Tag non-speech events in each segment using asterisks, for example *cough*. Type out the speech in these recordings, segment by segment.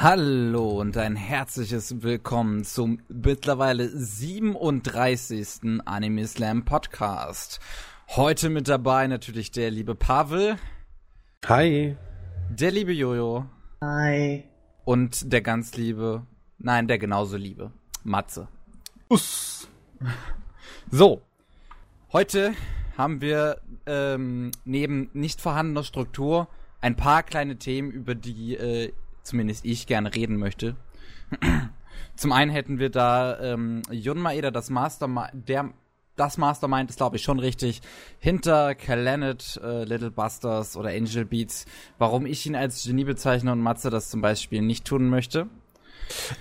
Hallo und ein herzliches Willkommen zum mittlerweile 37. Anime Slam Podcast. Heute mit dabei natürlich der liebe Pavel. Hi. Der liebe Jojo. Hi. Und der ganz liebe, nein, der genauso liebe, Matze. Uss. *laughs* So, heute haben wir ähm, neben nicht vorhandener Struktur ein paar kleine Themen, über die äh, zumindest ich gerne reden möchte. *clears throat* Zum einen hätten wir da ähm, Jun Maeda, das Mastermind, der das Mastermind ist, glaube ich, schon richtig. Hinter Calanet, äh, Little Busters oder Angel Beats. Warum ich ihn als Genie bezeichne und Matze das zum Beispiel nicht tun möchte.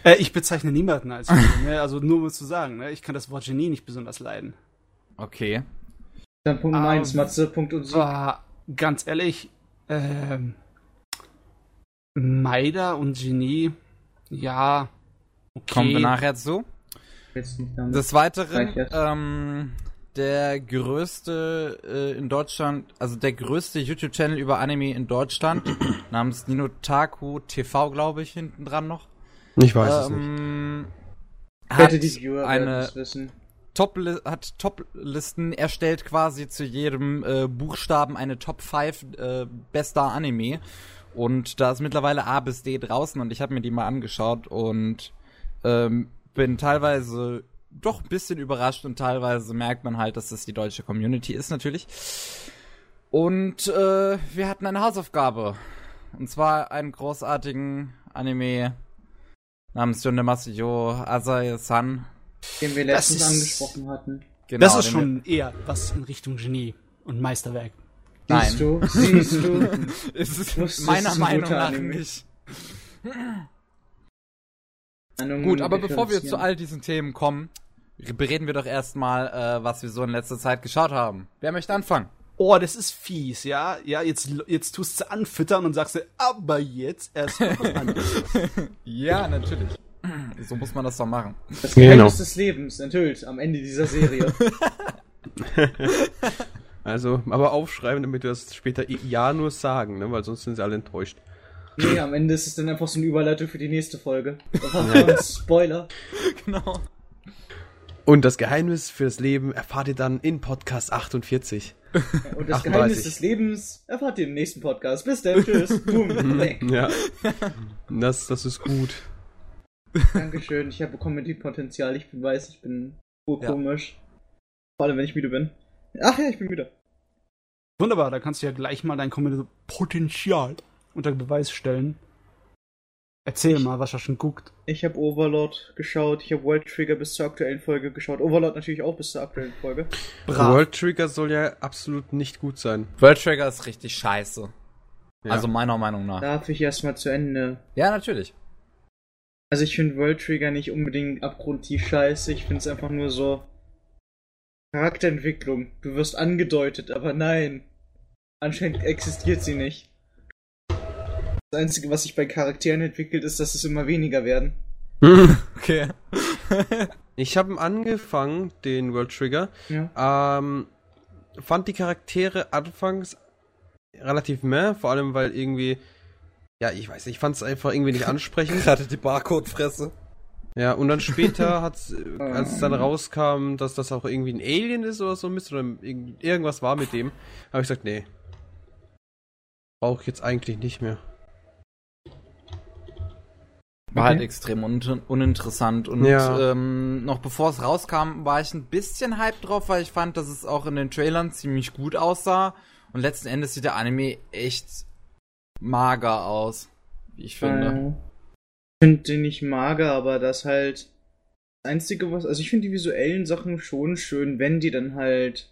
Äh, ich bezeichne niemanden als Genie, ne? also nur um es zu sagen. Ne? Ich kann das Wort Genie nicht besonders leiden. Okay. Dann Punkt Nummer 1, Matze, Punkt und so. War, ganz ehrlich, ähm, Maida und Genie, ja, okay. Kommen wir nachher zu. Des Weiteren, ähm, der größte äh, in Deutschland, also der größte YouTube-Channel über Anime in Deutschland, *clears throat* namens Ninotaku TV, glaube ich, hinten dran noch. Ich weiß es nicht. ähm, Ich hat die Viewer eine. Top hat Top-Listen erstellt quasi zu jedem äh, Buchstaben eine Top 5 äh, bester Anime. Und da ist mittlerweile A bis D draußen und ich habe mir die mal angeschaut und ähm, bin teilweise doch ein bisschen überrascht und teilweise merkt man halt, dass das die deutsche Community ist natürlich. Und äh, wir hatten eine Hausaufgabe. Und zwar einen großartigen Anime namens Yonde Masayo Asae-san. Den wir letztens ist- angesprochen hatten. Genau, das ist schon eher was in Richtung Genie und Meisterwerk. Nein. Siehst du, siehst du. *laughs* ist es Wusstest meiner Meinung nach Anime? nicht. Gut, aber bevor wir zu all diesen Themen kommen, bereden wir doch erstmal, äh, was wir so in letzter Zeit geschaut haben. Wer möchte anfangen? Oh, das ist fies, ja? Ja, jetzt, jetzt tust du anfüttern und sagst, du, aber jetzt erst mal was anderes. *laughs* Ja, natürlich. So muss man das doch machen. Das Genau. Geheimnis des Lebens enthüllt am Ende dieser Serie. *laughs* Also, aber aufschreiben, damit wir das später ja nur sagen, ne? weil sonst sind sie alle enttäuscht. nee, am Ende ist es dann einfach so eine Überleitung für die nächste Folge. *laughs* Spoiler. Genau. Und das Geheimnis für das Leben erfahrt ihr dann in Podcast 48. Und das 38. Geheimnis des Lebens erfahrt ihr im nächsten Podcast. Bis dann, tschüss. *laughs* Boom. Weg. Ja. Das, das ist gut. Dankeschön, ich habe Comedy-Potenzial. Ich bin weiß, ich bin Ja. urkomisch. Vor allem, wenn ich müde bin. Ach ja, ich bin müde. Wunderbar, da kannst du ja gleich mal dein Potenzial unter Beweis stellen. Erzähl mal, was er schon guckt. Ich habe Overlord geschaut, ich habe World Trigger bis zur aktuellen Folge geschaut. Overlord natürlich auch bis zur aktuellen Folge. World Trigger soll ja absolut nicht gut sein. World Trigger ist richtig scheiße. Ja. Also meiner Meinung nach. Darf ich erstmal zu Ende. Ja, natürlich. Also ich finde World Trigger nicht unbedingt abgrundtief scheiße, ich finde es einfach nur so Charakterentwicklung. Du wirst angedeutet, aber nein. Anscheinend existiert sie nicht. Das Einzige, was sich bei Charakteren entwickelt, ist, dass es immer weniger werden. *laughs* Okay. *laughs* Ich habe angefangen, den World Trigger. Ja. Ähm, fand die Charaktere anfangs relativ mehr, vor allem weil irgendwie, ja, ich weiß nicht, ich fand es einfach irgendwie nicht *laughs* ansprechend. Gerade die Barcode-Fresse. Ja, und dann später hat's, als es dann rauskam, dass das auch irgendwie ein Alien ist oder so Mist oder irgend- irgendwas war mit dem, habe ich gesagt, nee. Brauche ich jetzt eigentlich nicht mehr. War halt Okay. extrem un uninteressant und Ja. ähm, noch bevor es rauskam, war ich ein bisschen hyped drauf, weil ich fand, dass es auch in den Trailern ziemlich gut aussah und letzten Endes sieht der Anime echt mager aus, wie ich finde. Ich finde den nicht mager, aber das halt das Einzige, was. Also ich finde die visuellen Sachen schon schön, wenn die dann halt.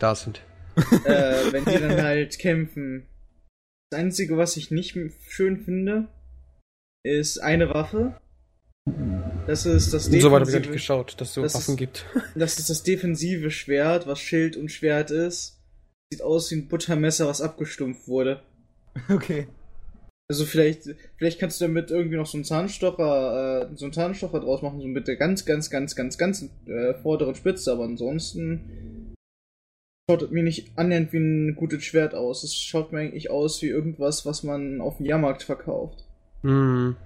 Da sind. äh, wenn die dann *laughs* halt kämpfen. Das Einzige, was ich nicht schön finde, ist eine Waffe. Das ist das Und so weit habe ich gar nicht defensive, geschaut, dass es so das Waffen ist- gibt. *laughs* *laughs* das ist das defensive Schwert, was Schild und Schwert ist. Sieht aus wie ein Buttermesser, was abgestumpft wurde. Okay. Also vielleicht, vielleicht kannst du damit irgendwie noch so einen Zahnstocher, äh, so einen Zahnstocher draus machen, so mit der ganz, ganz, ganz, ganz, ganz äh, vorderen Spitze, aber ansonsten schaut mir nicht annähernd wie ein gutes Schwert aus. Es schaut mir eigentlich aus wie irgendwas, was man auf dem Jahrmarkt verkauft. Mhm.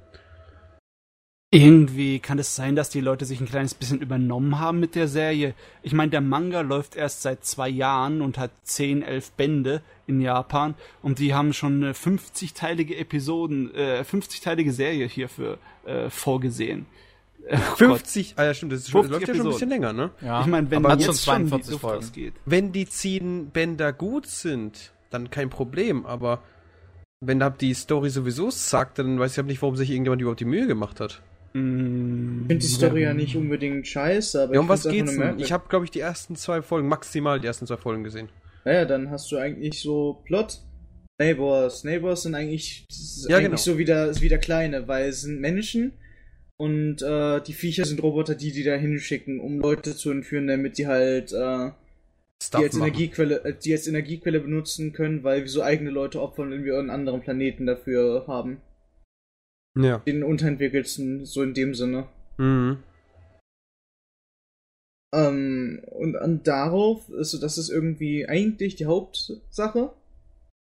Irgendwie kann es sein, dass die Leute sich ein kleines bisschen übernommen haben mit der Serie. Ich meine, der Manga läuft erst seit zwei Jahren und hat 10, 11 Bände in Japan und die haben schon eine 50-teilige Episoden, äh, 50-teilige Serie hierfür äh, vorgesehen. Oh Gott. 50, ah ja stimmt, das ist, 50 läuft ja schon ein Episoden. bisschen länger, ne? Ja. Ich meine, wenn aber jetzt schon schon die 42 Luft Folgen. ausgeht. Wenn die 10 Bänder gut sind, dann kein Problem, aber wenn da die Story sowieso sagt, dann weiß ich halt nicht, warum sich irgendjemand überhaupt die Mühe gemacht hat. Mm, Ich finde die Story ja nicht unbedingt scheiße, aber Ja, um ich was geht's denn? Ich habe, glaube ich, die ersten zwei Folgen, maximal die ersten zwei Folgen gesehen. Naja, dann hast du eigentlich so Plot. Neighbors. Neighbors sind eigentlich, das Ja, eigentlich genau. so wieder, wieder kleine, weil es sind Menschen und äh, die Viecher sind Roboter, die die da hinschicken, um Leute zu entführen, damit die halt äh, die, als machen. Energiequelle, äh, die als Energiequelle benutzen können, weil wir so eigene Leute opfern, wenn wir einen anderen Planeten dafür haben. Ja. Den unterentwickelsten, so in dem Sinne. Mhm. Ähm, und an darauf, also das ist irgendwie eigentlich die Hauptsache.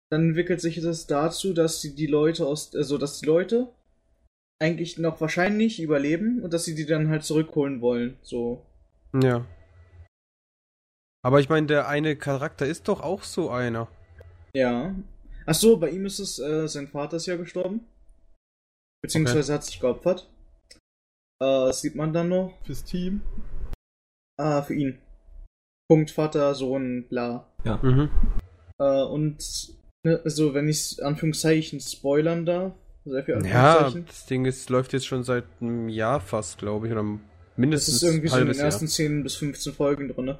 Dann entwickelt sich das dazu, dass die, die Leute aus, also dass die Leute eigentlich noch wahrscheinlich überleben und dass sie die dann halt zurückholen wollen. So. Ja. Aber ich meine, der eine Charakter ist doch auch so einer. Ja. Ach so, bei ihm ist es, äh, sein Vater ist ja gestorben. Beziehungsweise hat sich geopfert. Äh, das sieht man dann noch. Fürs Team. Ah, für ihn. Punkt, Vater, Sohn, bla. Mhm. Äh, und ne, also wenn ich Anführungszeichen spoilern darf, sehr viel Ja, das Ding ist, läuft jetzt schon seit einem Jahr fast, glaube ich, oder das mindestens ist irgendwie so in den Jahr. ersten 10 bis 15 Folgen drin.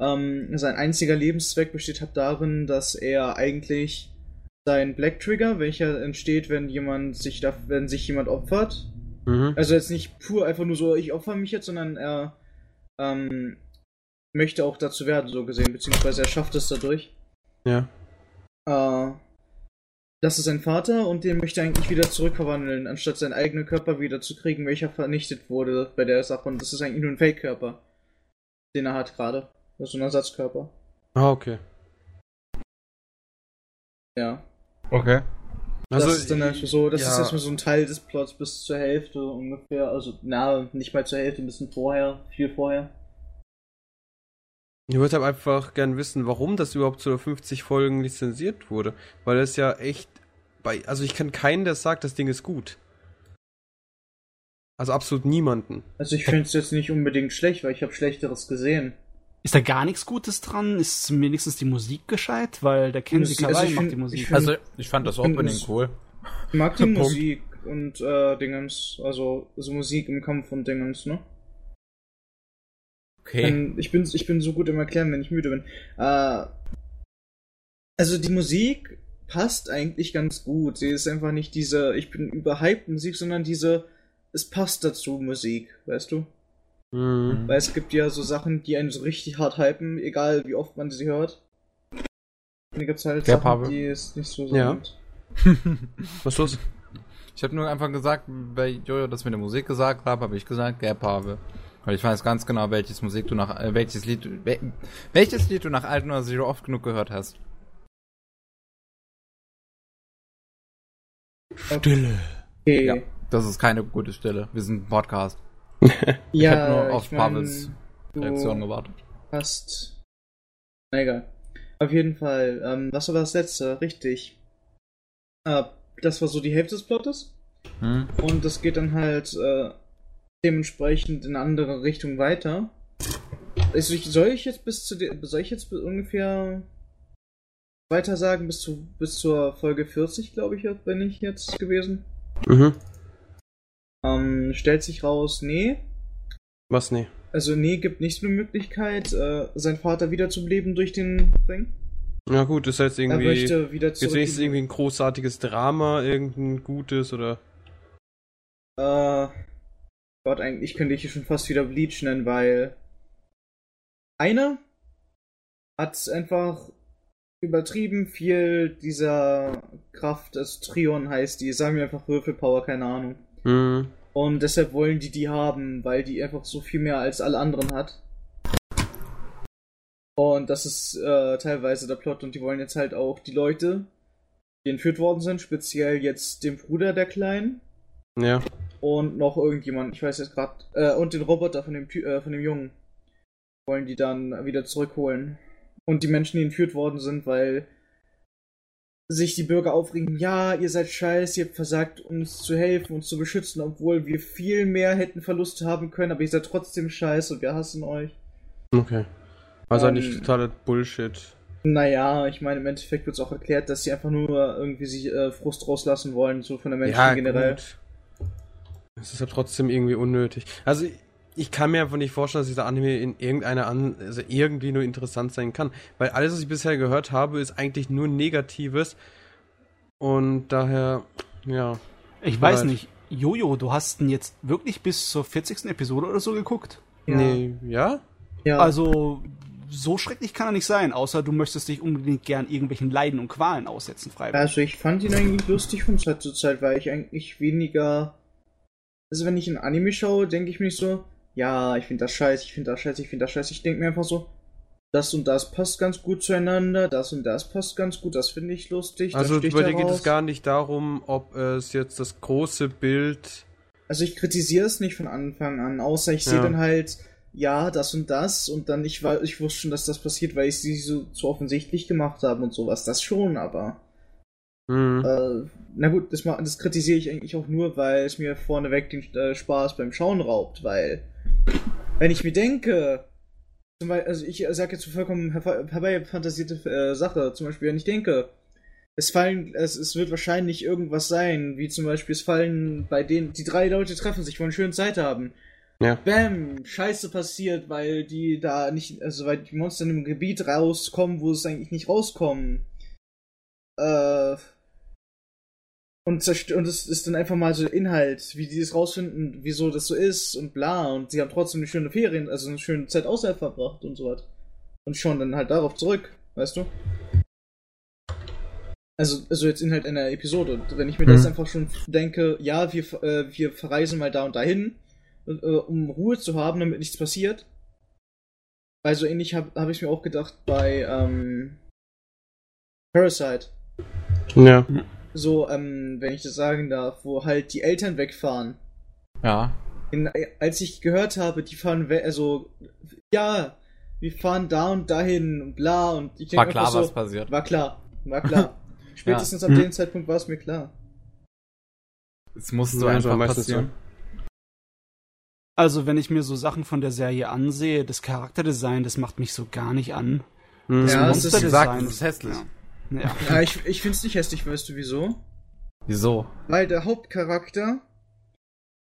Ähm, sein einziger Lebenszweck besteht halt darin, dass er eigentlich sein Black Trigger, welcher entsteht, wenn jemand sich da, wenn sich jemand opfert. Mhm. Also jetzt nicht pur einfach nur so, ich opfer mich jetzt, sondern er ähm, möchte auch dazu werden, so gesehen, beziehungsweise er schafft es dadurch. Ja. Äh, das ist sein Vater und den möchte er eigentlich wieder zurückverwandeln, anstatt seinen eigenen Körper wieder zu kriegen, welcher vernichtet wurde bei der Sache. Und das ist eigentlich nur ein Fake-Körper, den er hat gerade. Das ist so ein Ersatzkörper. Ah, okay. Ja. Okay. Das Also, ist dann einfach so, das ja. ist erstmal so ein Teil des Plots bis zur Hälfte ungefähr. Also, na, nicht mal zur Hälfte, ein bisschen vorher, viel vorher. Ich würde halt einfach gern wissen, warum das überhaupt zu 50 Folgen lizenziert wurde. Weil es ja echt bei. Also ich kann keinen, der sagt, das Ding ist gut. Also absolut niemanden. Also ich finde es jetzt nicht unbedingt schlecht, weil ich habe Schlechteres gesehen. Ist da gar nichts Gutes dran? Ist wenigstens die Musik gescheit? Weil der Kenzie also Kawai ich macht find- die Musik. ich find- Also, ich fand das Opening cool. Ich mag *laughs* die. Musik und äh, Dingens, also so Musik im Kampf und Dingens, ne? Okay. Ich bin, ich bin so gut im Erklären, wenn ich müde bin. Äh, also die Musik passt eigentlich ganz gut. Sie ist einfach nicht diese, ich bin überhyped Musik, sondern diese, es passt dazu Musik, weißt du? Mhm. Weil es gibt ja so Sachen, die einen so richtig hart hypen, egal wie oft man sie hört. Und dann gibt's halt Der Sachen, Pavel. die es nicht so Ja. sind. *laughs* Was ist los? Ich habe nur einfach gesagt, bei Jojo, dass wir eine Musik gesagt haben, habe ich gesagt, Gap habe. Weil ich weiß ganz genau, welches Musik du nach, äh, welches Lied, du- wel, welches Lied du nach Alten oder Zero oft genug gehört hast. Stille. Okay. Ja. Das ist keine gute Stelle. Wir sind ein Podcast. *laughs* Ja, ich habe nur auf ich mein, Pavels Reaktion gewartet. Hast. Na egal. Auf jeden Fall. Ähm, was war das letzte? Richtig. Äh, das war so die Hälfte des Plottes. Hm? Und das geht dann halt äh, dementsprechend in eine andere Richtung weiter. Also ich, soll ich jetzt bis zu der, soll ich jetzt bis ungefähr weiter sagen bis zu bis zur Folge 40, glaube ich, bin ich jetzt gewesen. Mhm. Ähm, stellt sich raus, nee. Was nee? Also nee, gibt nicht so eine Möglichkeit, äh, seinen Vater wiederzubeleben durch den Ring. Na gut, ist jetzt Er irgendwie. möchte wieder Jetzt zurück. wenigstens irgendwie ein großartiges Drama, irgendein gutes oder. Äh, Gott, eigentlich könnte ich hier schon fast wieder Bleach nennen, weil einer hat einfach übertrieben viel dieser Kraft, das Trion heißt die, sagen wir einfach Würfelpower, keine Ahnung. Mhm. Und deshalb wollen die die haben, weil die einfach so viel mehr als alle anderen hat. Und das ist äh, teilweise der Plot und die wollen jetzt halt auch die Leute die entführt worden sind, speziell jetzt den Bruder der Kleinen Ja. und noch irgendjemand, ich weiß jetzt gerade, äh, und den Roboter von dem, äh, von dem Jungen wollen die dann wieder zurückholen. Und die Menschen, die entführt worden sind, weil sich die Bürger aufregen, ja, ihr seid scheiße, ihr habt versagt, uns zu helfen, uns zu beschützen, obwohl wir viel mehr hätten Verluste haben können, aber ihr seid trotzdem scheiße und wir hassen euch. Okay. Also Ähm, eigentlich totaler Bullshit. Naja, ich meine, im Endeffekt wird es auch erklärt, dass sie einfach nur irgendwie sich äh, Frust rauslassen wollen, so von den Menschen ja, generell. gut. Es ist ja trotzdem irgendwie unnötig. Also ich, kann mir einfach nicht vorstellen, dass dieser Anime in irgendeiner an, also irgendwie nur interessant sein kann. Weil alles, was ich bisher gehört habe, ist eigentlich nur Negatives. Und daher, ja. Ich weiß leid. nicht. Jojo, du hast ihn jetzt wirklich bis zur 40. Episode oder so geguckt? Ja. Nee, ja? Ja. Also, so schrecklich kann er nicht sein, außer du möchtest dich unbedingt gern irgendwelchen Leiden und Qualen aussetzen, freiwillig. Also ich fand ihn eigentlich lustig von Zeit zu Zeit, weil ich eigentlich weniger. Also wenn ich ein Anime schaue, denke ich mir nicht so, ja, ich finde das scheiße, ich finde das scheiße, ich finde das scheiße. Ich denke mir einfach so, das und das passt ganz gut zueinander, das und das passt ganz gut, das finde ich lustig. Also bei dir geht es gar nicht darum, ob es jetzt das große Bild. Also ich kritisiere es nicht von Anfang an, außer ich sehe Ja. dann halt, ja, das und das und dann ich war, ich wusste schon, dass das passiert, weil ich sie so zu offensichtlich gemacht habe und sowas. Das schon, aber. Hm. Äh, na gut, das, das kritisiere ich eigentlich auch nur, weil es mir vorneweg den äh, Spaß beim Schauen raubt, weil wenn ich mir denke, also ich sage jetzt vollkommen herbeifantasierte äh, Sache, zum Beispiel, wenn ich denke, es fallen, es, es wird wahrscheinlich irgendwas sein, wie zum Beispiel es fallen bei denen, die drei Leute treffen sich, wollen eine schöne Zeit haben. Ja. Bam, Scheiße passiert, weil die da nicht, also weil die Monster in einem Gebiet rauskommen, wo es eigentlich nicht rauskommen. Äh, und, zerst- und es ist dann einfach mal so der Inhalt, wie die es rausfinden, wieso das so ist und bla. Und sie haben trotzdem eine schöne Ferien, also eine schöne Zeit außerhalb verbracht und so was. Und schauen dann halt darauf zurück, weißt du? Also, also jetzt Inhalt einer Episode. Und wenn ich mir Mhm. das einfach schon denke, ja, wir, äh, wir verreisen mal da und dahin, äh, um Ruhe zu haben, damit nichts passiert. Weil so ähnlich habe hab ich mir auch gedacht bei ähm, Parasite. Ja. So, ähm, wenn ich das sagen darf, wo halt die Eltern wegfahren. Ja. In, als ich gehört habe, die fahren weg, also, ja, wir fahren da und dahin und bla und ich denk War klar, so, was passiert. War klar, war klar. *laughs* Spätestens ab Mhm. dem Zeitpunkt war es mir klar. Es musste so Ja, so einfach passieren. Also, wenn ich mir so Sachen von der Serie ansehe, das Charakterdesign, das macht mich so gar nicht an. Hm. Das Ja, es ist- Monsterdesign- gesagt, es ist hässlich. Ja. Ja. *laughs* Ja, ich, ich find's nicht hässlich, weißt du wieso? Wieso? Weil der Hauptcharakter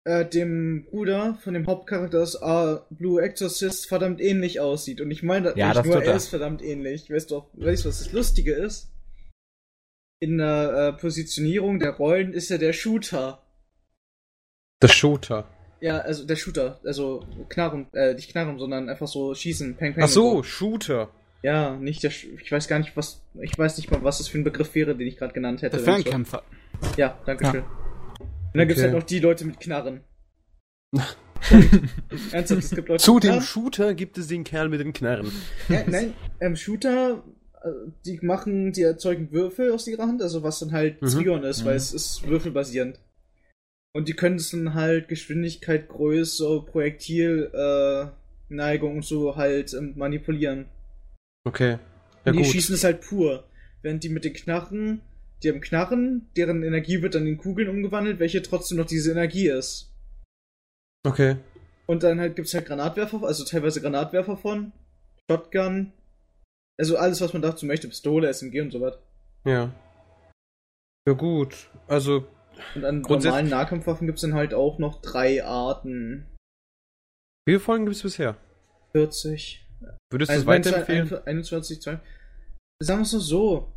äh, dem Bruder von dem Hauptcharakter aus äh, Blue Exorcist verdammt ähnlich aussieht. Und ich meine Ja, das nur, er ist verdammt ähnlich. Weißt du, auch- weißt du, was das Lustige ist? In der äh, Positionierung der Rollen ist er der Shooter. Der Shooter. Ja, also der Shooter. Also Knarren, äh, nicht Knarren, sondern einfach so schießen, Peng Peng. Ach und so, Shooter. Ja, nicht der, Sch- ich weiß gar nicht, was, ich weiß nicht mal, was das für ein Begriff wäre, den ich gerade genannt hätte. Der wenn's so- Fernkämpfer. Ja, danke schön. Und dann gibt's Okay. halt noch die Leute mit Knarren. *laughs* Ernsthaft, es gibt Leute Zu mit dem. Shooter gibt es den Kerl mit den Knarren. Ja, nein, ähm, Shooter, äh, die machen, die erzeugen Würfel aus ihrer Hand, also was dann halt Mhm. Zwion ist, weil Mhm. es ist würfelbasierend. Und die können es dann halt Geschwindigkeit, Größe, Projektil, äh, Neigung und so halt ähm, manipulieren. Okay. Ja, die gut. schießen es halt pur. Während die mit den Knarren, die haben Knarren, deren Energie wird dann in Kugeln umgewandelt, welche trotzdem noch diese Energie ist. Okay. Und dann halt gibt's halt Granatwerfer, also teilweise Granatwerfer von, Shotgun, also alles, was man dazu möchte, Pistole, SMG und so was. Ja. Ja, gut. Also, Und an normalen Nahkampfwaffen gibt's dann halt auch noch drei Arten. wie viele Folgen gibt es bisher? 40. Würdest du es Also weiterempfehlen? 21, 2. Sagen wir es nur so.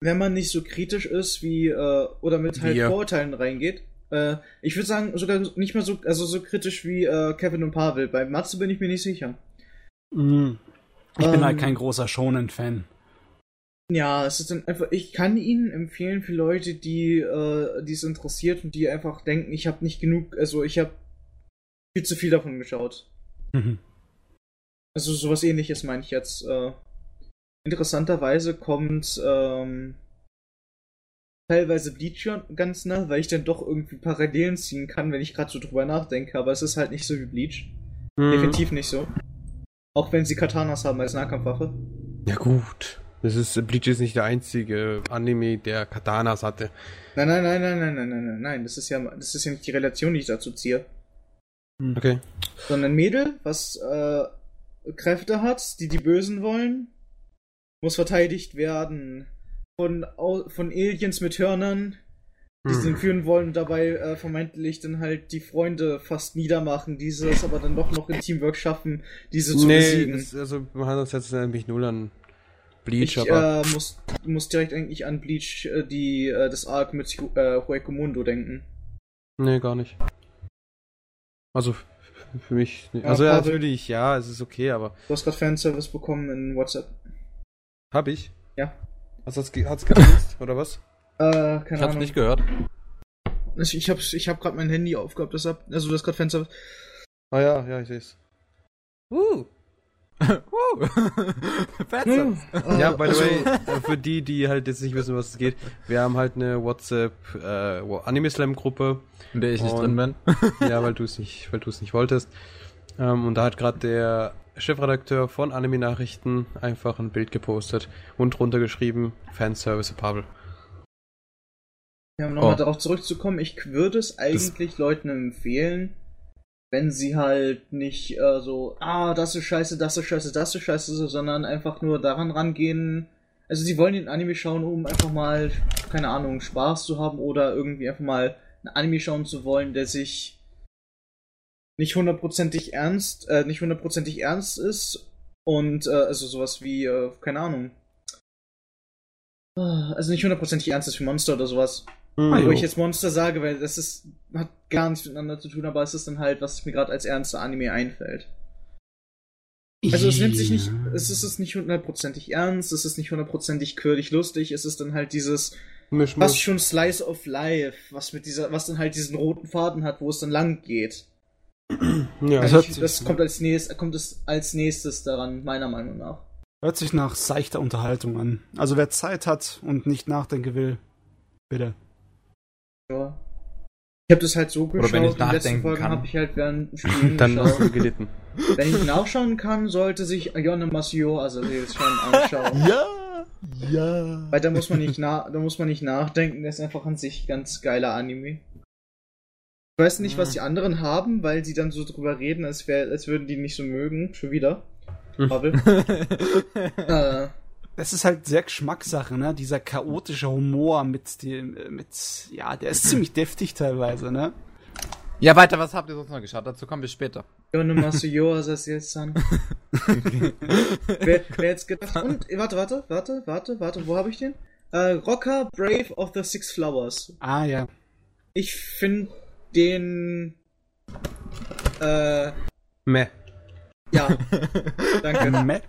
Wenn man nicht so kritisch ist wie, äh, oder mit halt Wir. Vorurteilen reingeht, äh, ich würde sagen, sogar nicht mal so, also so kritisch wie äh, Kevin und Pavel. Bei Matze bin ich mir nicht sicher. Mhm. Ich bin Ähm, halt kein großer Shonen-Fan. Ja, es ist dann einfach, ich kann ihn empfehlen für Leute, die äh, die es interessiert und die einfach denken, ich habe nicht genug, also ich habe viel zu viel davon geschaut. Mhm. Also sowas ähnliches meine ich jetzt. Äh, interessanterweise kommt ähm, teilweise Bleach ganz nah, weil ich dann doch irgendwie Parallelen ziehen kann, wenn ich gerade so drüber nachdenke, aber es ist halt nicht so wie Bleach. Mhm. Definitiv nicht so. Auch wenn sie Katanas haben als Nahkampfwaffe. Ja gut. Das ist, Bleach ist nicht der einzige Anime, der Katanas hatte. Nein, nein, nein, nein, nein, nein, nein, nein, nein. Das ist ja, das ist ja nicht die Relation, die ich dazu ziehe. Okay. Sondern ein Mädel, was äh, Kräfte hat, die die Bösen wollen, muss verteidigt werden von, von Aliens mit Hörnern, die sie Hm. führen wollen und dabei äh, vermeintlich dann halt die Freunde fast niedermachen, diese es aber dann doch noch im Teamwork schaffen, diese zu Nee, besiegen. das, also man hat uns jetzt nämlich null an Bleach, ich aber äh, muss, muss direkt eigentlich an Bleach, äh, die, äh, das Arc mit äh, Huecomundo denken. nee, gar nicht. Also für mich, nicht. Ja, also ja, natürlich, ja, es ist okay, aber Du hast gerade Fanservice bekommen in WhatsApp. hab ich? Ja. Also hat's, hat's gelöst, oder was? Äh, Ich keine hab's Ahnung. nicht gehört. Ich, ich hab's, ich hab gerade mein Handy aufgehabt, deshalb, also du hast gerade Fanservice. Ah ja, ja, ich seh's. Uh. Äh, *laughs* Ja, by the also, way, äh, für die, die halt jetzt nicht wissen, was es geht, wir haben halt eine WhatsApp äh, Anime Slam Gruppe. In der ich nicht drin bin. *laughs* ja, weil du es nicht, weil du es nicht wolltest. Ähm, und da hat gerade der Chefredakteur von Anime Nachrichten einfach ein Bild gepostet und drunter geschrieben Fanservice Pavel. Ja, um nochmal Oh. darauf zurückzukommen, ich würde es eigentlich Leuten empfehlen, wenn sie halt nicht äh, so, ah, das ist scheiße, das ist scheiße, das ist scheiße, sondern einfach nur daran rangehen. Also sie wollen den Anime schauen, um einfach mal, keine Ahnung, Spaß zu haben oder irgendwie einfach mal einen Anime schauen zu wollen, der sich nicht hundertprozentig ernst, äh, nicht hundertprozentig ernst ist und äh, also sowas wie, äh, keine Ahnung. Ah, Also nicht hundertprozentig ernst ist wie Monster oder sowas. Ah, Wo ich jetzt Monster sage, weil das ist, hat gar nichts miteinander zu tun, aber es ist dann halt, was mir gerade als ernster Anime einfällt. Also es nimmt sich nicht, es ist es nicht hundertprozentig ernst, es ist nicht hundertprozentig quirlig lustig, es ist dann halt dieses, Misch, was schon Slice of Life, was mit dieser, was dann halt diesen roten Faden hat, wo es dann lang geht. Ja, Das Also hört ich, das kommt als nächstes, kommt es als nächstes daran, meiner Meinung nach. Hört sich nach seichter Unterhaltung an. Also wer Zeit hat und nicht nachdenken will, bitte. Ja. Ich habe das halt so geschaut, wenn ich die letzten nachdenken Folgen kann. habe ich halt während *laughs* Spielen dann hast du geschaut. gelitten. Wenn ich nachschauen kann, sollte sich Ayone Masio also jetzt schon anschauen. *laughs* Ja, ja. Weil da muss man nicht na da muss man nicht nachdenken, der ist einfach an sich ganz geiler Anime. Ich weiß nicht, was die anderen haben, weil sie dann so drüber reden, als, wär, als würden die nicht so mögen. Schon wieder. Hm. Pavel. *laughs* äh, Das ist halt sehr Geschmackssache, ne? Dieser chaotische Humor mit dem, äh, mit, ja, der ist ziemlich deftig teilweise, ne? ja, weiter, was habt ihr sonst noch geschaut? Dazu kommen wir später. Also das jetzt dann. *laughs* wer, wer jetzt gedacht? Und, warte, warte, warte, warte, warte, wo habe ich den? Äh, Rocker Brave of the Six Flowers. Ah, ja. Ich finde den. Äh, Meh. ja. Danke. Meh.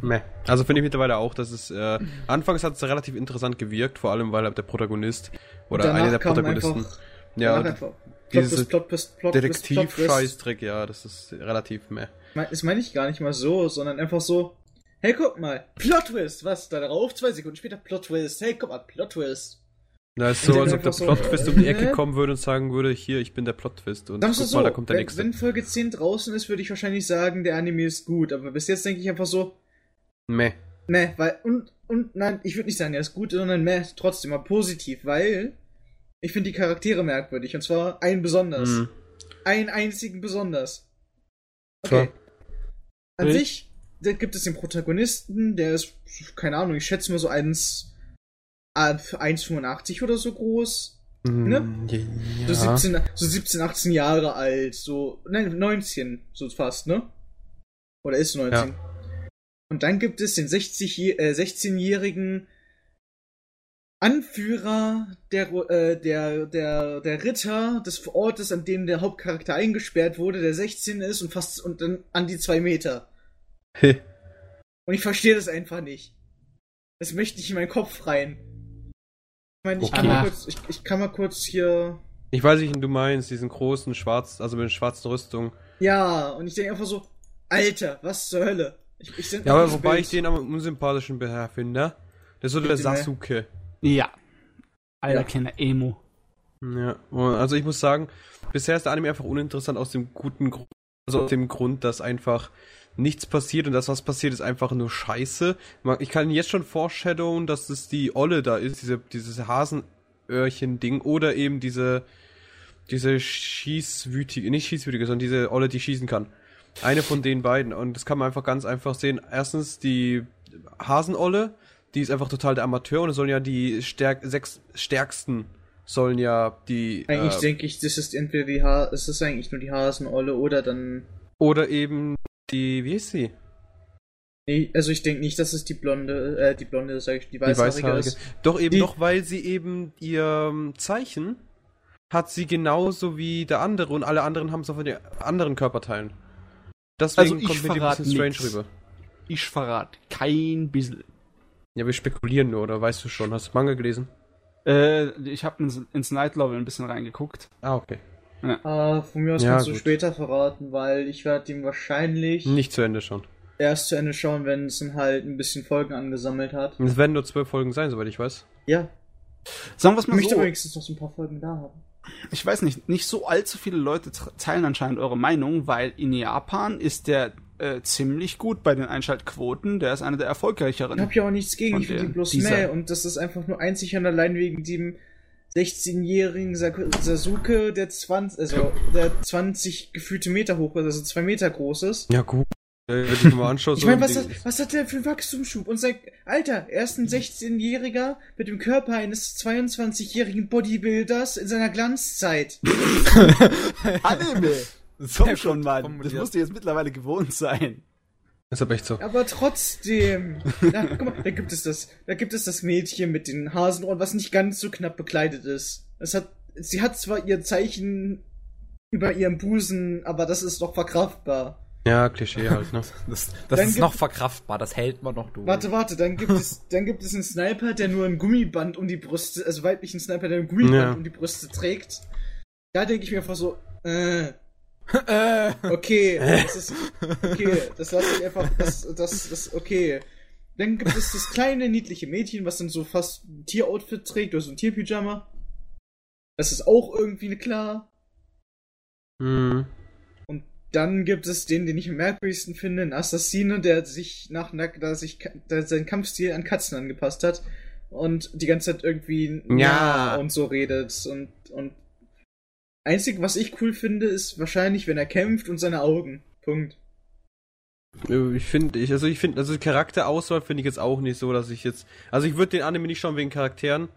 Meh. Also finde ich mittlerweile auch, dass es äh, anfangs hat es relativ interessant gewirkt, vor allem weil halt der Protagonist oder Danach einer der kam Protagonisten einfach- ja Plot, Plot, Plot, Plot, Twist. Detektiv-Scheißdreck, ja, das ist relativ meh. Me- Das meine ich gar nicht mal so, sondern einfach so, hey, guck mal, Plot Twist, was, da darauf, zwei Sekunden später Plot Twist, hey, guck mal, Plot Twist. Da ist so, als ob der einfach so, Plot-Twist um die Ecke kommen würde und sagen würde, hier, ich bin der Plot-Twist und guck so, mal, da kommt der wenn, nächste. wenn Folge 10 draußen ist, würde ich wahrscheinlich sagen, der Anime ist gut, aber bis jetzt denke ich einfach so, Meh. ne, weil, und, und, nein, ich würde nicht sagen, er ist gut, sondern meh, trotzdem mal positiv, weil ich finde die Charaktere merkwürdig, und zwar einen besonders. Mhm. Einen einzigen besonders. Klar. Okay. An Wild. sich da gibt es den Protagonisten, der ist, keine Ahnung, ich schätze mal so 1, äh, 1,85 oder so groß. Ne? Mhm, Ja. So, 17, so 17, 18 Jahre alt, so, nein, 19, so fast, ne? Oder ist 19. Und dann gibt es den 60, je- äh, 16-jährigen Anführer der, äh, der, der, der Ritter des Ortes, an dem der Hauptcharakter eingesperrt wurde, der 16 ist und fast und dann an die zwei Meter. Und ich verstehe das einfach nicht. Das möchte ich in meinen Kopf rein. Ich meine, ich, kann Okay. mal kurz, ich, ich kann mal kurz hier. Ich weiß nicht, wen du meinst, diesen großen schwarz, also mit der schwarzen Rüstung. Ja, und ich denke einfach so, Alter, was zur Hölle? Ich, ich Ja, aber wobei Bild. ich den am unsympathischen Beher finde. Der ist so der ne? Sasuke. Ja. Alter, Ja. kleiner Emo. Ja, also ich muss sagen, bisher ist der Anime einfach uninteressant aus dem guten Grund, also aus dem Grund, dass einfach nichts passiert und das, was passiert, ist einfach nur Scheiße. Ich kann jetzt schon foreshadowen, dass es die Olle da ist, diese, dieses Hasenöhrchen-Ding oder eben diese, diese schießwütige, nicht schießwütige, sondern diese Olle, die schießen kann. Eine von den beiden. Und das kann man einfach ganz einfach sehen. Erstens die Hasenolle, die ist einfach total der Amateur und es sollen ja die stärk sechs stärksten sollen ja die Eigentlich äh, denke ich, das ist entweder die ha es ist eigentlich nur die Hasenolle oder dann. oder eben die wie ist sie? Nee, also ich denke nicht, dass es die blonde, äh, die blonde, sag ich, die Die weißhaarige weißhaarige. ist. Doch eben Die- doch, weil sie eben ihr ähm, Zeichen hat sie genauso wie der andere und alle anderen haben es auf den anderen Körperteilen. Deswegen Also ich verrate strange rüber. Ich verrate kein bisschen. Ja, wir spekulieren nur, oder weißt du schon? Hast du Manga gelesen? Äh, ich habe ins, ins Night Level ein bisschen reingeguckt. Ah, okay. Ah, von mir aus Ja, kannst du gut. später verraten, weil ich werde ihm wahrscheinlich Nicht zu Ende schon. erst zu Ende schauen, wenn es dann halt ein bisschen Folgen angesammelt hat. Es werden nur zwölf Folgen sein, soweit ich weiß. Ja, Sagen wir es ich mal möchte so. wenigstens noch so ein paar Folgen da haben. Ich weiß nicht, nicht so allzu viele Leute teilen anscheinend eure Meinung, weil in Japan ist der äh, ziemlich gut bei den Einschaltquoten. Der ist einer der erfolgreicheren. Ich habe ja auch nichts gegen, ich finde ihn bloß dieser- mehr und das ist einfach nur einzig und allein wegen dem 16-jährigen Sak- Sasuke, der 20, also der 20 gefühlte Meter hoch ist, also 2 Meter groß ist. Ja, gut. Wenn ich mir mal anschaue, Ich so meine, ein was, hat- was hat der für einen Wachstumsschub? Und sein, Alter, er ist ein 16-Jähriger mit dem Körper eines 22-jährigen Bodybuilders in seiner Glanzzeit. *laughs* Anime! Komm schon, Mann. Das musst du jetzt mittlerweile gewohnt sein. ist aber echt so. Aber trotzdem. Na, guck mal, da gibt es das, da gibt es das Mädchen mit den Hasenohren, was nicht ganz so knapp bekleidet ist. Es hat, sie hat zwar ihr Zeichen über ihrem Busen, aber das ist doch verkraftbar. Ja, Klischee halt, ne? *laughs* Das, das ist gibt- noch verkraftbar, das hält man noch durch. Warte, warte, dann gibt es, dann gibt es einen Sniper, der nur ein Gummiband um die Brüste, also weiblichen Sniper, der ein Gummiband Ja. um die Brüste trägt. Da denke ich mir einfach so, äh, *laughs* äh, okay, das ist, okay, das lasse ich einfach, das, das, das, okay. Dann gibt es das kleine, niedliche Mädchen, was dann so fast ein Tieroutfit trägt, oder so ein Tierpyjama. Das ist auch irgendwie klar. Hm. Dann gibt es den, den ich am merkwürdigsten finde, einen Assassine, der sich nach einer, der sich, der seinen Kampfstil an Katzen angepasst hat und die ganze Zeit irgendwie Ja. und so redet und, und einzig, was ich cool finde, ist wahrscheinlich, wenn er kämpft und seine Augen. Punkt. Ich finde, ich, also ich finde, also Charakterauswahl finde ich jetzt auch nicht so, dass ich jetzt, also ich würde den Anime nicht schauen wegen Charakteren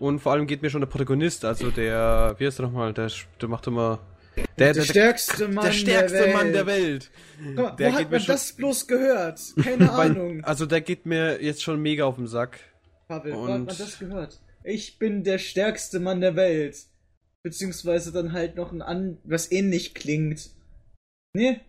und vor allem geht mir schon der Protagonist, also der, wie heißt der nochmal, der, der macht immer, der, Der stärkste Mann der stärkste der Welt. Mann der Welt. Guck mal, Der wo geht hat mir man schon- das bloß gehört? Keine *laughs* Weil- Ahnung. Also der geht mir jetzt schon mega auf den Sack. Pavel, wo hat man das gehört? Ich bin der stärkste Mann der Welt. Beziehungsweise dann halt noch ein an, was ähnlich klingt. Nee?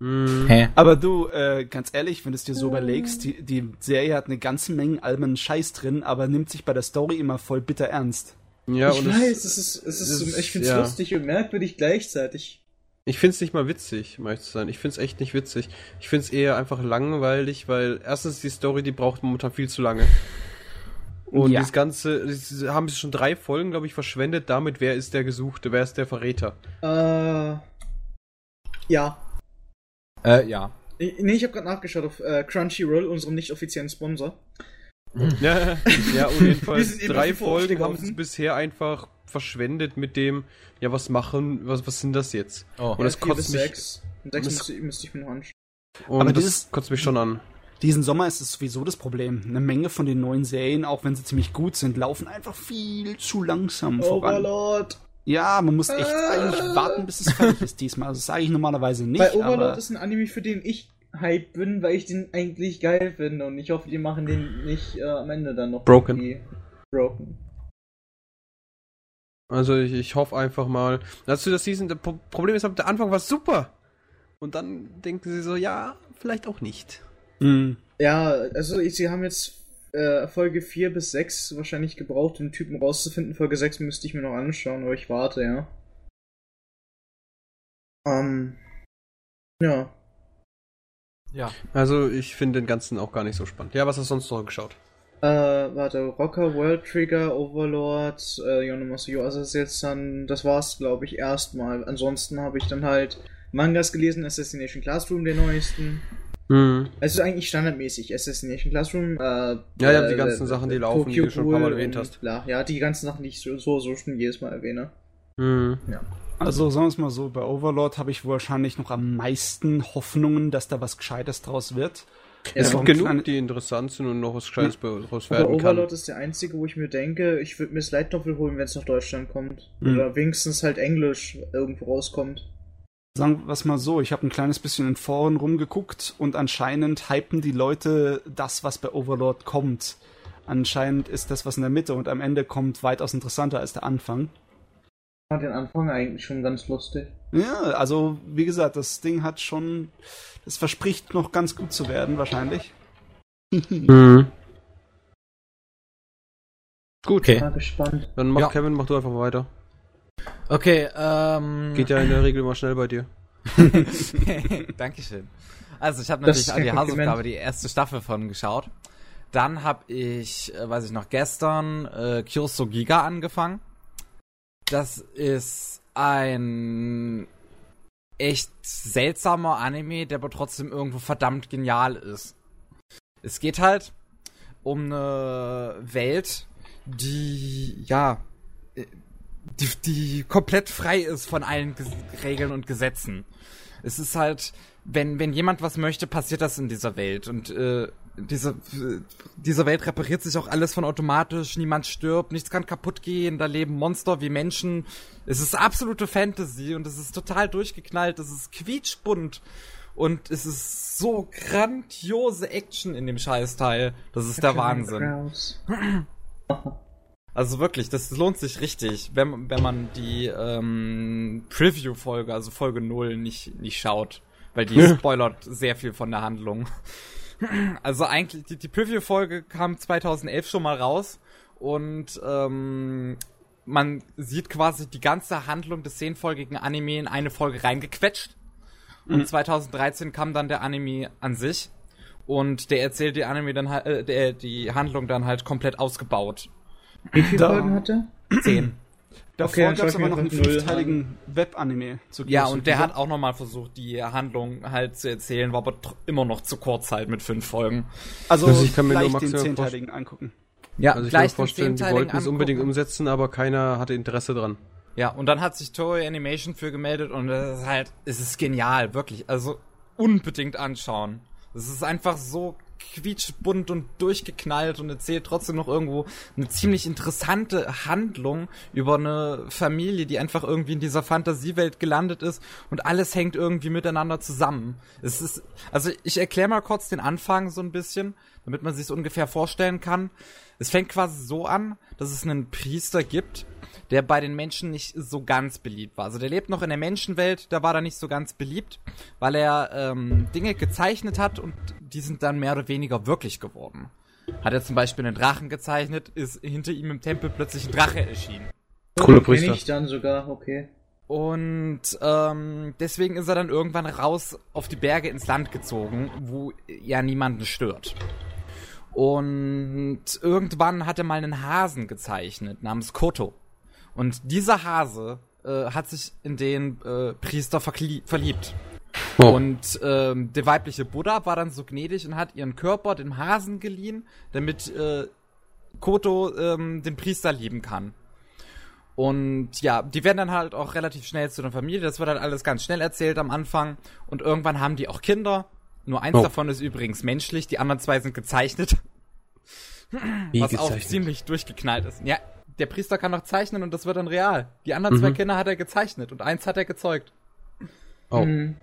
Hm. hä? Aber du, äh, ganz ehrlich, wenn du es dir so überlegst, die, die Serie hat eine ganze Menge albernen Scheiß drin, aber nimmt sich bei der Story immer voll bitter ernst. Ja, ich und es- weiß, es ist, es ist, es so, ist- ich find's ja. lustig und merkwürdig gleichzeitig. Ich find's nicht mal witzig, um ehrlich zu sein. Ich find's echt nicht witzig. Ich find's eher einfach langweilig, weil erstens die Story, die braucht momentan viel zu lange. Und Ja. das Ganze, das haben sie schon drei Folgen, glaube ich, verschwendet damit, wer ist der Gesuchte, wer ist der Verräter. Äh. Ja. Äh, ja. Ich- Nee, ich habe gerade nachgeschaut auf äh, Crunchyroll, unserem nicht offiziellen Sponsor. Ja, ja, und jedenfalls *laughs* Wir sind eben drei auf Folgen haben sie bisher einfach verschwendet mit dem, ja, was machen, was, was sind das jetzt? Oh. Und das bis kotzt mich, sechs. Sechs das- müsste, müsste ich mir noch anschauen. und Aber das dieses- kotzt mich schon an. Diesen Sommer ist es sowieso das Problem. Eine Menge von den neuen Serien, auch wenn sie ziemlich gut sind, laufen einfach viel zu langsam voran. Overlord. Ja, man muss echt Ah. eigentlich warten, bis es fertig ist diesmal. Das sage ich normalerweise nicht, Bei Overlord aber ist ein Anime, für den ich hype bin, weil ich den eigentlich geil finde und ich hoffe, die machen den nicht äh, am Ende dann noch Broken. broken. Also ich, ich hoffe einfach mal. Dazu das Season, das Pro- Problem ist, der Anfang war super. Und dann denken sie so, ja, vielleicht auch nicht. Hm. Ja, also ich, sie haben jetzt äh, Folge 4 bis 6 wahrscheinlich gebraucht, um den Typen rauszufinden. Folge 6 müsste ich mir noch anschauen, aber ich warte, ja. Ähm. Ja. Ja. Also ich finde den ganzen auch gar nicht so spannend. Ja, was hast du sonst noch geschaut? Äh, warte, Rocker, World Trigger, Overlord, äh, Yonomasu also das ist jetzt dann, das war's, glaube ich, erstmal. Ansonsten habe ich dann halt Mangas gelesen, Assassination Classroom, den neuesten. Mhm. Es ist eigentlich standardmäßig, Assassination Classroom, äh, Ja, ja, die äh, ganzen äh, Sachen, die laufen, die Tokyo du schon ein paar Mal erwähnt hast. Bla. Ja, die ganzen Sachen, die ich so, so, so schon jedes Mal erwähne. Mhm. Also sagen wir es mal so, bei Overlord habe ich wahrscheinlich noch am meisten Hoffnungen, dass da was Gescheites draus wird. Es gibt genug, kleine- die interessant sind und noch was Gescheites daraus Aber werden Overlord kann. ist der einzige, wo ich mir denke, ich würde mir das Novel holen, wenn es nach Deutschland kommt. Mhm. Oder wenigstens halt Englisch irgendwo rauskommt. Sagen wir es mal so, ich habe ein kleines bisschen in Foren rumgeguckt und anscheinend hypen die Leute das, was bei Overlord kommt. Anscheinend ist das, was in der Mitte und am Ende kommt, weitaus interessanter als der Anfang. Ich fand den Anfang eigentlich schon ganz lustig. Ja, also wie gesagt, das Ding hat schon, das verspricht noch ganz gut zu werden, wahrscheinlich. *laughs* Mhm. Gut, Okay. Mal gespannt. dann mach Ja. Kevin, mach du einfach weiter. Okay, ähm. Geht ja in der Regel immer schnell bei dir. *laughs* Dankeschön. Also ich habe natürlich an die. Hausaufgabe die erste Staffel von geschaut. Dann habe ich, äh, weiß ich noch, gestern äh, Kyoso Giga angefangen. Das ist ein echt seltsamer Anime, der aber trotzdem irgendwo verdammt genial ist. Es geht halt um eine Welt, die, ja, äh, die, die komplett frei ist von allen Ges Regeln und Gesetzen. Es ist halt, wenn, wenn jemand was möchte, passiert das in dieser Welt. Und äh, diese, diese Welt repariert sich auch alles von automatisch, niemand stirbt, nichts kann kaputt gehen, da leben Monster wie Menschen. Es ist absolute Fantasy und es ist total durchgeknallt, es ist quietschbunt. Und es ist so grandiose Action in dem Scheißteil. Das ist der Wahnsinn. *clears throat* Also wirklich, das lohnt sich richtig, wenn, wenn man die ähm, Preview-Folge, also Folge 0, nicht, nicht schaut. Weil die *laughs* spoilert sehr viel von der Handlung. Also eigentlich, die, die Preview-Folge kam 2011 schon mal raus und ähm, man sieht quasi die ganze Handlung des zehnfolgigen Anime in eine Folge reingequetscht. Und 2013 kam dann der Anime an sich und der erzählt die Anime dann halt, äh, der, die Handlung dann halt komplett ausgebaut. Wie viele Folgen hat er? Zehn. Davor Okay, gab es aber noch einen fünfteiligen Web-Anime zu Ja, und der hat auch nochmal versucht, die Handlung halt zu erzählen, war aber immer noch zu kurz halt mit fünf Folgen. Also, Also ich kann mir nur gleich den maximal zehnteiligen angucken. Ja, Also ich kann mir vorstellen, die wollten es unbedingt umsetzen, aber keiner hatte Interesse dran. Ja, und dann hat sich Toei Animation für gemeldet und es ist halt, es ist genial, wirklich. Also unbedingt anschauen. Es ist einfach so quietschbunt und durchgeknallt und erzählt trotzdem noch irgendwo eine ziemlich interessante Handlung über eine Familie, die einfach irgendwie in dieser Fantasiewelt gelandet ist und alles hängt irgendwie miteinander zusammen. Es ist, also ich erkläre mal kurz den Anfang so ein bisschen, damit man sich ungefähr vorstellen kann. Es fängt quasi so an, dass es einen Priester gibt, der bei den Menschen nicht so ganz beliebt war. Also der lebt noch in der Menschenwelt, da war er nicht so ganz beliebt, weil er ähm, Dinge gezeichnet hat und die sind dann mehr oder weniger wirklich geworden. Hat er zum Beispiel einen Drachen gezeichnet, ist hinter ihm im Tempel plötzlich ein Drache erschienen. Cooler Kenn Priester. ich dann sogar, okay. Und ähm, deswegen ist er dann irgendwann raus auf die Berge ins Land gezogen, wo ja niemanden stört. Und irgendwann hat er mal einen Hasen gezeichnet namens Koto. Und dieser Hase äh, hat sich in den äh, Priester verliebt. Oh. Und ähm, der weibliche Buddha war dann so gnädig und hat ihren Körper dem Hasen geliehen, damit äh, Koto ähm, den Priester lieben kann. Und ja, die werden dann halt auch relativ schnell zu einer Familie. Das wird halt alles ganz schnell erzählt am Anfang. Und irgendwann haben die auch Kinder. Nur eins Oh. davon ist übrigens menschlich, die anderen zwei sind gezeichnet. Wie was auch gezeichnet? ziemlich durchgeknallt ist. Ja, der Priester kann noch zeichnen und das wird dann real. Die anderen zwei Mhm. Kinder hat er gezeichnet und eins hat er gezeugt. Oh. Mhm.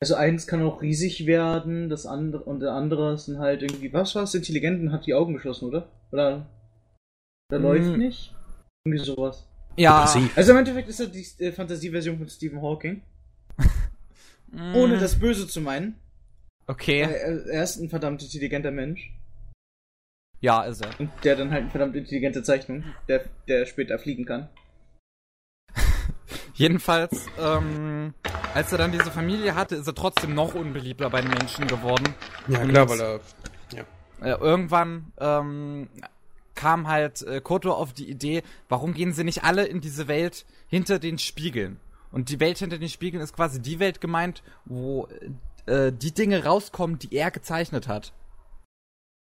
Also eins kann auch riesig werden, das andere und der andere sind halt irgendwie, was war's? Intelligenten hat die Augen geschlossen, oder? Oder? Der Mhm. läuft nicht? Irgendwie sowas. Ja. Also im Endeffekt ist er die äh, Fantasieversion von Stephen Hawking. *laughs* Ohne das Böse zu meinen. Okay. Er, er ist ein verdammt intelligenter Mensch. Ja, ist er. Und der dann halt eine verdammt intelligente Zeichnung, der, der später fliegen kann. *laughs* Jedenfalls, ähm, als er dann diese Familie hatte, ist er trotzdem noch unbeliebter bei den Menschen geworden. Ja, Und- klar, weil er. Ja. äh, irgendwann ähm, kam halt äh, Koto auf die Idee, warum gehen sie nicht alle in diese Welt hinter den Spiegeln? Und die Welt hinter den Spiegeln ist quasi die Welt gemeint, wo äh, die Dinge rauskommen, die er gezeichnet hat.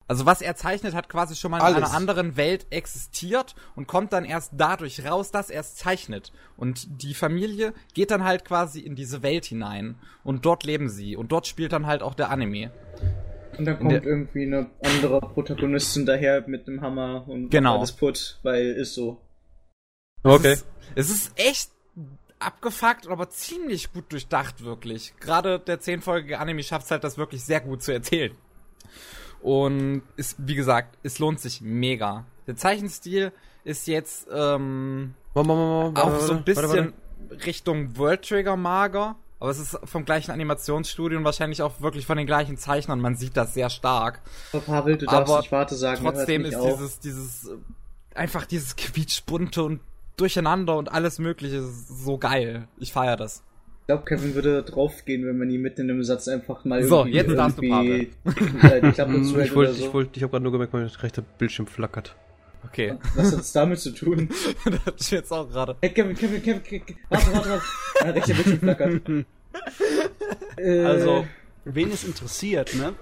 Also was er zeichnet, hat quasi schon mal in Alles. einer anderen Welt existiert und kommt dann erst dadurch raus, dass er es zeichnet. Und die Familie geht dann halt quasi in diese Welt hinein und dort leben sie und dort spielt dann halt auch der Anime. Und dann In kommt irgendwie eine andere Protagonistin daher mit einem Hammer und Genau. alles putt, weil ist so. Okay. Es ist, es ist echt abgefuckt, aber ziemlich gut durchdacht, wirklich. Gerade der zehnfolgige Anime schafft es halt, das wirklich sehr gut zu erzählen. Und ist, wie gesagt, es lohnt sich mega. Der Zeichenstil ist jetzt ähm, Warte, warte, warte, auch so ein bisschen warte. Richtung World Trigger mager, aber es ist vom gleichen Animationsstudio und wahrscheinlich auch wirklich von den gleichen Zeichnern. Man sieht das sehr stark. Aber Pavel, du darfst Aber nicht Warte sagen. Trotzdem ist auf. dieses, dieses, äh, einfach dieses quietschbunte und durcheinander und alles mögliche so geil. Ich feier das. Ich glaube, Kevin würde draufgehen, wenn man ihn mitten in einem Satz einfach mal So, irgendwie, jetzt darfst du, irgendwie *laughs* äh, Klappe Hm, Ich wollte, oder so. ich wollte, ich habe gerade nur gemerkt, mein rechter Bildschirm flackert. Okay. Was hat es damit zu tun? *laughs* das ist jetzt auch gerade. Hey, Kevin, Kevin, Kevin, Kevin, warte, warte, warte. Ah, rechter Bildschirm flackert. *laughs* äh, Also, wen es interessiert, ne?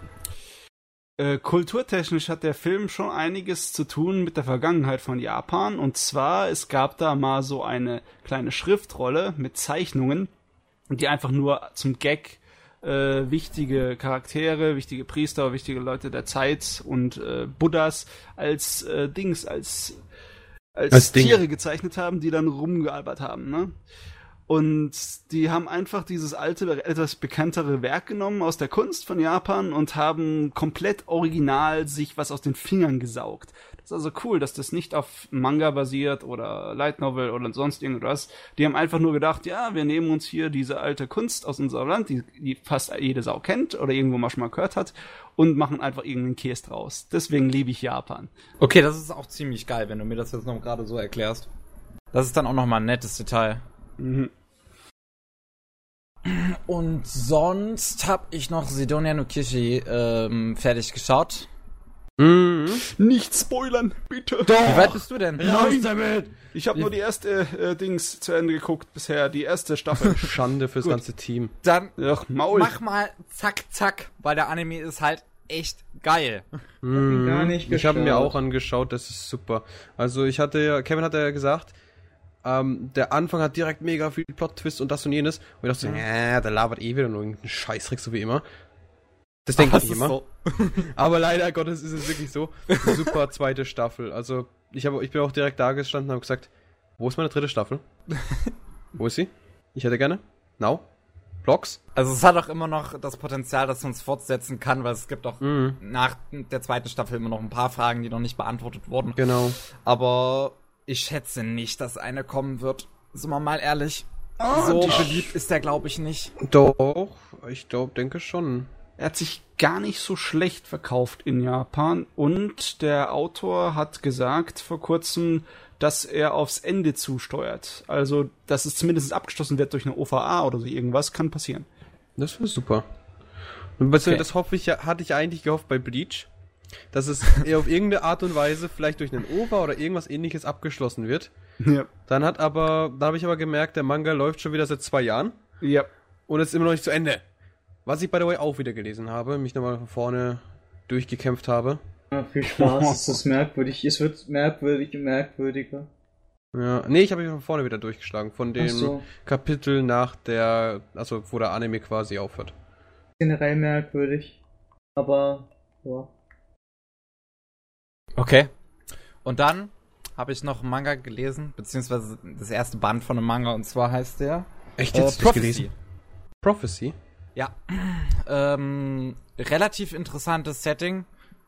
Äh, kulturtechnisch hat der Film schon einiges zu tun mit der Vergangenheit von Japan. Und zwar, es gab da mal so eine kleine Schriftrolle mit Zeichnungen, die einfach nur zum Gag äh, wichtige Charaktere, wichtige Priester, wichtige Leute der Zeit und äh, Buddhas als äh, Dings, als, als, Als. Tiere gezeichnet haben, die dann rumgealbert haben, ne? Und die haben einfach dieses alte, etwas bekanntere Werk genommen aus der Kunst von Japan und haben komplett original sich was aus den Fingern gesaugt. Das ist also cool, dass das nicht auf Manga basiert oder Light Novel oder sonst irgendwas. Die haben einfach nur gedacht, ja, wir nehmen uns hier diese alte Kunst aus unserem Land, die, die fast jede Sau kennt oder irgendwo mal schon mal gehört hat und machen einfach irgendeinen Käse draus. Deswegen liebe ich Japan. Okay, das ist auch ziemlich geil, wenn du mir das jetzt noch gerade so erklärst. Das ist dann auch noch mal ein nettes Detail. Mhm. Und sonst habe ich noch Sidonia no Kishi ähm, fertig geschaut. Mhm. Nicht spoilern, bitte. Wie weit bist du denn? Nein, damit! Ich habe nur die erste äh, Dings zu Ende geguckt bisher, die erste Staffel. *laughs* Schande fürs Gut. ganze Team. Dann Ach, Maul. mach mal zack, zack, weil der Anime ist halt echt geil. Mhm. gar nicht Ich habe mir geschaut. auch angeschaut, das ist super. Also ich hatte ja, Kevin hat ja gesagt, ähm, der Anfang hat direkt mega viel Plot-Twist und das und jenes. Und ich dachte so, ja, der labert eh wieder nur irgendeinen Scheißdreck, so wie immer. Das denke ich immer. so. *laughs* Aber leider Gottes ist es wirklich so. Super zweite Staffel. Also ich, hab, ich bin auch direkt da gestanden und habe gesagt, wo ist meine dritte Staffel? *laughs* Wo ist sie? Ich hätte gerne. Now? Vlogs? Also es hat auch immer noch das Potenzial, dass man es fortsetzen kann, weil es gibt auch Mhm. nach der zweiten Staffel immer noch ein paar Fragen, die noch nicht beantwortet wurden. Genau. Aber ich schätze nicht, dass eine kommen wird. Sind wir mal ehrlich. so beliebt ist der, glaube ich, nicht. Doch, ich glaube, denke schon. Er hat sich gar nicht so schlecht verkauft in Japan und der Autor hat gesagt vor kurzem, dass er aufs Ende zusteuert. Also, dass es zumindest abgeschlossen wird durch eine OVA oder so irgendwas, kann passieren. Das wäre super. Okay. das hoffe ich, ja- hatte ich eigentlich gehofft bei Bleach, dass es eher auf irgendeine Art und Weise vielleicht durch einen OVA oder irgendwas ähnliches abgeschlossen wird. Ja. Dann hat aber, da habe ich aber gemerkt, der Manga läuft schon wieder seit zwei Jahren Ja. und ist immer noch nicht zu Ende. Was ich by the way auch wieder gelesen habe, mich nochmal von vorne durchgekämpft habe. Ja, viel Spaß, es ist merkwürdig. Es wird merkwürdig und merkwürdiger. Ja, nee, ich habe mich von vorne wieder durchgeschlagen, von dem so, Kapitel nach der, also wo der Anime quasi aufhört. generell merkwürdig. Aber, ja. Okay. Und dann habe ich noch einen Manga gelesen, beziehungsweise das erste Band von einem Manga, und zwar heißt der Echt äh, jetzt Prophecy. gelesen? Prophecy? Ja. *clears throat* Ähm, relativ interessantes Setting.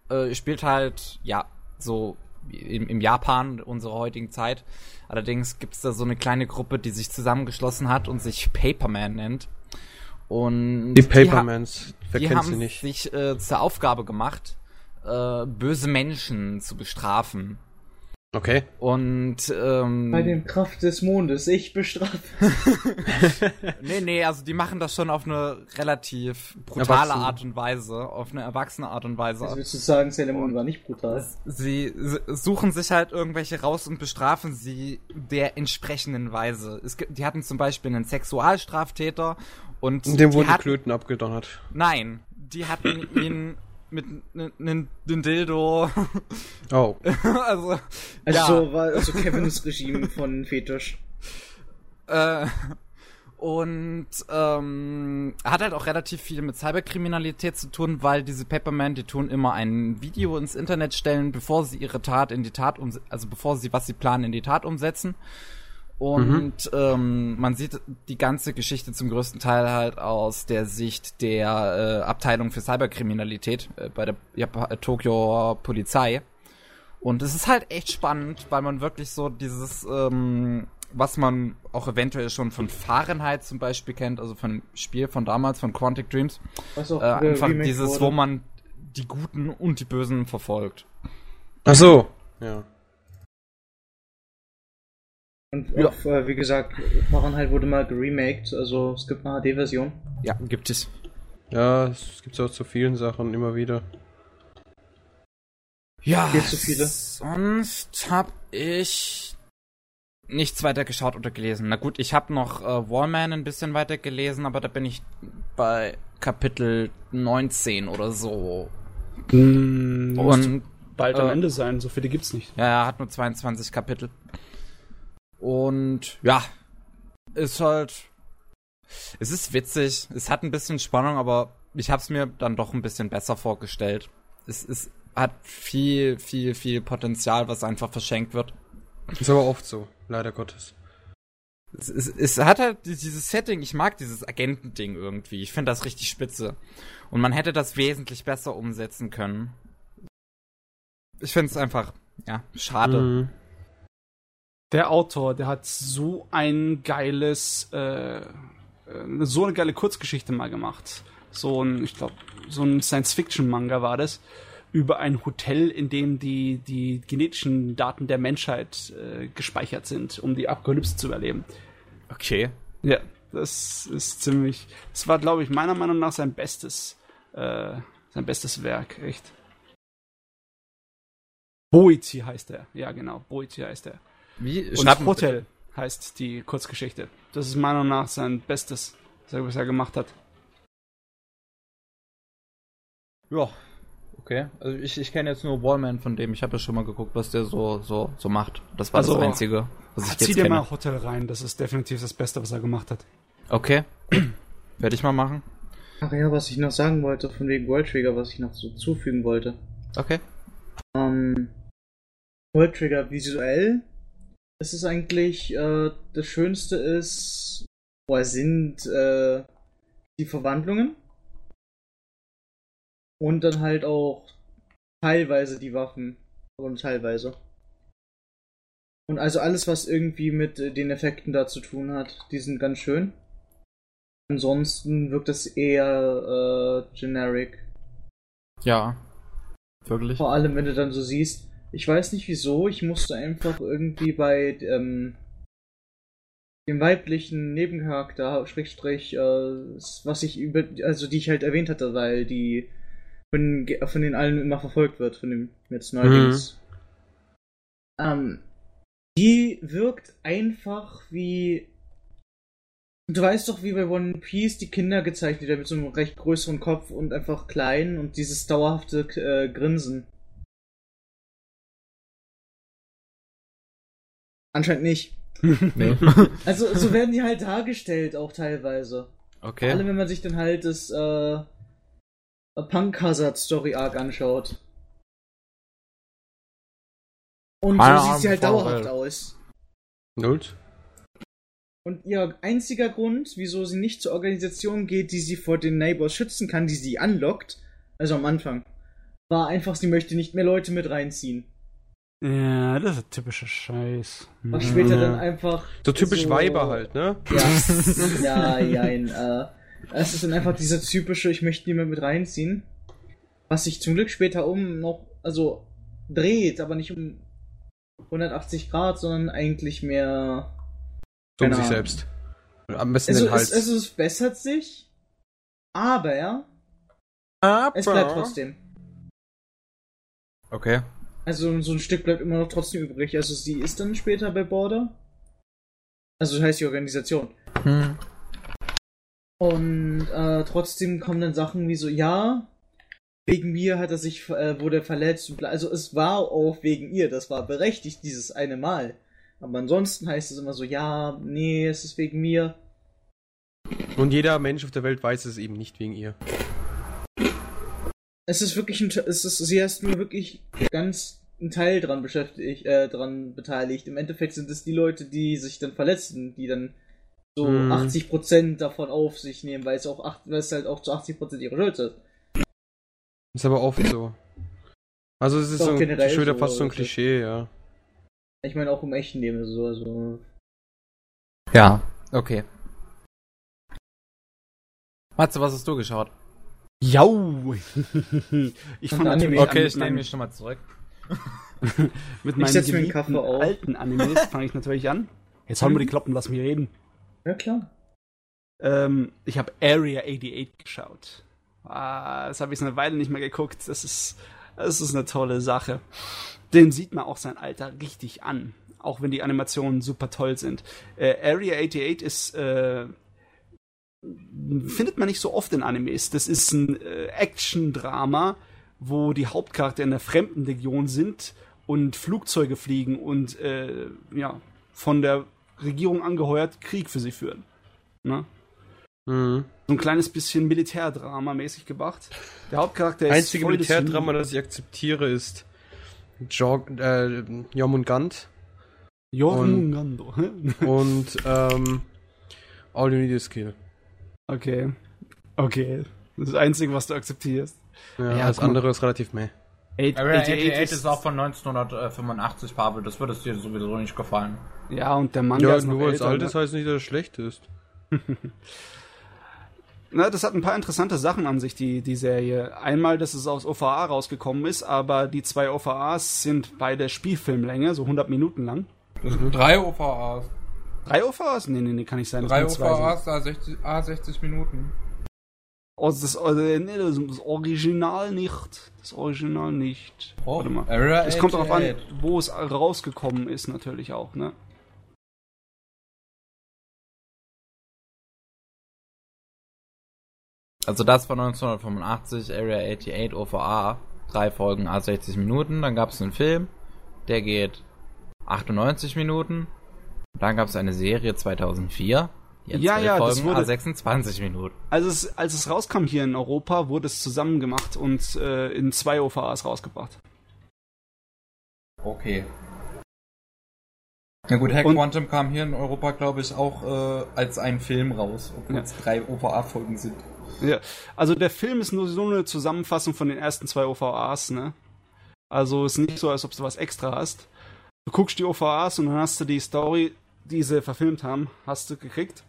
Äh, spielt halt, ja, so im, im Japan unserer heutigen Zeit. Allerdings gibt's da so eine kleine Gruppe, die sich zusammengeschlossen hat und sich Paperman nennt. Und Die ha- Papermans, wer die kennt sie haben nicht? sich äh, zur Aufgabe gemacht, äh, böse Menschen zu bestrafen. Okay. Und ähm, Bei dem Kraft des Mondes, ich bestrafe. *laughs* *laughs* nee, nee, also die machen das schon auf eine relativ brutale Erwachsen. Art und Weise, auf eine erwachsene Art und Weise. Also willst du sagen, Sailor Moon war nicht brutal? Sie suchen sich halt irgendwelche raus und bestrafen sie der entsprechenden Weise. Es gibt, die hatten zum Beispiel einen Sexualstraftäter und Und dem wurden die Klöten abgedonnert. Nein, die hatten *laughs* ihn mit einem Dildo. Oh. *laughs* also, Also ja, so war also Kevins Regime von Fetisch. äh, und ähm, hat halt auch relativ viel mit Cyberkriminalität zu tun, weil diese Paperman, die tun immer ein Video ins Internet stellen, bevor sie ihre Tat in die Tat um, also bevor sie was sie planen in die Tat umsetzen. Und ähm, man sieht die ganze Geschichte zum größten Teil halt aus der Sicht der äh, Abteilung für Cyberkriminalität äh, bei der Jap äh, Tokio Polizei. Und es ist halt echt spannend, weil man wirklich so dieses, ähm, was man auch eventuell schon von Fahrenheit zum Beispiel kennt, also von dem Spiel von damals, von Quantic Dreams, äh, einfach dieses, wurde. wo man die Guten und die Bösen verfolgt. Ach so. Ja. Und Ja. auch, äh, wie gesagt, Fahrenheit wurde mal geremaked, also es gibt eine HD-Version. Ja, gibt es. Ja, es gibt auch zu vielen Sachen immer wieder. Ja, Viel zu viele. sonst hab ich nichts weiter geschaut oder gelesen. Na gut, ich habe noch äh, Wallman ein bisschen weiter gelesen, aber da bin ich bei Kapitel 19 oder so. Mm, muss Und bald am äh, Ende sein, so viele gibt's nicht. ja, er hat nur 22 Kapitel. Und ja, ist halt. Es ist witzig, es hat ein bisschen Spannung, aber ich habe es mir dann doch ein bisschen besser vorgestellt. Es, es hat viel, viel, viel Potenzial, was einfach verschenkt wird. Ist aber oft so, leider Gottes. Es, es, es hat halt dieses Setting, ich mag dieses Agentending irgendwie. Ich finde das richtig spitze. Und man hätte das wesentlich besser umsetzen können. Ich finde es einfach, ja, schade. Mhm. Der Autor, der hat so ein geiles, äh, äh, so eine geile Kurzgeschichte mal gemacht. So ein, ich glaube, so ein Science-Fiction-Manga war das. Über ein Hotel, in dem die, die genetischen Daten der Menschheit äh, gespeichert sind, um die Apokalypse zu überleben. Okay. Ja, das ist ziemlich. Das war, glaube ich, meiner Meinung nach sein bestes, äh, sein bestes Werk, echt. Boichi heißt er. Ja, genau, Boichi heißt er. Wie? Und Schreib mal Hotel heißt die Kurzgeschichte. Das ist meiner Meinung nach sein bestes, was er gemacht hat. Ja, okay. Also ich, ich kenne jetzt nur Wallman von dem. Ich habe ja schon mal geguckt, was der so so so macht. Das war Also, das Einzige, was ich Zieh jetzt dir kenne. mal Hotel rein, das ist definitiv das Beste, was er gemacht hat. Okay, *clears throat* werde ich mal machen. Ach ja, was ich noch sagen wollte, von wegen World Trigger, was ich noch so zufügen wollte. Okay. Ähm, World Trigger visuell, es ist eigentlich, äh, das Schönste ist, boah, sind äh, die Verwandlungen. Und dann halt auch teilweise die Waffen. Aber nur teilweise. Und also alles, was irgendwie mit äh, den Effekten da zu tun hat, die sind ganz schön. Ansonsten wirkt das eher äh, generic. Ja. Wirklich. Vor allem, wenn du dann so siehst, ich weiß nicht wieso, ich musste einfach irgendwie bei ähm, dem weiblichen Nebencharakter, Schrägstrich, äh, was ich über, also die ich halt erwähnt hatte, weil die von, von den allen immer verfolgt wird, von dem jetzt neuerdings. Ähm, die wirkt einfach wie. Du weißt doch, wie bei One Piece die Kinder gezeichnet werden mit so einem recht größeren Kopf und einfach klein und dieses dauerhafte äh, Grinsen. Anscheinend nicht. *laughs* Nee. *laughs* Also so werden die halt dargestellt auch teilweise. Vor allem Okay. wenn man sich dann halt das äh, Punk Hazard Story Arc anschaut. Und Keine so sieht sie halt dauerhaft aus. Nullt? Und ihr einziger Grund, wieso sie nicht zur Organisation geht, die sie vor den Neighbors schützen kann, die sie anlockt, also am Anfang, war einfach, sie möchte nicht mehr Leute mit reinziehen. Ja, das ist typischer Scheiß. Was Mhm. später Ja. dann einfach. So typisch Weiber halt, ne? Ja, ja, jein. Äh, es ist dann einfach dieser typische, ich möchte niemand mit reinziehen. Was sich zum Glück später um noch, also dreht, aber nicht um 180 Grad, sondern eigentlich mehr. So um sich Ahnung. selbst. Am besten Also den es, Hals. es, es bessert sich, aber Aber es bleibt trotzdem. Okay. Also so ein Stück bleibt immer noch trotzdem übrig. Also sie ist dann später bei Border. Also das heißt die Organisation. Hm. Und äh, trotzdem kommen dann Sachen wie so, ja, wegen mir hat er sich, äh, wurde er verletzt. Also es war auch wegen ihr, das war berechtigt dieses eine Mal. Aber ansonsten heißt es immer so, ja, nee, es ist wegen mir. Und jeder Mensch auf der Welt weiß es eben nicht wegen ihr. Es ist wirklich ein, es ist, sie ist nur wirklich ganz ein Teil dran beschäftigt, äh, dran beteiligt. Im Endeffekt sind es die Leute, die sich dann verletzen, die dann so Hm. 80% davon auf sich nehmen, weil es auch, acht- weil es halt auch zu 80% ihre Schuld ist. Ist aber oft so. Also es ist Doch, so generell schon wieder so, fast so ein Klischee, ja. Ich meine auch im echten Leben ist es so, also. Ja, okay. Matze, was hast du geschaut? Jau! *laughs* ich fange Anime. Okay, ich nehme mich schon mal zurück. *laughs* mit Ich meinen geliebten alten Animes fange ich natürlich an. Jetzt holen wir die Kloppen, lass mich reden. Ja, klar. Ähm, ich habe Area 88 geschaut. Ah, das habe ich eine Weile nicht mehr geguckt. Das ist, das ist eine tolle Sache. Den sieht man auch sein Alter richtig an. Auch wenn die Animationen super toll sind. Äh, Area 88 ist, äh, findet man nicht so oft in Animes. Das ist ein äh, Action-Drama, wo die Hauptcharaktere in der fremden Legion sind und Flugzeuge fliegen und äh, ja, von der Regierung angeheuert Krieg für sie führen. Ne? Mhm. so ein kleines bisschen Militärdrama mäßig gemacht. Der Hauptcharakter ist Einzige Militärdrama, das ich akzeptiere, ist Jog äh, Jormungand Jormungandr. und ähm, All You Need Is Kill. Okay. Okay. Das ist das Einzige, was du akzeptierst. Ja, Ja, das andere ist relativ meh. Eight- Area 88 88 ist auch von 1985, Pavel. Das würde es dir sowieso nicht gefallen. Ja, und der Manga Ja, ist nur weil es alt ne? ist, heißt nicht, dass es schlecht ist. *laughs* Na, das hat ein paar interessante Sachen an sich, die, die Serie. Einmal, dass es aus OVA rausgekommen ist, aber die zwei OVAs sind beide Spielfilmlänge, so 100 Minuten lang. Drei OVAs. Drei OVAs? Nee, nee, nee, kann nicht sein. Drei. OVAs, da 60, ah, 60 Minuten. Oh, das, äh, nee, das, das Original nicht. Das Original nicht. Oh, Warte mal. Area Es kommt darauf an, 88. wo es rausgekommen ist, natürlich auch, ne? Also das war 1985, Area 88 OVA. Drei Folgen, a 60 Minuten. Dann gab es einen Film, der geht 98 Minuten. Dann gab es eine Serie 2004. Die Ja, ja, das Folgen, wurde- a 26 Minuten. Als es, als es rauskam hier in Europa, wurde es zusammen gemacht und äh, in zwei OVAs rausgebracht. Okay. Na gut, Hack Und- Quantum kam hier in Europa, glaube ich, auch äh, als ein Film raus, obwohl Ja. es drei OVA-Folgen sind. Ja. Also der Film ist nur so eine Zusammenfassung von den ersten zwei OVAs, ne? Also ist nicht so, als ob du was extra hast. Du guckst die OVAs und dann hast du die Story, die sie verfilmt haben, hast du gekriegt.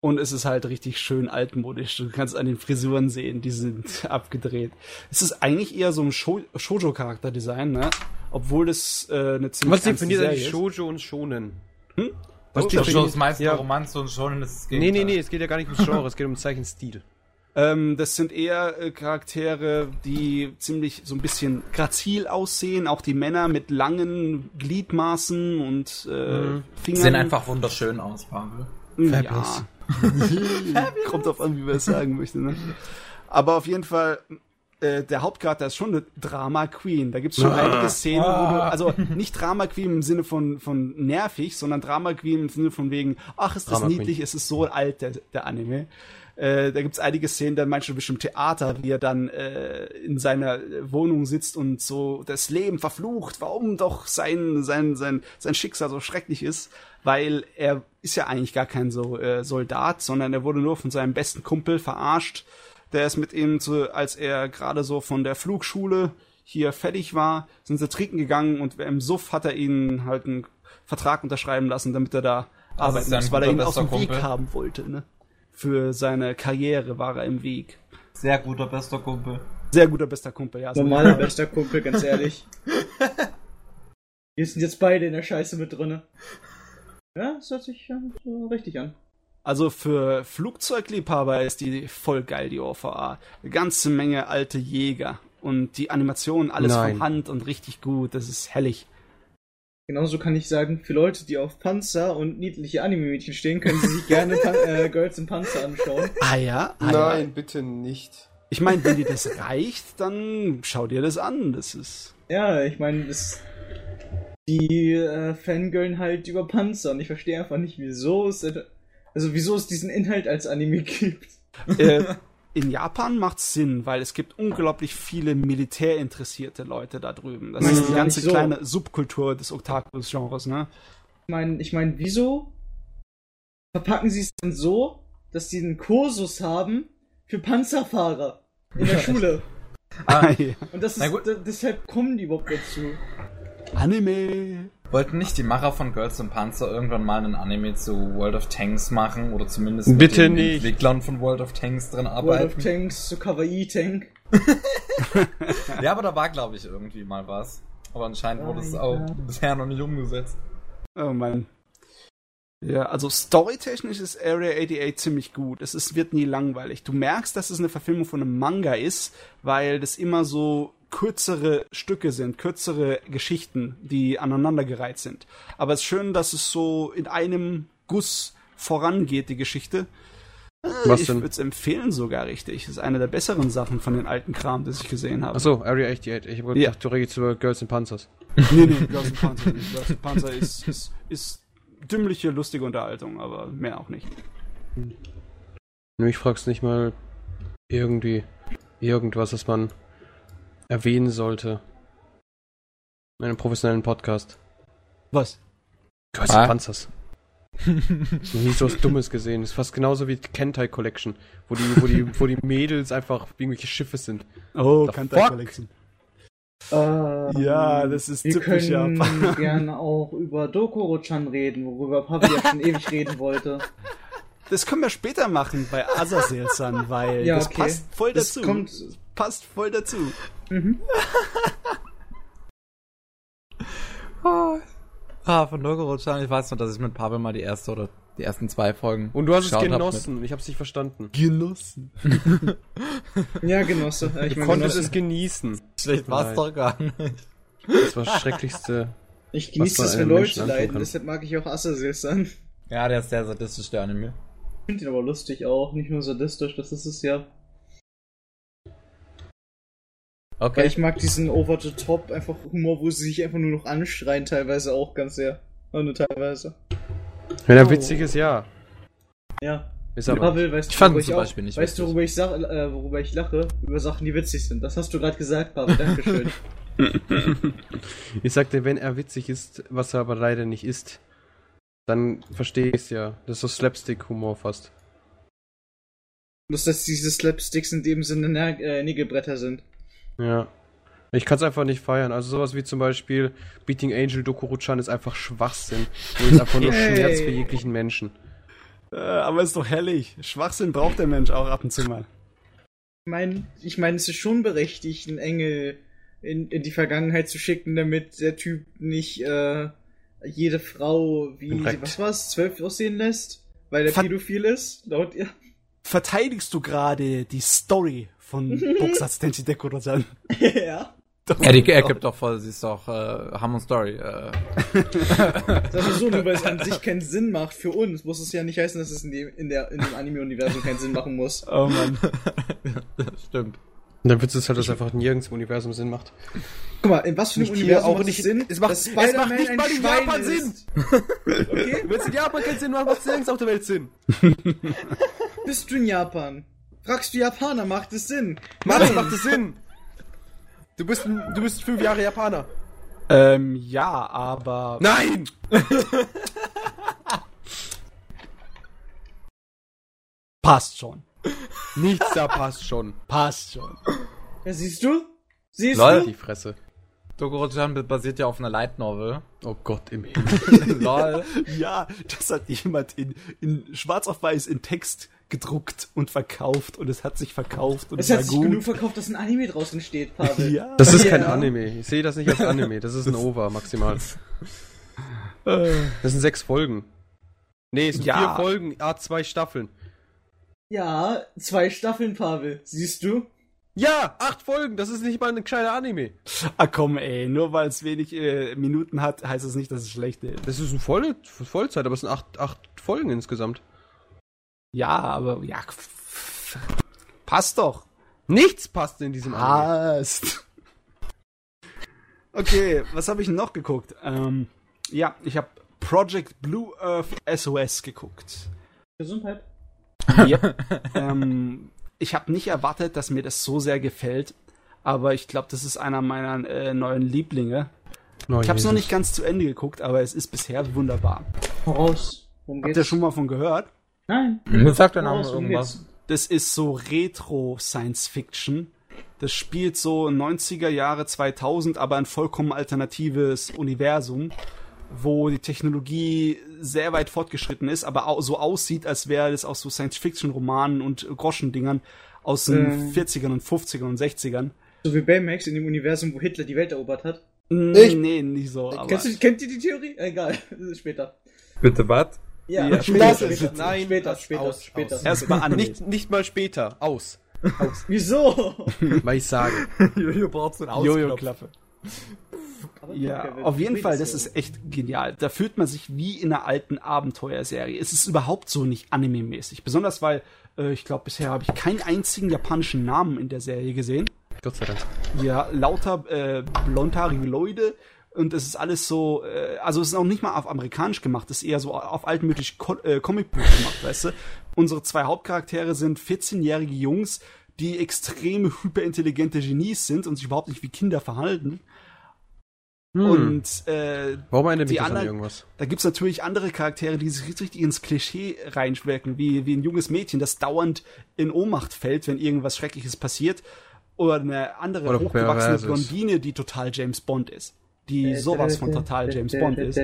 Und es ist halt richtig schön altmodisch. Du kannst an den Frisuren sehen, die sind *laughs* abgedreht. Es ist eigentlich eher so ein Sho Shoujo-Charakterdesign, ne? Obwohl das äh, eine ziemlich Was definiert eigentlich ist. Shoujo und Shonen? Hm? Was Shoujo Shoujo ist meistens ja. Romanze und schon ist es Nee, nee, nee, es geht ja gar nicht ums Genre, es geht um Zeichenstil. Ähm, das sind eher äh, Charaktere, die ziemlich so ein bisschen grazil aussehen. Auch die Männer mit langen Gliedmaßen und äh, Mhm. Fingern. Sehen einfach wunderschön aus, Pavel. Ja. *laughs* Kommt drauf an, wie man es sagen möchte. Ne? Aber auf jeden Fall, äh, der Hauptcharakter ist schon eine Drama Queen. Da gibt es schon einige Szenen, wo du, also nicht Drama Queen im Sinne von, von nervig, sondern Drama Queen im Sinne von wegen, ach, ist das Drama Queen. niedlich, es ist so alt, der, der Anime. Äh, da gibt's einige Szenen, dann manchmal bestimmt Theater, wie er dann äh, in seiner Wohnung sitzt und so das Leben verflucht, warum doch sein, sein, sein, sein Schicksal so schrecklich ist, weil er ist ja eigentlich gar kein so äh, Soldat, sondern er wurde nur von seinem besten Kumpel verarscht. Der ist mit ihm zu, als er gerade so von der Flugschule hier fertig war, sind sie trinken gegangen und im Suff hat er ihnen halt einen Vertrag unterschreiben lassen, damit er da arbeiten muss, weil er ihn aus dem Weg haben wollte, ne? Für seine Karriere war er im Weg. Sehr guter, bester Kumpel. Sehr guter bester Kumpel, ja. so- Normaler bester Kumpel, ganz ehrlich. *laughs* Wir sind jetzt beide in der Scheiße mit drinne. Ja, das hört sich ja so richtig an. Also für Flugzeugliebhaber ist die voll geil, die OVA. Eine ganze Menge alte Jäger. Und die Animation, alles Nein. von Hand und richtig gut. Das ist hellig. Genauso kann ich sagen, für Leute, die auf Panzer und niedliche Anime-Mädchen stehen, können sie sich gerne Pan *laughs* äh, Girls in Panzer anschauen. Ah ja? Ah, ja. Nein, bitte nicht. Ich meine, wenn dir das reicht, dann schau dir das an. Das ist. Ja, ich meine, das. Die äh, fangirlen halt über Panzer und ich verstehe einfach nicht, wieso es. Also, wieso es diesen Inhalt als Anime gibt. Äh, *laughs* in Japan macht's Sinn, weil es gibt unglaublich viele militärinteressierte Leute da drüben. Das ist die ganze so. kleine Subkultur des Otakus-Genres, ne? Ich meine, ich mein, wieso verpacken sie es denn so, dass die einen Kursus haben für Panzerfahrer in der *laughs* Schule? Ah, ja. Und das ist, deshalb kommen die überhaupt dazu. Anime. Wollten nicht die Macher von Girls in Panzer irgendwann mal einen Anime zu World of Tanks machen oder zumindest mit Bitte den nicht. Entwicklern von World of Tanks drin World arbeiten? of Tanks, so Kawaii-Tank. *laughs* Ja, aber da war glaube ich irgendwie mal was. Aber anscheinend wurde es Ja, auch bisher noch nicht umgesetzt. Oh Mann. Ja, also storytechnisch ist Area 88 ziemlich gut. Es ist, wird nie langweilig. Du merkst, dass es eine Verfilmung von einem Manga ist, weil das immer so kürzere Stücke sind, kürzere Geschichten, die aneinandergereiht sind. Aber es ist schön, dass es so in einem Guss vorangeht, die Geschichte. Äh, Was ich würde es empfehlen sogar richtig. Das ist eine der besseren Sachen von den alten Kram, das ich gesehen habe. Achso, Area 88. Ich habe Ja. gedacht, du redest über Girls in Panzers. *laughs* Nee, nee, Girls in Panzer nicht. Girls in Panzer ist, ist, ist dümmliche, lustige Unterhaltung, aber mehr auch nicht. Mich fragst nicht mal irgendwie irgendwas, was man erwähnen sollte. In einem professionellen Podcast. Was? Girls Ah. in Panzers. Ich nie so was Dummes gesehen. Das ist fast genauso wie die Kentai Collection, wo die, wo die, wo die Mädels einfach irgendwelche Schiffe sind. Oh, The Kantai fuck? Collection. Ähm, Ja, das ist Wir typisch können Japan. gerne auch über Dokoro-chan reden, worüber Papi ja schon ewig reden wollte. *laughs* Das können wir später machen bei Azazel-san, *laughs* weil Ja, das okay. passt voll Das dazu. kommt. passt voll dazu. Mhm. *laughs* Ah, von Dokoro-chan, ich weiß noch, dass ich mit Pavel mal die erste oder die ersten zwei Folgen Und du hast es geschaut hab genossen. Ich hab's nicht verstanden. Genossen. *laughs* Ja, Genosse. Ich Du mein, konntest es genießen. Schlecht war's Nein. doch gar nicht. Das war das Schrecklichste. Ich genieße es, wenn Leute leiden, deshalb mag ich auch Azazel-san. Ich Ja, der ist sehr sadistisch, der Anime. Finde ihn aber lustig auch, nicht nur sadistisch, das ist es ja. Weil Okay. ich mag diesen over-the-top einfach Humor, wo sie sich einfach nur noch anschreien, teilweise auch ganz sehr. Nur teilweise. Wenn er Oh. witzig ist, ja. Ja. Ist aber. Pavel, weißt Ich du, fand worüber ihn zum auch- Beispiel nicht Weißt du, worüber ich, sag, äh, worüber ich lache? Über Sachen, die witzig sind. Das hast du gerade gesagt, Pavel. Dankeschön. *laughs* Ich sagte, wenn er witzig ist, was er aber leider nicht ist, dann verstehe ich es ja. Das ist so Slapstick-Humor fast. Bloß, dass diese Slapsticks in dem Sinne Nä- äh, Nägelbretter sind. Ja. Ich kann es einfach nicht feiern. Also sowas wie zum Beispiel Beating Angel Dokuro-chan ist einfach Schwachsinn. Und ist einfach nur. *laughs* Schmerz für jeglichen Menschen. Äh, aber ist doch herrlich. Schwachsinn braucht der Mensch auch ab und zu mal. Ich meine, ich mein, es ist schon berechtigt, einen Engel in, in die Vergangenheit zu schicken, damit der Typ nicht äh, jede Frau wie, Korrekt. was war's, zwölf aussehen lässt, weil der Ver- pädophil ist, laut ihr. Verteidigst du gerade die Story von *laughs* Boxatz Tenchi Dekoro-san? *laughs* ja. Ja, die ergibt doch voll, sie ist doch äh, Ham und Story. Äh, *laughs* Sag mal so, nur weil es an sich keinen Sinn macht für uns, muss es ja nicht heißen, dass es in dem, in der, in dem Anime-Universum keinen Sinn machen muss. Oh Mann. stimmt. Und dann wird es halt, dass einfach nirgends im Universum Sinn macht. Guck mal, in was für einem Universum auch macht nicht- Sinn, es macht- es macht nicht ein mal in Schwein Japan ist? Sinn. Okay? *laughs* Wenn es in Japan keinen Sinn macht, macht es nirgends auf der Welt Sinn. *laughs* Bist du in Japan? Fragst du Japaner, macht es Sinn? Mann, macht es Sinn. Du bist, du bist fünf Jahre Japaner. Ähm, ja, aber. Nein! *laughs* Passt schon. Nichts da passt schon. Passt schon. Ja, siehst du? Siehst Lol. du? Die Fresse. Dokoro-chan basiert ja auf einer Light Novel. Oh Gott im *laughs* Himmel. Lol. Ja, das hat jemand in, in schwarz auf weiß in Text gedruckt und verkauft und es hat sich verkauft und Es es hat sich gut. genug verkauft, dass ein Anime draus entsteht, Pavel. *laughs* ja. Das ist Ja. kein Anime. Ich sehe das nicht als Anime. Das ist ein OVA maximal. *laughs* Das sind sechs Folgen. Nee, es sind Ja. vier Folgen, A zwei Staffeln. Ja, zwei Staffeln, Pavel. Siehst du? Ja, acht Folgen. Das ist nicht mal ein gescheiter Anime. ah komm ey, nur weil es wenig äh, Minuten hat, heißt es nicht, dass es schlecht ist. Das ist eine volle Vollzeit, aber es sind acht, acht Folgen insgesamt. Ja, aber ja, passt doch. Nichts passt in diesem Anime. Passt. *laughs* Okay, was habe ich noch geguckt? Ähm, ja, ich habe Project Blue Earth SOS geguckt. Gesundheit. Yep. *laughs* ähm, ich habe nicht erwartet, dass mir das so sehr gefällt, aber ich glaube, das ist einer meiner äh, neuen Lieblinge. Oh, Ich habe es noch nicht ganz zu Ende geguckt, aber es ist bisher wunderbar. Voraus. Worum Habt ihr schon mal von gehört? Nein. Mir sagt der Name irgendwas. Das ist so Retro-Science-Fiction. Das spielt so 90er Jahre 2000, aber ein vollkommen alternatives Universum, wo die Technologie sehr weit fortgeschritten ist, aber so aussieht, als wäre das aus so Science-Fiction-Romanen und Groschendingern aus den Ähm. 40ern und 50ern und 60ern. So wie Baymax in dem Universum, wo Hitler die Welt erobert hat. Nee, nee, nicht so. Aber Kennst du, kennt ihr die Theorie? Egal, *laughs* das ist später. Bitte was? Ja, Ja, später, später. später, Nein, später, später, aus, später. aus. Erst mal Anime. Nicht, nicht mal später. Aus. Wieso? *laughs* Weil ich sage. *laughs* Jojo braucht so einen Jojo-Klappe. Ja, auf jeden Fall, das ist echt genial. Da fühlt man sich wie in einer alten Abenteuerserie. Es ist überhaupt so nicht anime-mäßig. Besonders weil, äh, ich glaube, bisher habe ich keinen einzigen japanischen Namen in der Serie gesehen. Gott sei Dank. Ja, lauter äh, blondhaarige Leute. Und es ist alles so, äh, also es ist auch nicht mal auf amerikanisch gemacht, es ist eher so auf altmodisch Co äh, Comicbuch gemacht, weißt du? Unsere zwei Hauptcharaktere sind 14-jährige Jungs, die extreme hyperintelligente Genies sind und sich überhaupt nicht wie Kinder verhalten. Hm. Und äh, Warum erinnert mich das an anderen- irgendwas? da gibt's natürlich andere Charaktere, die sich richtig ins Klischee reinschwecken, wie, wie ein junges Mädchen, das dauernd in Ohnmacht fällt, wenn irgendwas Schreckliches passiert. Oder eine andere Oder hochgewachsene. Blondine, die total James Bond ist. Die sowas von total James Bond ist.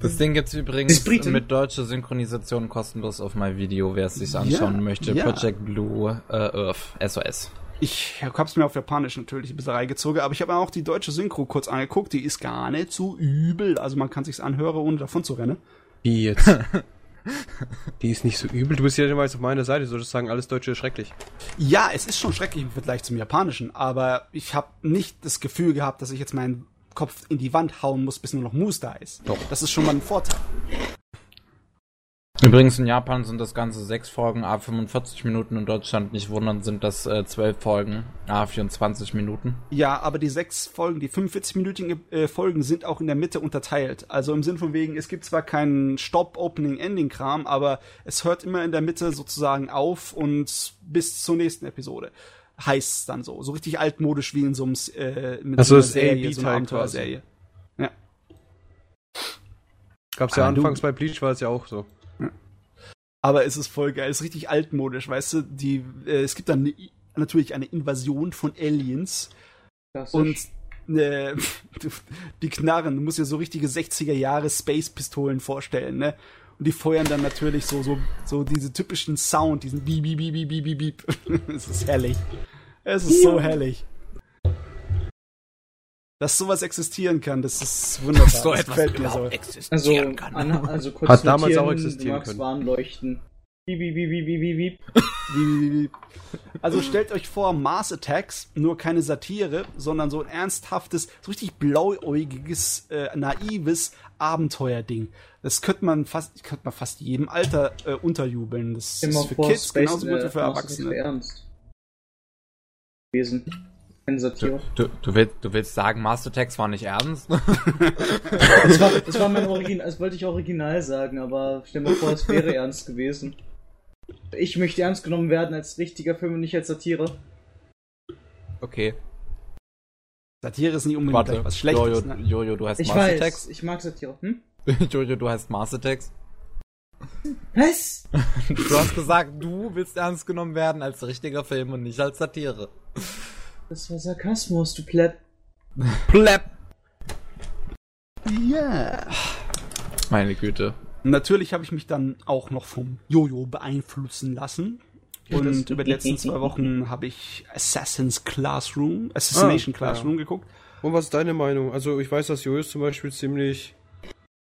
Das Ding gibt's Das übrigens mit deutscher Synchronisation kostenlos auf mein Video, wer es sich Ja, anschauen möchte. ja. Project Blue äh, Earth, SOS. Ich hab's mir auf Japanisch natürlich ein bisschen reingezogen, aber ich habe mir auch die deutsche Synchro kurz angeguckt, die ist gar nicht so übel. Also man kann sich's anhören, ohne davon zu rennen. Wie jetzt? *laughs* Die ist nicht so übel. Du bist ja immer auf meiner Seite, solltest sagen, alles Deutsche ist schrecklich. Ja, es ist schon schrecklich im Vergleich zum Japanischen, aber ich habe nicht das Gefühl gehabt, dass ich jetzt meinen Kopf in die Wand hauen muss, bis nur noch Moose da ist. Doch. Das ist schon mal ein Vorteil. Übrigens in Japan sind das Ganze sechs Folgen, a 45 Minuten. In Deutschland nicht wundern, sind das äh, zwölf Folgen, a 24 Minuten. Ja, aber die sechs Folgen, die 45-minütigen äh, Folgen sind auch in der Mitte unterteilt. Also im Sinn von wegen, es gibt zwar keinen Stop-Opening-Ending-Kram, aber es hört immer in der Mitte sozusagen auf und bis zur nächsten Episode. Heißt es dann so. So richtig altmodisch wie in so einem äh, mit Also so einer Serie, so einer Abenteuerserie. Ja. Gab's ja Ah, du- anfangs bei Bleach, war es ja auch so. Aber es ist voll geil, es ist richtig altmodisch, weißt du? Die, äh, es gibt dann ne, natürlich eine Invasion von Aliens Das und äh, *laughs* die Knarren, du musst dir so richtige 60er Jahre Space-Pistolen vorstellen, ne? Und die feuern dann natürlich so, so, so diese typischen Sound, diesen Bieb, Bieb, Bieb, Bieb, Bieb, Bieb. Es ist herrlich. Es ist so herrlich. Dass sowas existieren kann, das ist wunderbar. So das etwas gefällt mir überhaupt so. Also, existieren kann. Anna, also kurz Hat damals auch existieren du magst können. Warnleuchten. Piep, piep, piep, piep, piep, piep, piep. Wie, wie, wie. Also stellt euch vor, Mars Attacks, nur keine Satire, sondern so ein ernsthaftes, so richtig blauäugiges, äh, naives Abenteuerding. Das könnte man fast, könnte man fast jedem Alter äh, unterjubeln. Das Immer ist für Kids Space, genauso gut wie äh, für so Erwachsene. ernst. Wesen. Satire. Du, du, willst, du willst sagen, Master Text war nicht ernst? *laughs* Das war, das war mein Original, das wollte ich original sagen, aber stell dir mal vor, es wäre ernst gewesen. Ich möchte ernst genommen werden als richtiger Film und nicht als Satire. okay, Satire ist nicht unbedingt warte. was Schlechtes. Jojo, ne? Jojo, du heißt Ich Master weiß, Text. ich mag Satire. Hm? *laughs* Jojo, du heißt Master Text. Was? *laughs* Du hast gesagt, du willst ernst genommen werden als richtiger Film und nicht als Satire. Das war Sarkasmus, du Pleb. Pleb. Ja. Meine Güte. Natürlich habe ich mich dann auch noch vom Jojo beeinflussen lassen. Und über die letzten zwei Wochen habe ich Assassin's Classroom, Assassination Ah, Classroom geguckt. Und was ist deine Meinung? Also ich weiß, dass Jojas zum Beispiel ziemlich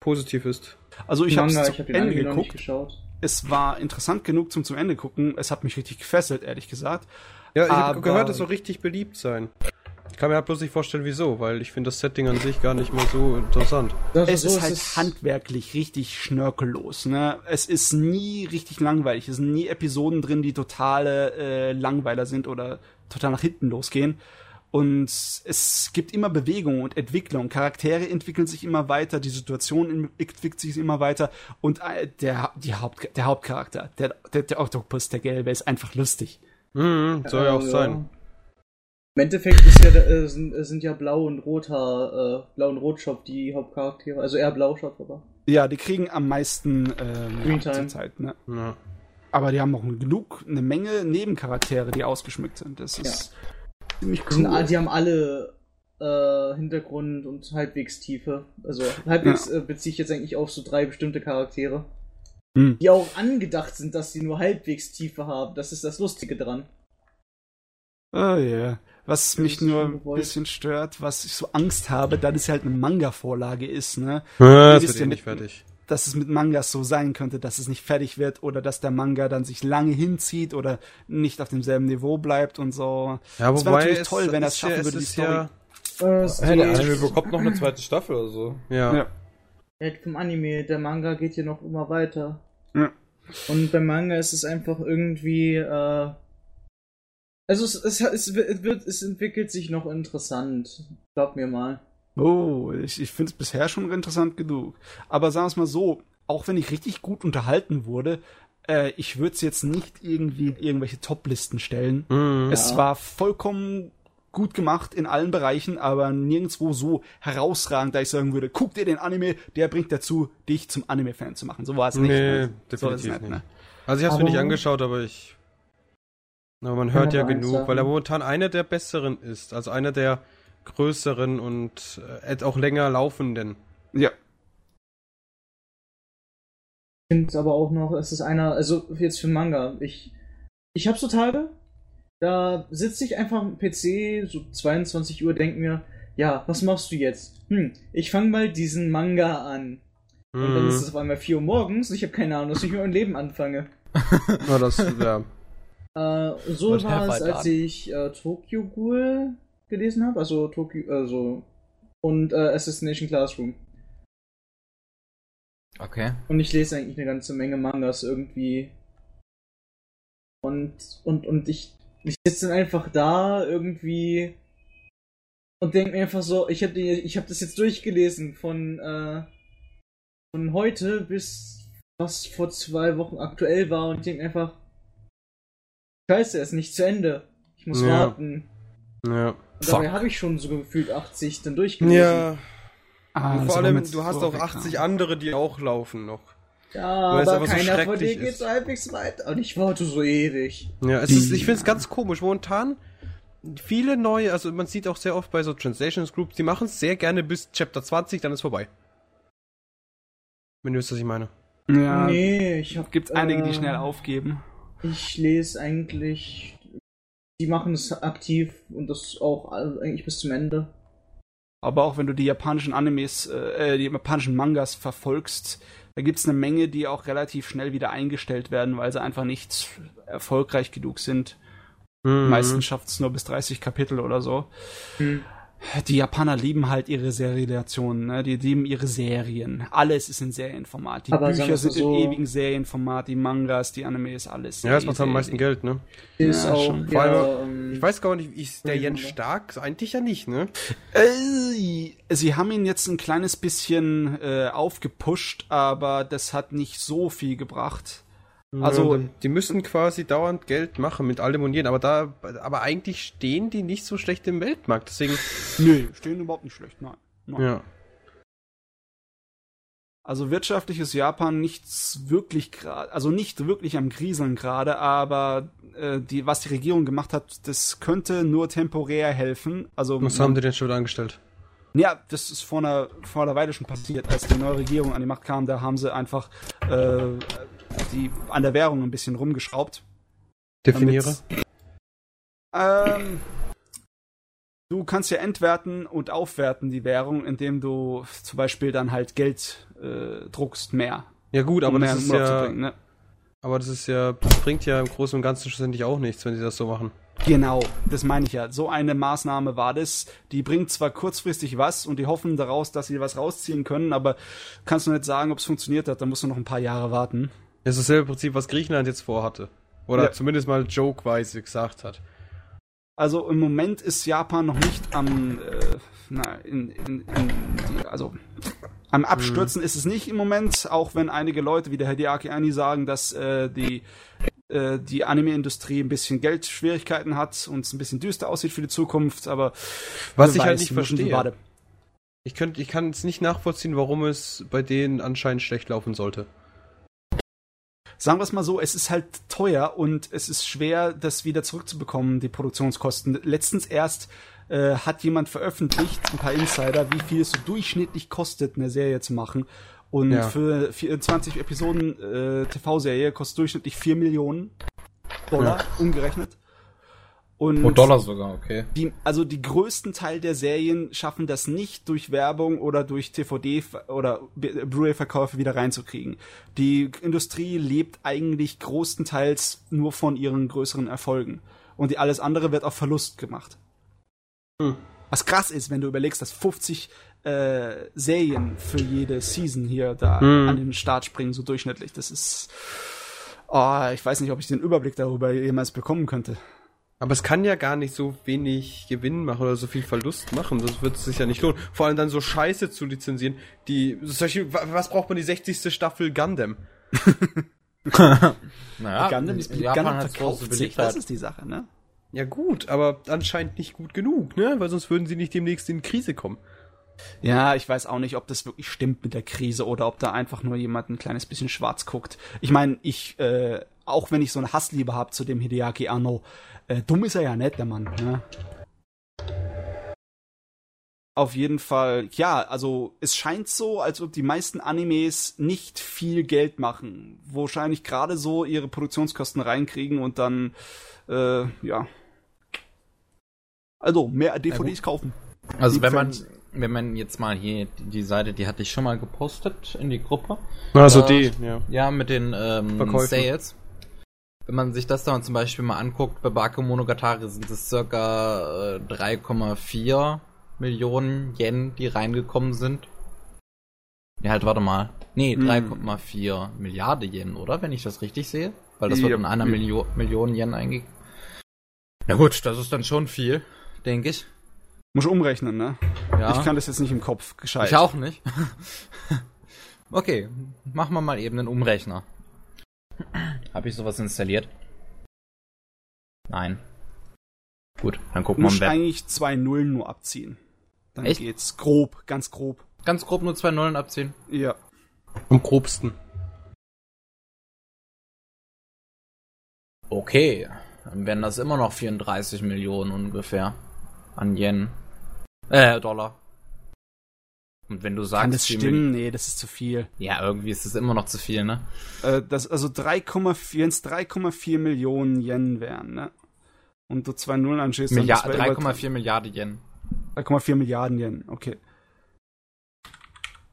positiv ist. Also ich habe es ich zu habe den Ende geguckt. geschaut. Es war interessant genug zum zum Ende gucken. Es hat mich richtig gefesselt, ehrlich gesagt. Ja, ich habe gehört, es soll richtig beliebt sein. Ich kann mir halt bloß nicht vorstellen, wieso, weil ich finde das Setting an sich gar nicht mal so interessant. Das Es so, ist halt handwerklich richtig schnörkellos. Ne? Es ist nie richtig langweilig. Es sind nie Episoden drin, die totale äh, Langweiler sind oder total nach hinten losgehen. Und es gibt immer Bewegung und Entwicklung. Charaktere entwickeln sich immer weiter, die Situation entwickelt sich immer weiter. Und äh, der, die Haupt, der Hauptcharakter, der, der, der Oktopus, der Gelbe, ist einfach lustig. Mhm, soll ja auch Äh, sein. Im Endeffekt ist ja, äh, sind, äh, sind ja Blau und Rothaar, äh, Blau und Rotschopf die Hauptcharaktere. Also eher Blauschopf, aber. Ja, die kriegen am meisten ähm. Zeit. Ne? Ja. Aber die haben auch genug, eine Menge Nebencharaktere, die ausgeschmückt sind. Das ist ziemlich Die, sind, cool. all- die haben alle äh, Hintergrund und halbwegs Tiefe. Also halbwegs äh, beziehe ich jetzt eigentlich auf so drei bestimmte Charaktere. Hm. Die auch angedacht sind, dass sie nur halbwegs Tiefe haben. Das ist das Lustige dran. Oh ja. Was Das mich ist nur ein bisschen stört, was ich so Angst habe, da das ja halt eine Manga-Vorlage ist, ne? Ah, das wird ja nicht fertig. Dass es mit Mangas so sein könnte, dass es nicht fertig wird oder dass der Manga dann sich lange hinzieht oder nicht auf demselben Niveau bleibt und so. Ja, Es wär natürlich toll, wenn er es ist schaffen ja, würde, es die ist ja, Äh, es Hey, der Anime bekommt noch eine zweite Staffel oder so. ja. Ja. Ja, vom Anime, der Manga geht hier noch immer weiter. Ja. Und beim Manga ist es einfach irgendwie, äh, also es, es, es, wird, wird, es entwickelt sich noch interessant. Glaub mir mal. Oh, ich, ich finde es bisher schon interessant genug. Aber sagen wir es mal so, auch wenn ich richtig gut unterhalten wurde, äh, ich würde es jetzt nicht irgendwie in irgendwelche Top-Listen stellen. Mhm. Es Ja. war vollkommen gut gemacht in allen Bereichen, aber nirgendwo so herausragend, da ich sagen würde, guck dir den Anime, der bringt dazu, dich zum Anime-Fan zu machen. So war es nicht. Nee, ne? so definitiv ist es nicht. ne? Also ich habe es mir nicht angeschaught, aber ich. Aber man hört ja genug, sagen. weil er momentan einer der besseren ist. Also einer der größeren und äh, auch länger laufenden. Ja. Ich finde aber auch noch, es ist einer, also jetzt für Manga, ich, ich habe so Tage, da sitze ich einfach am PC, so 22 Uhr, denk mir, ja, was machst du jetzt? Hm, ich fange mal diesen Manga an. Und dann Mhm. ist es auf einmal 4 Uhr morgens und ich habe keine Ahnung, was ich mit meinem Leben anfange. *laughs* Ja, das, ja. Äh, so Und war es, als an. ich äh, Tokyo Ghoul gelesen habe, also Tokyo, also und äh, Assassination Classroom. Okay. Und ich lese eigentlich eine ganze Menge Mangas irgendwie. Und, und, und ich, ich sitze dann einfach da irgendwie und denke mir einfach so, ich habe ich hab das jetzt durchgelesen von, äh, von heute bis was vor zwei Wochen aktuell war und ich denke mir einfach, scheiße, er ist nicht zu Ende. Ich muss Ja. warten. Ja. Und dabei habe ich schon so gefühlt 80 dann durchgelesen. Ja. Ah, vor allem, du hast auch weg, 80 ja. andere, die auch laufen noch. Ja, Weil es aber einfach so keiner von denen geht so halbwegs weiter. Und ich warte so ewig. Ja, es ist, ich finde es ganz komisch. Momentan viele neue, also man sieht auch sehr oft bei so Translations Groups, die machen es sehr gerne bis Chapter 20, dann ist vorbei. Wenn du wisst, was ich meine. Ja, nee, ich hab. gibt einige, die äh, schnell aufgeben. Ich lese eigentlich. Die machen es aktiv und das auch also eigentlich bis zum Ende. Aber auch wenn du die japanischen Animes, äh, die japanischen Mangas verfolgst, da gibt's eine Menge, die auch relativ schnell wieder eingestellt werden, weil sie einfach nicht erfolgreich genug sind. Mhm. Meistens schafft's nur bis 30 Kapitel oder so. Hm. Die Japaner lieben halt ihre Seriationen, ne? die lieben ihre Serien. Alles ist in Serienformat. Die Aber Bücher sind so- im ewigen Serienformat, die Mangas, die Animes, alles. Ja, das macht am meisten. Geld, ne? Ist Ja, auch. schon. Ja, allem, ähm, Ich weiß gar nicht, ist der. Jens stark? Eigentlich ja nicht, ne? Äh, sie haben ihn jetzt ein kleines bisschen äh, aufgepusht, aber das hat nicht so viel gebracht. Also- Ja, die müssen quasi dauernd Geld machen mit allem und jedem, aber da, aber eigentlich stehen die nicht so schlecht im Weltmarkt, deswegen, *laughs* Nö, stehen überhaupt nicht schlecht, nein. nein. ja. Also wirtschaftlich ist Japan nichts wirklich gerade, also nicht wirklich am Grieseln gerade, aber äh, die, was die Regierung gemacht hat, das könnte nur temporär helfen. Also Was man- haben die denn schon wieder angestellt? Ja, das ist vor einer, vor einer Weile schon passiert. Als die neue Regierung an die Macht kam, da haben sie einfach äh, die, an der Währung ein bisschen rumgeschraubt. Definiere. Ähm, du kannst ja entwerten und aufwerten die Währung, indem du zum Beispiel dann halt Geld äh, druckst mehr. Ja gut, aber um das ist ja, ne? aber das ist ja, das bringt ja im Großen und Ganzen schlussendlich auch nichts, wenn sie das so machen. Genau, das meine ich ja. So eine Maßnahme war das. Die bringt zwar kurzfristig was und die hoffen daraus, dass sie was rausziehen können, aber kannst du nicht sagen, ob es funktioniert hat, dann musst du noch ein paar Jahre warten. Das ist dasselbe Prinzip, was Griechenland jetzt vorhatte. Oder Ja. zumindest mal jokeweise gesagt hat. Also im Moment ist Japan noch nicht am, äh, na, in, in, in die, also am Abstürzen ist es nicht im Moment, auch wenn einige Leute wie der Hideaki Anni sagen, dass äh, die äh, die Anime-Industrie ein bisschen Geldschwierigkeiten hat und es ein bisschen düster aussieht für die Zukunft, aber Was ich halt weiß, nicht müssen die verstehe. Warte- Ich, könnt, ich kann es nicht nachvollziehen, warum es bei denen anscheinend schlecht laufen sollte. Sagen wir es mal so, es ist halt teuer und es ist schwer, das wieder zurückzubekommen, die Produktionskosten. Letztens erst äh, hat jemand veröffentlicht, ein paar Insider, wie viel es so durchschnittlich kostet, eine Serie zu machen. Und Ja. für 24 Episoden äh, TV-Serie kostet durchschnittlich 4 Millionen Dollar, umgerechnet. Und Pro Dollar sogar, okay. die, also die größten Teil der Serien schaffen das nicht durch Werbung oder durch TVD oder Blu-ray-Verkäufe wieder reinzukriegen. Die Industrie lebt eigentlich größtenteils nur von ihren größeren Erfolgen. Und die alles andere wird auf Verlust gemacht. Hm. Was krass ist, wenn du überlegst, dass 50 äh, Serien für jede Season hier da Hm. an den Start springen, so durchschnittlich. Das ist. Oh, ich weiß nicht, ob ich den Überblick darüber jemals bekommen könnte. Aber es kann ja gar nicht so wenig Gewinn machen oder so viel Verlust machen. Das wird sich ja nicht lohnen. Vor allem dann so Scheiße zu lizenzieren. Die, solche, wa- was braucht man die 60. Staffel Gundam? *laughs* Naja, Gundam, in Gundam hat's große verkauft sich, das ist die Sache, ne? Ja gut, aber anscheinend nicht gut genug, ne? Weil sonst würden sie nicht demnächst in Krise kommen. Ja, ich weiß auch nicht, ob das wirklich stimmt mit der Krise oder ob da einfach nur jemand ein kleines bisschen schwarz guckt. Ich meine, ich, äh, auch wenn ich so eine Hassliebe habe zu dem Hideaki Anno, äh, dumm ist er ja nicht, der Mann, ne? Auf jeden Fall, ja, also es scheint so, als ob die meisten Animes nicht viel Geld machen. Wahrscheinlich gerade so ihre Produktionskosten reinkriegen und dann, äh, ja. Also, mehr DVDs kaufen. Also wenn man, wenn man jetzt mal hier die, die Seite, die hatte ich schon mal gepostet in die Gruppe. Also Äh, die, ja. Ja, mit den ähm, Verkäufen. Sales. Wenn man sich das dann zum Beispiel mal anguckt, bei Bakemonogatari sind es circa äh, 3,4 Millionen Yen, die reingekommen sind. Ja, halt, warte mal. Nee, Hm. 3,4 Milliarden Yen, oder? Wenn ich das richtig sehe. Weil das wird Ja. in einer Milio Million Yen eingegeben. Na gut, das ist dann schon viel, denke ich. Muss umrechnen, ne? Ja. Ich kann das jetzt nicht im Kopf gescheit. Ich auch nicht. *laughs* okay, machen wir mal eben einen Umrechner. Habe ich sowas installiert? Nein. Gut, dann gucken wir Muss im Web. eigentlich zwei Nullen nur abziehen. Dann Echt? geht's grob, ganz grob. Ganz grob nur zwei Nullen abziehen. Ja. Am grobsten. Okay, dann wären das immer noch 34 Millionen ungefähr an Yen. Äh, Dollar. Und wenn du sagst, Kann das stimmen? Nee, das ist zu viel. Ja, irgendwie ist es immer noch zu viel, ne? Äh, das, also 3,4, wenn es 3,4 Millionen Yen wären, ne? Und du zwei Nullen anschließt, dann Milliard, das wär über 3,4 Milliarden Yen. 3,4 Milliarden Yen, okay.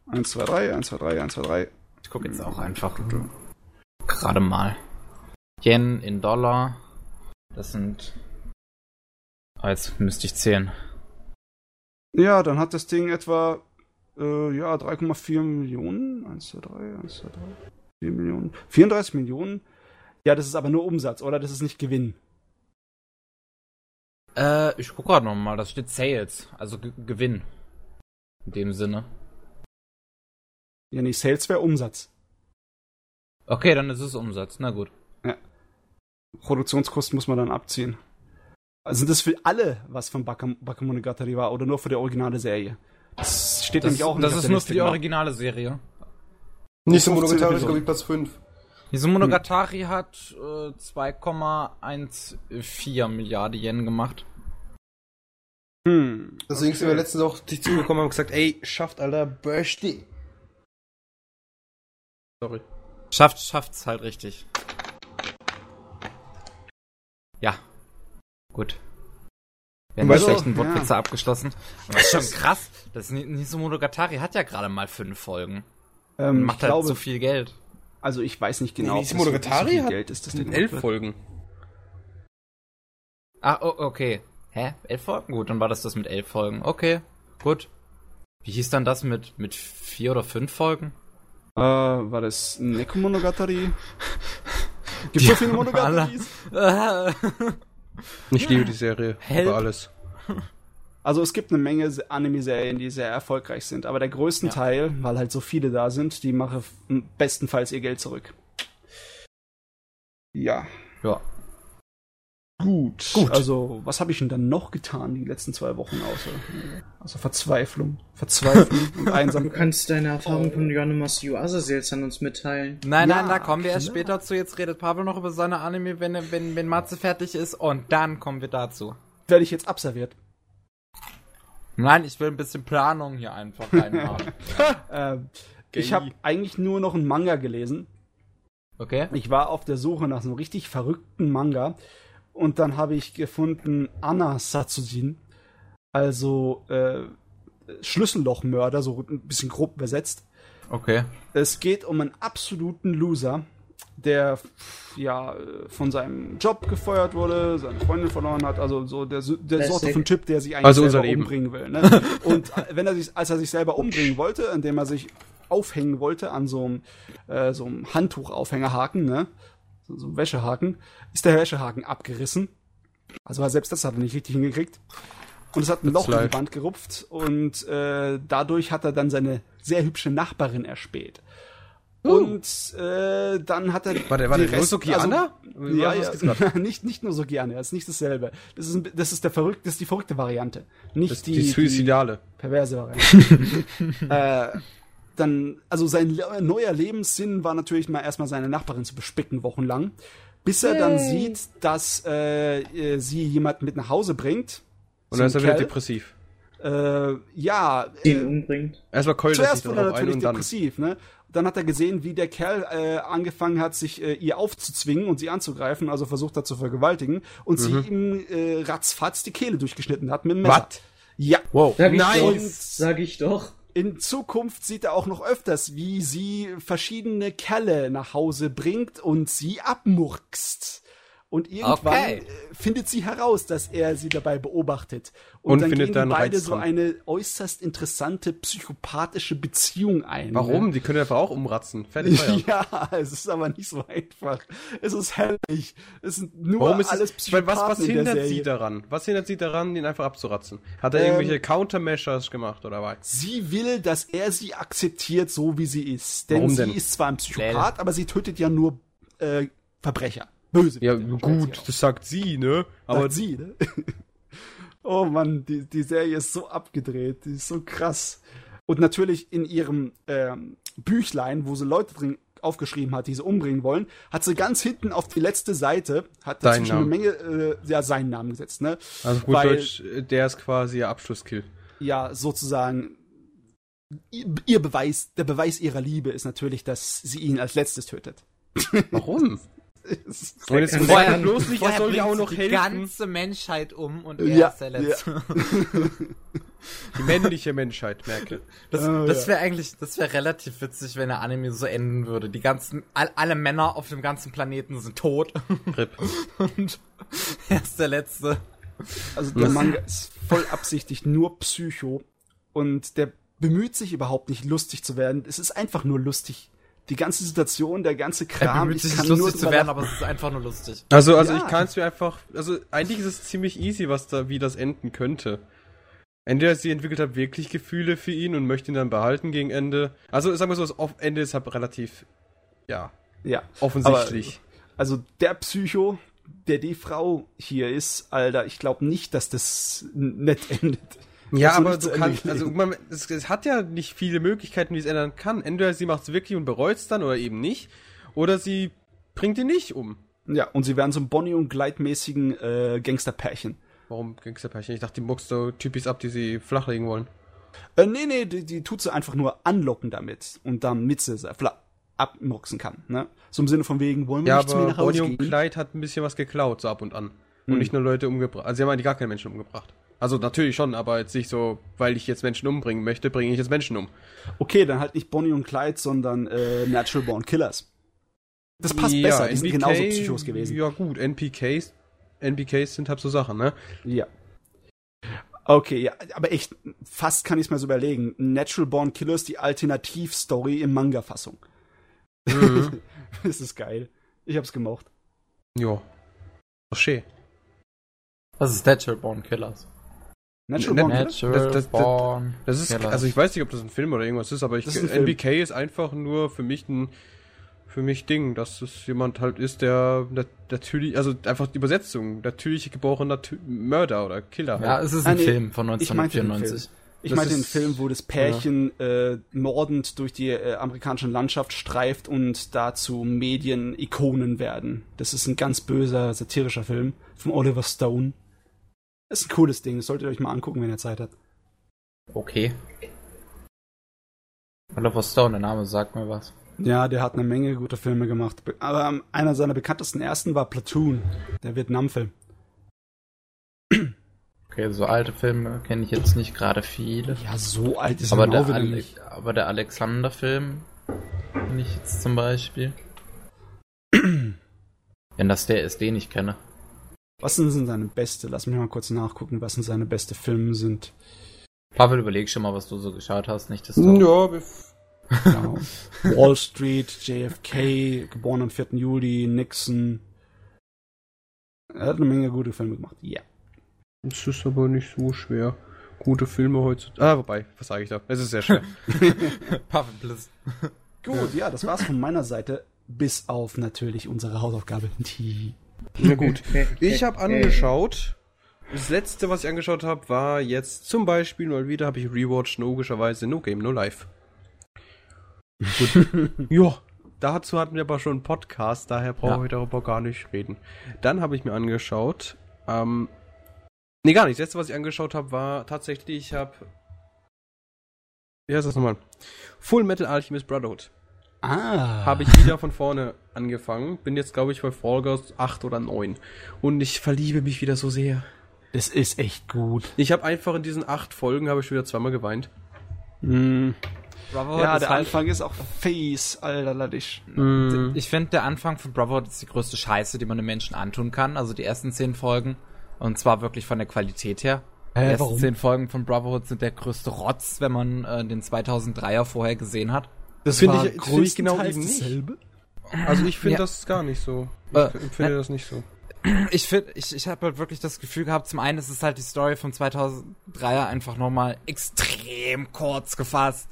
1, 2, 3, 1, 2, 3, 1, 2, 3. Ich gucke jetzt auch einfach gerade mal. Yen in Dollar. Das sind. Ah, jetzt müsste ich zählen. Ja, dann hat das Ding etwa, äh, ja, 3,4 Millionen. 1, 2, 3, 1, 2, 3. 4 Millionen. 34 Millionen. Ja, das ist aber nur Umsatz, oder? Das ist nicht Gewinn. Äh, ich gucke gerade nochmal. Das steht Sales. Also Ge Gewinn. In dem Sinne. Ja, nicht Sales wäre Umsatz. Okay, dann ist es Umsatz. Na gut. Produktionskosten muss man dann abziehen. Also sind das für alle, was von Bakemonogatari war, oder nur für die originale Serie? Das steht Das, nämlich auch nicht das ist nur für die genau. originale Serie. Nicht so 15 monogatarisch, Episoden. glaube ich, Platz 5. Diese Monogatari hat äh, 2,14 Milliarden Yen gemacht. Hm. Deswegen sind wir letztens auch dich zugekommen und haben gesagt, ey, schafft, Alter, Börsti. Sorry. Schafft, schafft's halt richtig. Ja. Gut. Wir haben du- schlechten ja. Abgeschlossen. Aber das ist schon krass. Das Ni- Niso Monogatari hat ja gerade mal fünf Folgen. Ähm, macht halt glaube, so viel Geld. also ich weiß nicht genau, Nee, ob Nisi das wirklich Monogatari so viel hat- Geld ist, das Ding elf. Folgen. Ah, oh, okay. Hä? Elf Folgen? Gut, dann war das das mit elf Folgen. Okay, gut. Wie hieß dann das mit, mit vier oder fünf Folgen? Äh, war das Nekomonogatari? *laughs* Gibt so viele Monogataris? *laughs* Ich liebe die Serie Help. über alles. Also es gibt eine Menge Se- Anime-Serien, die sehr erfolgreich sind, aber der größten Ja. Teil, weil halt so viele da sind, die machen bestenfalls ihr Geld zurück. Ja, ja. Gut. Gut. Also, was habe ich denn dann noch getan die letzten zwei Wochen außer, außer Verzweiflung, Verzweiflung *laughs* und Du Einsamkeit? kannst deine Erfahrung von Yonema's You Azazeals an uns mitteilen. Nein, Ja, nein, da kommen wir erst klar. später zu. Jetzt redet Pavel noch über seine Anime, wenn, wenn, wenn Matze fertig ist. Und dann kommen wir dazu. Werde ich jetzt abserviert. Nein, ich will ein bisschen Planung hier einfach reinhaben. *laughs* Ähm, ich habe eigentlich nur noch einen Manga gelesen. Okay? Ich war auf der Suche nach so einem richtig verrückten Manga und dann habe ich gefunden Anna Satsujin, also äh, Schlüssellochmörder, so ein bisschen grob übersetzt. Okay. Es geht um einen absoluten Loser, der ja von seinem Job gefeuert wurde, seine Freundin verloren hat, also so der, der. Sorte von Typ, der sich eigentlich Also unser selber Leben. umbringen will. Ne? *laughs* Und wenn er sich, als er sich selber umbringen wollte, indem er sich aufhängen wollte an so einem, äh, so einem Handtuchaufhängerhaken, ne? So, so einem Wäschehaken, ist der Wäschehaken abgerissen. Also selbst das hat er nicht richtig hingekriegt. Und es hat ein Loch in die Wand gerupft und äh, dadurch hat er dann seine sehr hübsche Nachbarin erspäht. Und äh, dann hat er. Warte, warte, die Rest- Nozoki Anna? Wie Ja, war ja, *laughs* nicht, nicht nur so gerne, das ist nicht dasselbe. Das ist, ein- das ist der verrückte, das ist die verrückte Variante. Nicht die, die Suizidale. die perverse Variante. *laughs* äh, dann, also sein le- neuer Lebenssinn war natürlich mal erstmal seine Nachbarin zu bespicken, wochenlang. Bis er dann sieht, dass äh, äh, sie jemand mit nach Hause bringt. Und dann ist er wieder depressiv. Äh, ja, Den äh, umbringt. Erstmal keult er sich Zuerst wurde er natürlich und dann. depressiv, ne? Dann hat er gesehen, wie der Kerl äh, angefangen hat, sich äh, ihr aufzuzwingen und sie anzugreifen, also versucht hat zu vergewaltigen und sie ihm äh, ratzfatz die Kehle durchgeschnitten hat mit dem Messer. Was? Ja. Wow. Sag ich Nice. doch. Sag ich doch. In Zukunft sieht er auch noch öfters, wie sie verschiedene Kerle nach Hause bringt und sie abmurkst. Und irgendwann Okay. äh, findet sie heraus, dass er sie dabei beobachtet. Und, Und dann findet gehen da die einen beide Reiz so dran. eine äußerst interessante psychopathische Beziehung ein. ne? Warum? Die können einfach auch umratzen. Fertig. *laughs* Ja, es ist aber nicht so einfach. Es ist herrlich. Es sind nur Warum ist alles es, weil was, was Psychopathen in der hindert sie daran? Was hindert sie daran, ihn einfach abzuratzen? Hat er Ähm, irgendwelche Countermeasures gemacht oder was? Sie will, dass er sie akzeptiert, so wie sie ist. Denn Warum sie denn? ist zwar ein Psychopath, aber sie tötet ja nur äh, Verbrecher. Böse. Ja, gut, das sagt sie, ne? Aber Aber sie, ne? *laughs* oh Mann, die, die Serie ist so abgedreht, die ist so krass. Und natürlich in ihrem ähm, Büchlein, wo sie Leute drin aufgeschrieben hat, die sie umbringen wollen, hat sie ganz hinten auf die letzte Seite, hat dazwischen eine. Menge, äh, ja, seinen Namen gesetzt, ne? also gut Weil- Deutsch, äh, der ist quasi ihr Abschlusskill. ja sozusagen ihr Beweis, der Beweis ihrer Liebe ist natürlich, dass sie ihn als letztes tötet. *laughs* Warum? Es- Und jetzt vorher sein. bloß nicht, er Vorher soll ja auch noch die helfen. ganze Menschheit um und er Ja, ist der Letzte. Die männliche Menschheit, Merkel. Das, Oh, das ja. wäre eigentlich, das wäre relativ witzig, wenn der Anime so enden würde. Die ganzen, all, alle Männer auf dem ganzen Planeten sind tot Rip. *laughs* und er ist der Letzte. Also der Manga ist voll absichtlich nur Psycho und der bemüht sich überhaupt nicht lustig zu werden. Es ist einfach nur lustig. Die ganze Situation, der ganze Er Kram, bemüht ich sich kann lustig zu werden, aber es ist einfach nur lustig. Also, also Ja. ich kann es mir einfach, also eigentlich ist es ziemlich easy, was da, wie das enden könnte. Entweder sie entwickelt hat wirklich Gefühle für ihn und möchte ihn dann behalten gegen Ende. Also sagen wir so, das Ende ist halt relativ, ja, ja. offensichtlich. Aber, also der Psycho, der die Frau hier ist, Alter, ich glaube nicht, dass das nett endet. Ja, du aber du kannst, also man, es, es hat ja nicht viele Möglichkeiten, wie es ändern kann. Entweder sie macht es wirklich und bereut es dann oder eben nicht. Oder sie bringt ihn nicht um. Ja, und sie werden so ein Bonnie und Clyde-mäßigen äh, Gangsterpärchen. Warum Gangsterpärchen? Ich dachte, die muckst so Typis ab, die sie flachlegen wollen. Äh, nee, nee, die, die tut sie einfach nur anlocken damit und damit sie sie fla- abmuxen kann. Ne? So im Sinne von wegen, wollen wir Ja, nicht zu mir aber nach Hause Bonnie und? Clyde hat ein bisschen was geklaut, so ab und an. Und Hm. nicht nur Leute umgebracht. Also sie haben eigentlich gar keine Menschen umgebracht. Also natürlich schon, aber jetzt nicht so, weil ich jetzt Menschen umbringen möchte, bringe ich jetzt Menschen um. Okay, dann halt nicht Bonnie und Clyde, sondern äh, Natural Born Killers. Das passt Ja, besser, die sind NPK genauso Psychos gewesen. Ja gut, NPKs, NPKs sind halt so Sachen, ne? Ja. Okay, ja, aber echt, fast kann ich es mir so überlegen. Natural Born Killers, die Alternativstory im Manga-Fassung. Mhm. *laughs* das ist geil. Ich hab's gemocht. ja. Ach, schön. Das ist Natural Born Killers. Natural Born? Natural Das- das- das- Born Das ist, Killers. also ich weiß nicht, ob das ein Film oder irgendwas ist, aber ich, ist ein Film. NBK ist einfach nur für mich ein, für mich Ding, dass es jemand halt ist, der nat- natürlich, also einfach die Übersetzung, natürliche geborener Mörder oder Killer. ja, halt. es ist Ah, ein nee, Film von ich meinte den 1994. Ich meine den Film, wo das Pärchen äh, mordend durch die äh, amerikanische Landschaft streift und dazu Medienikonen werden. Das ist ein ganz böser, satirischer Film von Oliver Stone. Ist ein cooles Ding, das solltet ihr euch mal angucken, wenn ihr Zeit habt. Okay. Oliver Stone, der Name sagt mir was. Ja, der hat eine Menge gute Filme gemacht. Be- Aber ähm, einer seiner bekanntesten ersten war Platoon, der Vietnamfilm. Okay, so alte Filme kenne ich jetzt nicht gerade viele. Ja, so alt ist Aber er der, Ale nicht. aber der Alexander-Film kenne ich jetzt zum Beispiel. *clears throat* Wenn das der ist, den ich kenne. Was sind denn seine beste? Lass mich mal kurz nachgucken, was denn seine beste Filme sind. Pavel, überleg schon mal, was du so geschaut hast. Nicht, dass du... Ja, wir- Genau. Wall Street, JFK, geboren am 4. Juli, Nixon. Er hat eine Menge gute Filme gemacht. Ja. es ist aber nicht so schwer. Gute Filme heutzutage. Ah, wobei, was sage ich da? Es ist sehr schwer. *laughs* Pavel, please. Gut, ja, das war's von meiner Seite. Bis auf natürlich unsere Hausaufgabe. Die. Na gut. *laughs* Ich habe angeschaut. Das letzte, was ich angeschaut habe, war jetzt zum Beispiel mal wieder, habe ich rewatcht, logischerweise No Game, No Life. Gut. *laughs* ja, dazu hatten wir aber schon einen Podcast, daher brauche Ja. ich darüber gar nicht reden. Dann habe ich mir angeschaut, ähm, nee, gar nicht. Das letzte, was ich angeschaut habe, war tatsächlich, ich habe, wie heißt das nochmal? Full Metal Alchemist Brotherhood. Ah. Habe ich wieder von vorne angefangen. Bin jetzt, glaube ich, bei Fall Guys 8 oder 9. Und ich verliebe mich wieder so sehr. Das ist echt gut. Ich habe einfach in diesen acht Folgen habe ich wieder zweimal geweint. Mm. Bravo Ja, der halt, Anfang ist auch fies, alter Lattisch. Ich finde, der Anfang von Bravo ist die größte Scheiße, die man den Menschen antun kann. Also die ersten zehn Folgen. Und zwar wirklich von der Qualität her. Die Hä, ersten warum? zehn Folgen von Brotherhood sind der größte Rotz, wenn man äh, den 2003er vorher gesehen hat. Das Finde ich- ich genau größtenteils eben nicht. dasselbe. Also ich finde Ja. das gar nicht so. Ich Äh, empfinde das nicht so. Ich finde, ich, ich habe halt wirklich das Gefühl gehabt, zum einen ist es halt die Story vom 2003er einfach nochmal extrem kurz gefasst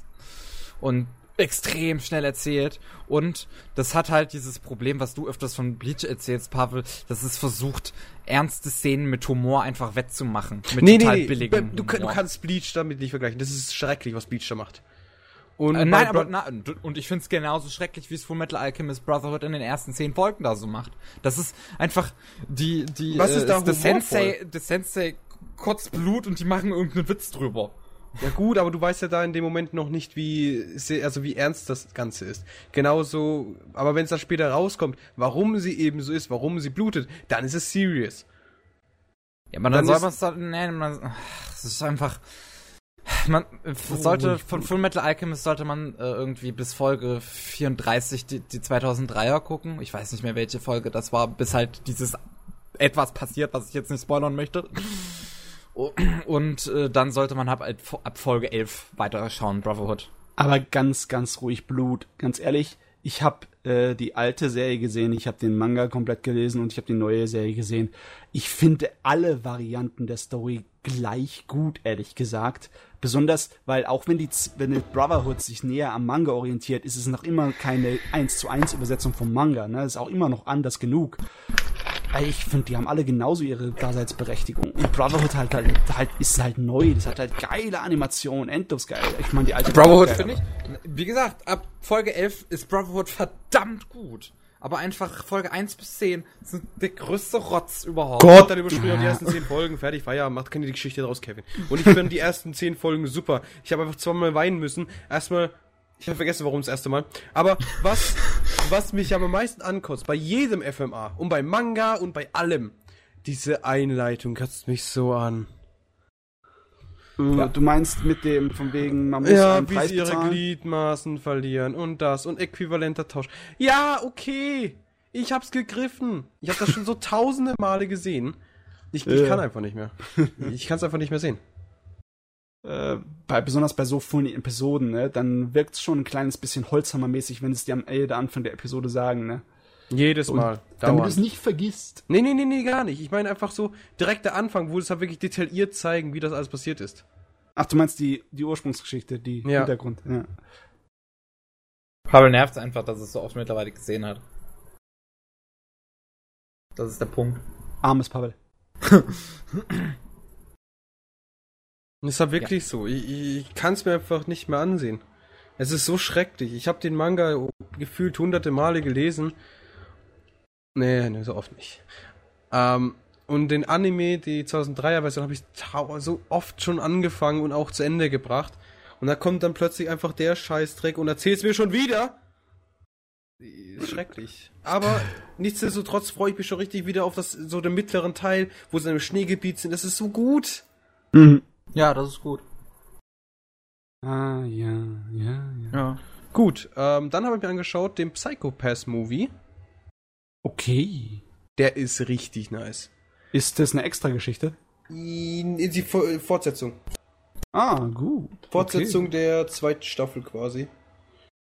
und extrem schnell erzählt und das hat halt dieses Problem, was du öfters von Bleach erzählst, Pavel, dass es versucht, ernste Szenen mit Humor einfach wettzumachen. Mit total billigem Du, kann- du Humor. kannst Bleach damit nicht vergleichen. Das ist schrecklich, was Bleach da macht. Und Äh, nein, aber na, und ich find's genauso schrecklich, wie es Full Metal Alchemist Brotherhood in den ersten zehn Folgen da so macht. Das ist einfach die die Was ist da humorvoll? Sensei, der Sensei kotzt Blut und die machen irgendeinen Witz drüber. Ja gut, aber du weißt ja da in dem Moment noch nicht, wie also wie ernst das Ganze ist. Genauso, aber wenn es dann später rauskommt, warum sie eben so ist, warum sie blutet, dann ist es serious. Ja, aber Dann dann, soll ist- man es dann, nee, man, ach, es ist einfach, man sollte, von Full Metal Alchemist sollte man äh, irgendwie bis Folge 34 die, die 2003er gucken. Ich weiß nicht mehr, welche Folge das war, bis halt dieses etwas passiert, was ich jetzt nicht spoilern möchte. Oh, Und äh, dann sollte man ab, ab Folge 11 weiterschauen, Brotherhood. Aber ganz, ganz ruhig Blut. Ganz ehrlich, ich habe äh, die alte Serie gesehen, ich habe den Manga komplett gelesen und ich habe die neue Serie gesehen. Ich finde alle Varianten der Story gleich gut, ehrlich gesagt. Besonders, weil auch wenn die, wenn die Brotherhood sich näher am Manga orientiert, ist es noch immer keine 1 zu 1 Übersetzung vom Manga. Ne? Ist auch immer noch anders genug. Ich finde, die haben alle genauso ihre Daseinsberechtigung. Und Brotherhood halt, halt, halt ist halt neu. Das hat halt geile Animation, endlos geil. Ich meine, die alte Brotherhood finde ich, wie gesagt, ab Folge 11 ist Brotherhood verdammt gut. Aber einfach Folge 1 bis 10 sind der größte Rotz überhaupt. Gott, dann überspringen wir die ersten zehn Folgen. Fertig, Feierabend, macht keine Geschichte draus, Kevin. Und ich finde die ersten zehn Folgen super. Ich habe einfach zweimal weinen müssen. Erstmal, ich habe vergessen, warum das erste Mal. Aber was, was mich am meisten ankotzt, bei jedem FMA und bei Manga und bei allem, diese Einleitung kotzt mich so an. Du, du meinst mit dem, von wegen, man muss Ja, einen Preis sie ihre bezahlen? Gliedmaßen verlieren und das und äquivalenter Tausch. Ja, okay. Ich hab's gegriffen. Ich hab das schon so *laughs* tausende Male gesehen. Ich, ich Ja. kann einfach nicht mehr. Ich kann's einfach nicht mehr sehen. äh, bei, besonders bei so vielen Episoden, ne, dann wirkt's schon ein kleines bisschen holzhammermäßig, wenn es dir am Ende Anfang der Episode sagen, ne? Jedes Und Mal. Damit du Dauernd. es nicht vergisst. Nee, nee, nee, nee, gar nicht. Ich meine einfach so direkt der Anfang, wo es halt wirklich detailliert zeigen, wie das alles passiert ist. Ach, du meinst die, die Ursprungsgeschichte, die Ja. Hintergrund, ja. Pavel nervt einfach, dass es so oft mittlerweile gesehen hat. Das ist der Punkt. Armes Pavel. Es ist halt wirklich so. Ich, ich kann es mir einfach nicht mehr ansehen. Es ist so schrecklich. Ich habe den Manga gefühlt hunderte Male gelesen. Nee, nee, so oft nicht. Ähm, und den Anime, die 2003er Version, habe ich so oft schon angefangen und auch zu Ende gebracht. Und da kommt dann plötzlich einfach der Scheißdreck und erzählt's mir schon wieder. Ist Schrecklich. Aber nichtsdestotrotz freue ich mich schon richtig wieder auf das, so den mittleren Teil, wo sie im Schneegebiet sind. Das ist so gut. Mhm. Ja, das ist gut. Ah, ja, ja, ja. Ja. Gut, ähm, dann habe ich mir angeschaut den Psychopath-Movie. Okay. Der ist richtig nice. Ist das eine extra Geschichte? In, in die Fortsetzung. Ah, gut. Fortsetzung Okay. der zweiten Staffel quasi.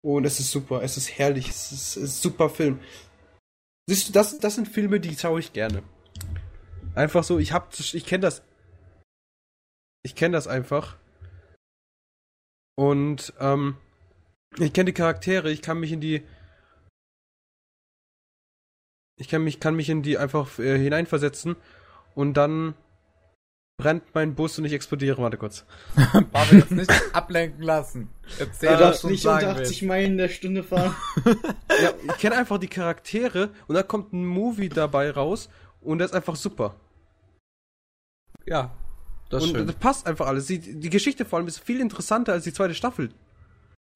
Und es ist super, es ist herrlich, es ist, es ist ein super Film. Siehst du, das, das sind Filme, die schaue ich gerne. Einfach so, ich hab, ich kenne das. Ich kenne das einfach. Und, ähm, ich kenne die Charaktere, ich kann mich in die. Ich kann mich, kann mich in die einfach äh, hineinversetzen und dann brennt mein Bus und ich explodiere. Warte kurz. *laughs* Pavel jetzt nicht ablenken lassen. Erzähl, Du darfst nicht sagen unter 80 willst. Meilen in der Stunde fahren. *laughs* Ja, ich kenne einfach die Charaktere und da kommt ein Movie dabei raus und das ist einfach super. Ja, das und schön. das passt einfach alles. Die, die Geschichte vor allem ist viel interessanter als die zweite Staffel.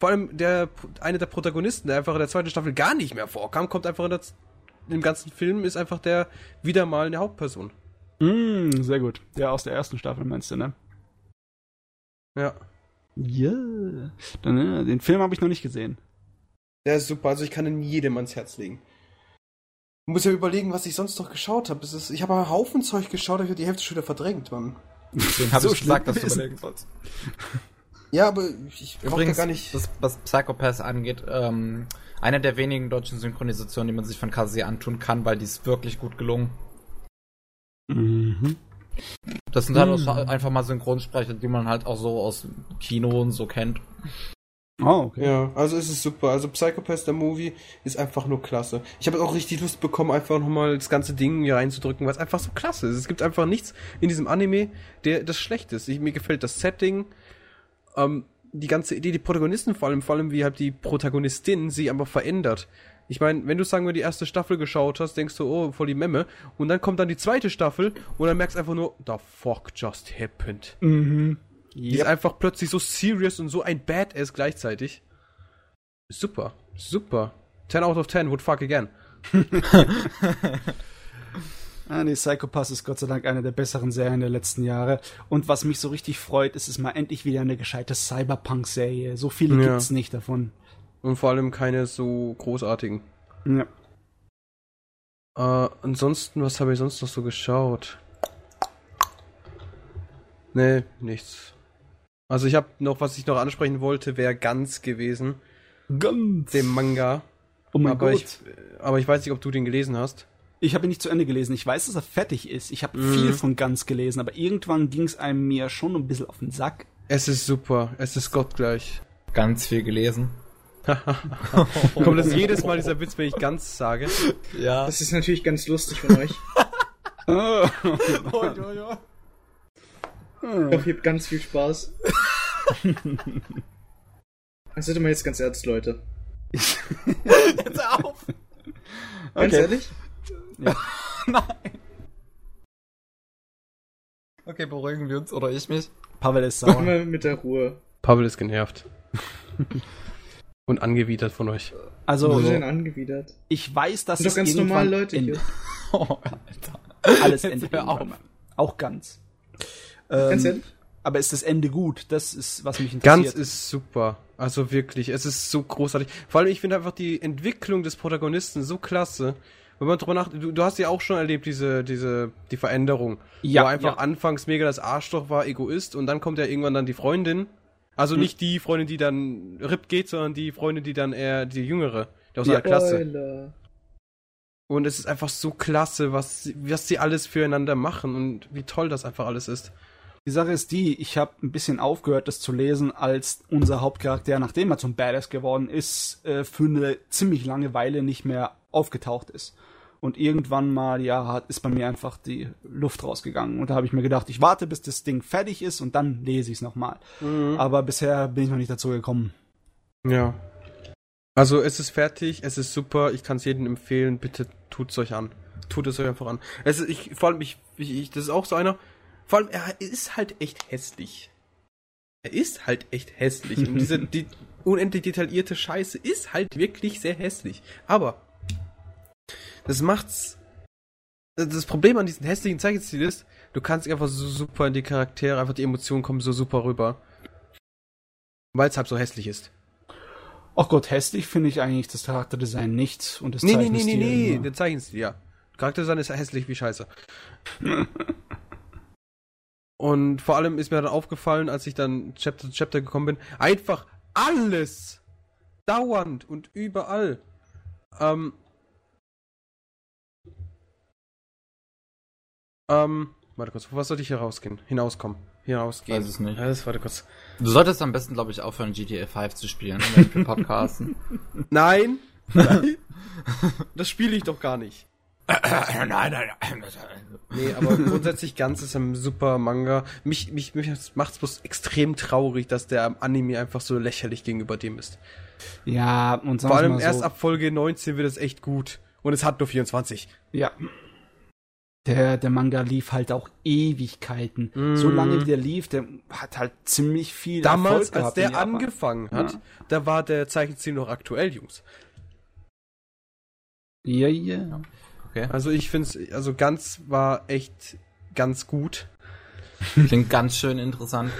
Vor allem der eine der Protagonisten, der einfach in der zweiten Staffel gar nicht mehr vorkam, kommt einfach in der, im ganzen Film ist einfach der wieder mal eine Hauptperson. Mm, sehr gut. Der aus der ersten Staffel meinst du, ne? Ja. Ja. Dann, äh, den Film habe ich noch nicht gesehen. Der ist super, also ich kann ihn jedem ans Herz legen. Ich muss ja überlegen, was ich sonst noch geschaut habe. Ich habe einen Haufen Zeug geschaut, ich habe die Hälfte schon wieder verdrängt, Mann. Deswegen habe so ich gesagt, dass du überlegen sollst. Ja, aber ich Übrigens, gar nicht. das, was Psychopath angeht, ähm, eine der wenigen deutschen Synchronisationen, die man sich von KZ antun kann, weil die ist wirklich gut gelungen. Mhm. Das sind halt Mhm. einfach mal Synchronsprecher, die man halt auch so aus Kino und so kennt. Oh, okay. Ja, also es ist super. Also Psychopath, der Movie, ist einfach nur klasse. Ich habe auch richtig Lust bekommen, einfach nochmal das ganze Ding hier reinzudrücken, weil es einfach so klasse ist. Es gibt einfach nichts in diesem Anime, der das schlecht ist. Ich, mir gefällt das Setting, ähm, die ganze Idee, die Protagonisten vor allem, vor allem wie halt die Protagonistin sie aber verändert. Ich meine, wenn du sagen wir die erste Staffel geschaut hast, denkst du, oh, voll die Memme. Und dann kommt dann die zweite Staffel und dann merkst du einfach nur, the fuck just happened. Mhm. Die ist einfach plötzlich so serious und so ein Badass gleichzeitig. Super, super. 10 out of 10 would fuck again. *laughs* Ah, nee, Psychopath ist Gott sei Dank eine der besseren Serien der letzten Jahre. Und was mich so richtig freut, ist es mal endlich wieder eine gescheite Cyberpunk-Serie. So viele Ja. gibt's nicht davon. Und vor allem keine so großartigen. Ja. Äh, ansonsten, was habe ich sonst noch so geschaut? Nee, nichts. Also ich habe noch, was ich noch ansprechen wollte, wäre ganz gewesen. Ganz. Dem Manga. oh mein aber Gott. ich, aber ich weiß nicht, ob du den gelesen hast. Ich habe ihn nicht zu Ende gelesen. Ich weiß, dass er fertig ist. Ich habe Mhm. viel von Ganz gelesen, aber irgendwann ging es einem mir schon ein bisschen auf den Sack. Es ist super. Es ist gottgleich. Ganz viel gelesen. *laughs* Kommt das jedes Mal dieser Witz, wenn ich ganz sage? Ja. Das ist natürlich ganz lustig von euch. *laughs* Ah. Ich hoffe, ihr habt ganz viel Spaß. Das sind wir jetzt ganz ernst, Leute. Jetzt auf! Ganz Okay. ehrlich? *laughs* Okay, beruhigen wir uns oder ich mich. Pavel ist sauer. mal mit der Ruhe. Pavel ist genervt. *laughs* Und angewidert von euch. Also, Wo sind denn angewidert? ich weiß, dass Das sind doch es ganz normale Leute hier. *laughs* Oh, Alter. alles endet mal. Auch ganz. Ähm, Ganz ehrlich? aber ist das Ende gut? Das ist, was mich interessiert. Ganz ist super. Also wirklich, es ist so großartig. Vor allem, ich finde einfach die Entwicklung des Protagonisten so klasse. Wenn man drüber nach, du, du hast ja auch schon erlebt, diese, diese, die Veränderung. Ja, wo einfach ja. anfangs mega das Arschloch war, Egoist, und dann kommt ja irgendwann dann die Freundin. Also Hm. nicht die Freundin, die dann RIP geht, sondern die Freundin, die dann eher die jüngere, die aus Ja. seiner Klasse. Spoiler. Und es ist einfach so klasse, was, sie- was sie alles füreinander machen und wie toll das einfach alles ist. Die Sache ist die, ich habe ein bisschen aufgehört, das zu lesen, als unser Hauptcharakter, nachdem er zum Badass geworden ist, äh, für eine ziemlich lange Weile nicht mehr aufgetaucht ist. Und irgendwann mal, ja, hat, ist bei mir einfach die Luft rausgegangen. Und da habe ich mir gedacht, ich warte, bis das Ding fertig ist und dann lese ich es nochmal. Aber bisher bin ich noch nicht dazu gekommen. Ja. Also es ist fertig, es ist super, ich kann es jedem empfehlen, bitte tut's euch an. Tut es euch einfach an. Es ist, ich, vor allem, ich, ich, ich, das ist auch so einer, vor allem, er ist halt echt hässlich. Er ist halt echt hässlich. Und diese *laughs* die unendlich detaillierte Scheiße ist halt wirklich sehr hässlich. Aber das macht's. Das Problem an diesem hässlichen Zeichenstil ist, du kannst einfach so super in die Charaktere, einfach die Emotionen kommen so super rüber. Weil es halt so hässlich ist. Ach Gott, hässlich finde ich eigentlich das Charakterdesign nicht und das Nee, nee, nee, nee, Zeichenstil nee, nur. der Zeichenstil, ja. Charakterdesign ist hässlich wie Scheiße. *laughs* Und vor allem ist mir dann aufgefallen, als ich dann Chapter zu Chapter gekommen bin, einfach alles dauernd und überall. Ähm, ähm, warte kurz, wo was sollte ich hier rausgehen? Hinauskommen. Hinausgehen. Weiß es nicht. Das, warte kurz. Du solltest am besten, glaube ich, aufhören, GTA 5 zu spielen, wenn wir *laughs* podcasten. Nein! Nein! *laughs* das spiele ich doch gar nicht. nein, nein, nein. Nee, aber grundsätzlich ganz ist ein super Manga. Mich, mich, mich macht's bloß extrem traurig, dass der Anime einfach so lächerlich gegenüber dem ist. Ja, und sagen Vor allem mal so, erst ab Folge 19 wird es echt gut. Und es hat nur 24. Ja. Der, der Manga lief halt auch Ewigkeiten. Mm. So lange wie der lief, der hat halt ziemlich viel Damals, Erfolg als der angefangen hat, Ja. da war der Zeichenstil noch aktuell, Jungs. Ja, ja. Okay. Also ich find's, also ganz war echt ganz gut. Klingt ganz schön interessant.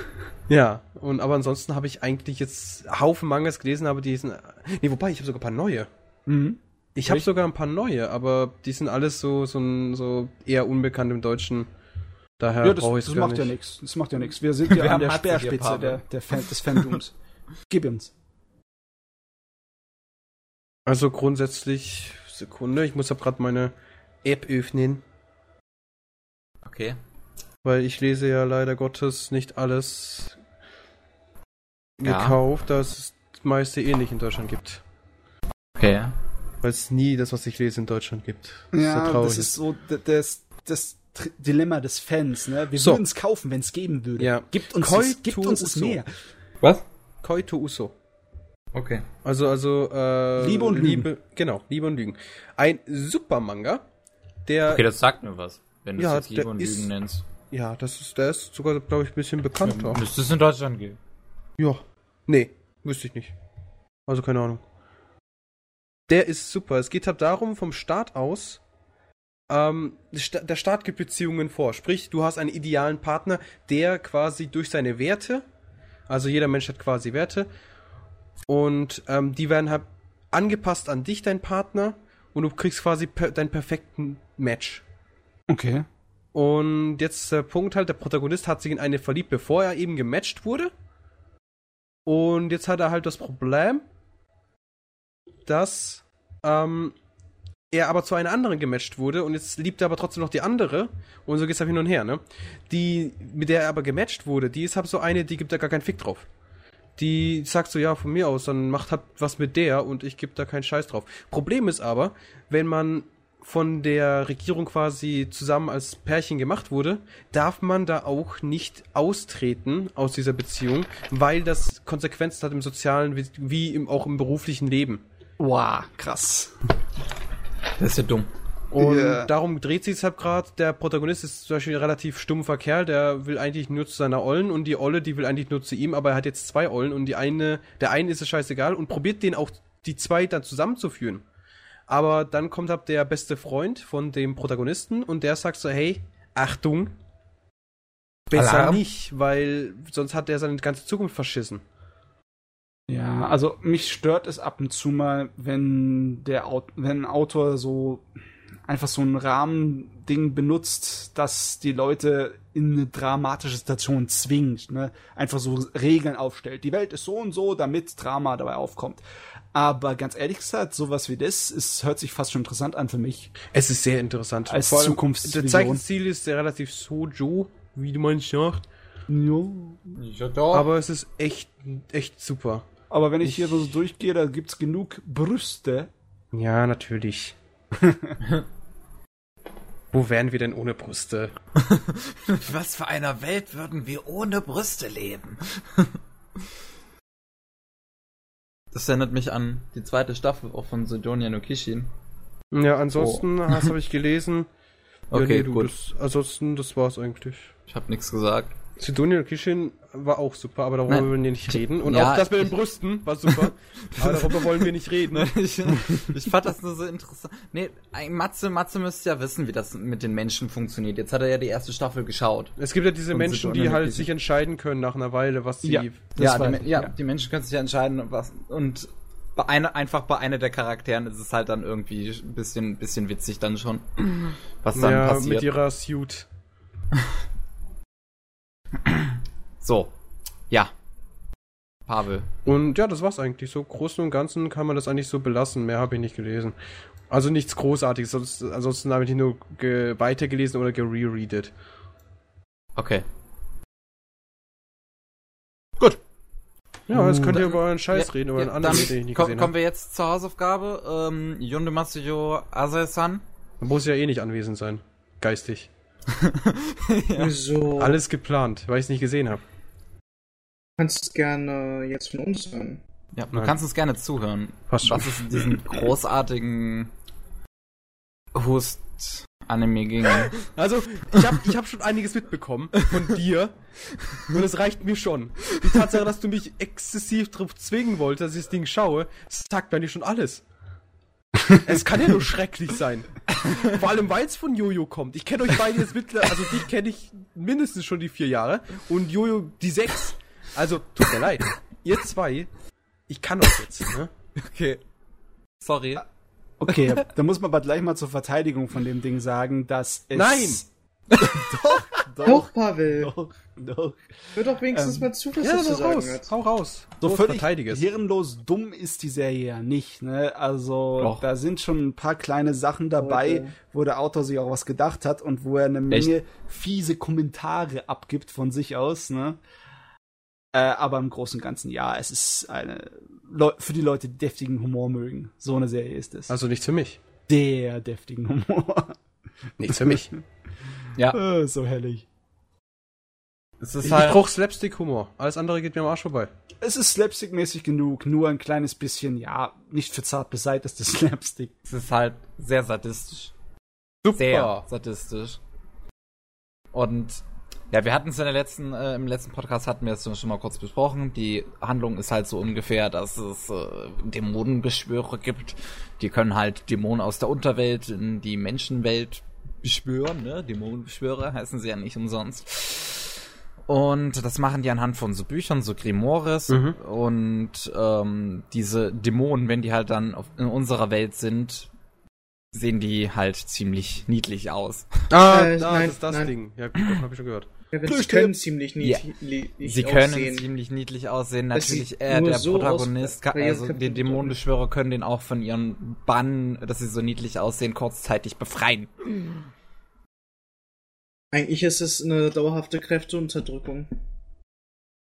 Ja, und aber ansonsten habe ich eigentlich jetzt Haufen Mangas gelesen, aber die sind. Nee, wobei, ich habe sogar ein paar neue. Mhm. Ich habe sogar ein paar neue, aber die sind alles so, so, so eher unbekannt im Deutschen. Daher Ja, das, brauche ich das gar macht nicht. ja nichts. Das macht ja nichts. Wir sind *laughs* ja Wir an der Speerspitze der, der Fan, des Fandoms. *laughs* Gib uns. Also grundsätzlich, Sekunde, ich muss ab gerade meine App öffnen, Okay. weil ich lese ja leider Gottes nicht alles Ja. gekauft, da es das meiste eh nicht in Deutschland gibt. Okay. Weil es nie das, was ich lese, in Deutschland gibt. Was Ja, so traurig das ist so das, das Dilemma des Fans. Ne? Wir So. würden es kaufen, wenn es geben würde. Ja. Gibt uns, es, gibt uns es uso. mehr. Was? Koito Uso. Okay. Also, also, äh, Liebe und Lügen. Liebe, genau, Liebe und Lügen. Ein super Manga, der, Okay, das sagt mir was, wenn du Ja, es jetzt Liebe und ist- Lügen nennst. ja, das ist, der ist sogar, glaube ich, ein bisschen bekannter. Müsste es in Deutschland geben. Ja. Nee, wüsste ich nicht. Also keine Ahnung. Der ist super. Es geht halt darum, vom Staat aus, ähm, der Sta- der Staat gibt Beziehungen vor. Sprich, du hast einen idealen Partner, der quasi durch seine Werte, also jeder Mensch hat quasi Werte, und ähm, die werden halt angepasst an dich, dein Partner, und du kriegst quasi per deinen perfekten Match. Okay. Und jetzt der Punkt halt, der Protagonist hat sich in eine verliebt, bevor er eben gematcht wurde. Und jetzt hat er halt das Problem, dass ähm, er aber zu einer anderen gematcht wurde und jetzt liebt er aber trotzdem noch die andere. Und so geht's halt hin und her, ne? Die, mit der er aber gematcht wurde, die ist halt so eine, die gibt da gar keinen Fick drauf. Die sagt so, ja, von mir aus, dann macht halt was mit der und ich gebe da keinen Scheiß drauf. Problem ist aber, wenn man von der Regierung quasi zusammen als Pärchen gemacht wurde, darf man da auch nicht austreten aus dieser Beziehung, weil das Konsequenzen hat im sozialen wie, wie im, auch im beruflichen Leben. Wow, krass. Das ist ja dumm. Und Ja. darum dreht sich es halt gerade. Der Protagonist ist zum Beispiel ein relativ stumpfer Kerl, der will eigentlich nur zu seiner Ollen und die Olle, die will eigentlich nur zu ihm, aber er hat jetzt zwei Ollen und die eine, der einen ist es scheißegal und probiert den auch die zwei dann zusammenzuführen. Aber dann kommt halt der beste Freund von dem Protagonisten und der sagt so, hey, Achtung, besser Alarm. nicht, weil sonst hat er seine ganze Zukunft verschissen. Ja, also mich stört es ab und zu mal, wenn der Aut wenn ein Autor so einfach so ein Rahmending benutzt, das die Leute in eine dramatische Situation zwingt, ne? Einfach so Regeln aufstellt. Die Welt ist so und so, damit Drama dabei aufkommt. Aber ganz ehrlich gesagt, sowas wie das ist, hört sich fast schon interessant an für mich. Es ist sehr interessant. Als Vor allem, Zukunftsvision. Der Zeichenstil ist sehr relativ Sojo, wie du meinst, sagt. Ja, doch. Aber es ist echt, echt super. Aber wenn ich hier so durchgehe, da gibt's genug Brüste. Ja, natürlich. *laughs* Wo wären wir denn ohne Brüste? *laughs* Was für einer Welt würden wir ohne Brüste leben? *laughs* Das erinnert mich an die zweite Staffel auch von Sidonia no Kishin. Ja, ansonsten, das habe ich gelesen. Ja, Okay, du, gut. Das, ansonsten, das war's eigentlich. Ich habe nichts gesagt. Sidonia Kishin war auch super, aber darüber Nein. wollen wir nicht reden. Und Ja, auch das mit den Brüsten war super, *laughs* aber darüber wollen wir nicht reden. ich, ich fand das nur so interessant. Nee, Matze, Matze müsste ja wissen, wie das mit den Menschen funktioniert. Jetzt hat er ja die erste Staffel geschaut. Es gibt ja diese Und Sidonia Sidonia halt sich entscheiden können nach einer Weile, was sie... Ja. ja, Das die, ja, ja. die Menschen können sich ja entscheiden, was und bei einer, einfach bei einer der Charakteren ist es halt dann irgendwie ein bisschen, bisschen witzig dann schon, was dann ja, passiert. mit ihrer Suit. *laughs* so, ja, Pavel. Und ja, das war's eigentlich. So großen und Ganzen kann man das eigentlich so belassen. Mehr habe ich nicht gelesen. Also nichts Großartiges. Sonst, ansonsten habe ich nur ge weitergelesen oder gerereadet. Okay. Gut. Ja, jetzt könnt ihr über euren Scheiß reden, über einen anderen, den ich nicht komm, gesehen kommen wir jetzt zur Hausaufgabe. Ähm, Yonde Masuyo Asae-san. Man muss ja eh nicht anwesend sein. Geistig. *laughs* *laughs* Wieso? Alles geplant, weil ich es nicht gesehen habe. kannst gerne jetzt von uns hören. Ja, du Nein. kannst uns gerne zuhören. Passt. Was es in diesem *laughs* großartigen Hust-Anime ging. Also, ich habe ich hab schon einiges mitbekommen von dir. Und es reicht mir schon. Die Tatsache, dass du mich exzessiv drauf zwingen wolltest, dass ich das Ding schaue, sagt mir nicht schon alles. Es kann ja nur schrecklich sein. Vor allem, weil es von Jojo kommt. Ich kenne euch beide jetzt mittlerweile, also dich kenne ich mindestens schon die vier Jahre und Jojo die sechs. Also, tut mir leid. Ihr zwei, ich kann euch jetzt, ne? Okay. Sorry. Okay, da muss man aber gleich mal zur Verteidigung von dem Ding sagen, dass es. Nein! Doch, Doch, Pavel. doch, doch. Hör doch wenigstens Ähm, mal zu, was Ja, du zu hau sagen raus, hast. hau raus. So Los, völlig verteidige es. hirnlos dumm ist die Serie ja nicht, ne? Also, Doch. da sind schon ein paar kleine Sachen dabei, Leute. wo der Autor sich auch was gedacht hat und wo er eine Echt? Menge fiese Kommentare abgibt von sich aus, ne? Äh, aber im Großen und Ganzen, ja, es ist eine Leu für die Leute, die deftigen Humor mögen. So eine Serie ist es. Also nichts für mich. Der deftigen Humor. Nichts für mich. *laughs* Ja, Äh, so herrlich. es ist Ich, halt. ich brauch Slapstick-Humor. Alles andere geht mir am Arsch vorbei. Es ist slapstick-mäßig genug, nur ein kleines bisschen, ja, nicht für zart beseitetes *laughs* Slapstick. Es ist halt sehr sadistisch. Super. Sehr sadistisch. Und ja, wir hatten es in der letzten, äh, im letzten Podcast hatten wir es schon mal kurz besprochen. Die Handlung ist halt so ungefähr, dass es äh, Dämonenbeschwörer gibt. Die können halt Dämonen aus der Unterwelt in die Menschenwelt beschwören, ne? Dämonenbeschwörer heißen sie ja nicht umsonst. Und das machen die anhand von so Büchern, so Grimoires. Mhm. Und ähm, diese Dämonen, wenn die halt dann auf, in unserer Welt sind, sehen die halt ziemlich niedlich aus. Ah, Äh, da nein, ist das nein. Ding. Ja, gut, das hab ich schon gehört. Ja, sie können ziemlich Ja. niedlich Sie können aussehen. ziemlich niedlich aussehen. Natürlich, er, der so Protagonist, aus, kann, also die Dämonenbeschwörer können den auch von ihren Bann, dass sie so niedlich aussehen, kurzzeitig befreien. Eigentlich ist es eine dauerhafte Kräfteunterdrückung.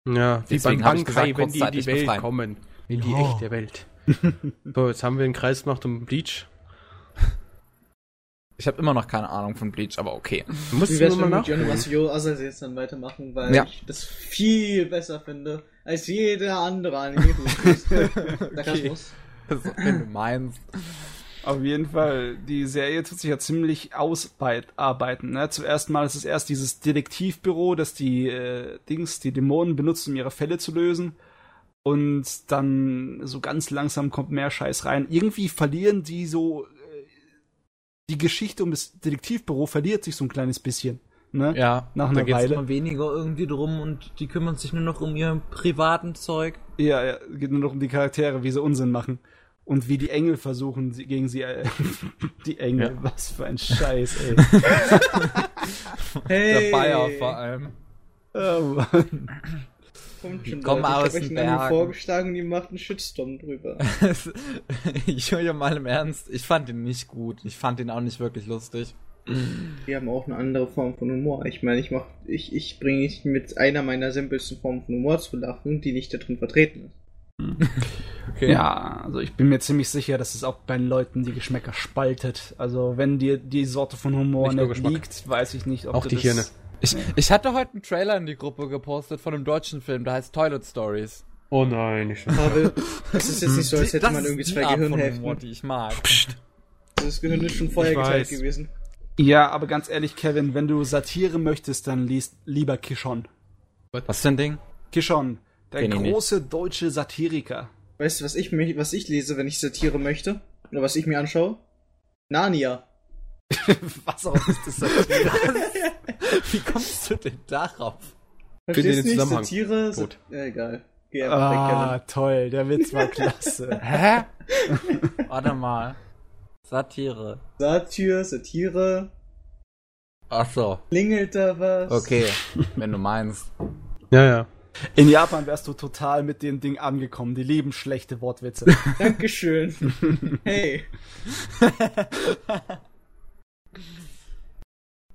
Ja, wie Deswegen beim Bankai, gesagt, wenn die in die Welt befreien. kommen. In die Ja. echte Welt. *laughs* so, jetzt haben wir einen Kreis gemacht um Bleach. Ich habe immer noch keine Ahnung von Bleach, aber okay. Du musst Wie wär's, wenn wir mit Johnny nachholen. Masio Asase jetzt dann weitermachen, weil Ja. ich das viel besser finde als jeder andere Anime. Sarkasmus. *laughs* Also, wenn du meinst. Auf jeden Fall, die Serie tut sich ja ziemlich ausarbeiten. Ne? Zuerst mal ist es erst dieses Detektivbüro, das die äh, Dings, die Dämonen benutzen, um ihre Fälle zu lösen. Und dann so ganz langsam kommt mehr Scheiß rein. Irgendwie verlieren die so. Die Geschichte um das Detektivbüro verliert sich so ein kleines bisschen. Ne? Ja, Nach da einer geht's Weile. immer weniger irgendwie drum und die kümmern sich nur noch um ihr privaten Zeug. Ja, ja, geht nur noch um die Charaktere, wie sie Unsinn machen. Und wie die Engel versuchen, sie, gegen sie. Äh, *laughs* die Engel, was für ein Scheiß, ey. Hey! *laughs* Der Bayer vor allem. oh, Mann. Kommt schon, Komm Leute. aus ich den Bergen. vorgeschlagen und die macht einen Shitstorm drüber. *laughs* ich höre ja mal im Ernst, ich fand ihn nicht gut. Ich fand ihn auch nicht wirklich lustig. Die haben auch eine andere Form von Humor. Ich meine, ich mach, ich, ich bringe nicht mit einer meiner simpelsten Formen von Humor zu lachen, die nicht darin vertreten ist. *laughs* Okay. Ja, also ich bin mir ziemlich sicher, dass es auch bei den Leuten die Geschmäcker spaltet. Also wenn dir die Sorte von Humor Nicht nur nicht, liegt, weiß ich nicht, ob Auch du die das... Hirne. Ich, ich hatte heute einen Trailer in die Gruppe gepostet von einem deutschen Film, der heißt Toilet Stories. Oh nein, schon. Aber es ist jetzt nicht so, als hätte Das man ist irgendwie zwei Gehirnhälften. Humor, die ich mag. Das Gehirn ist schon vorher Ich geteilt weiß. gewesen. Ja, aber ganz ehrlich, Kevin, wenn du Satire möchtest, dann liest lieber Kishon. Was für ein Ding? Kishon, der ich nicht. große deutsche Satiriker. Weißt du, was ich, mich, was ich lese, wenn ich Satire möchte? Oder was ich mir anschaue? Narnia. *laughs* Was auch ist das *laughs* Satire? Wie kommst du denn darauf? Finde den Verstehst du nicht? Zusammenhang. Satire? Sa Gut. ja, egal. Geh einfach ah, weg, toll, der Witz war klasse. *laughs* Hä? Warte mal. Satire. Satire, Satire. Ach so. Klingelt da was? Okay, wenn du meinst. Ja, ja. In Japan wärst du total mit dem Ding angekommen. Die lieben schlechte Wortwitze. Dankeschön. hey.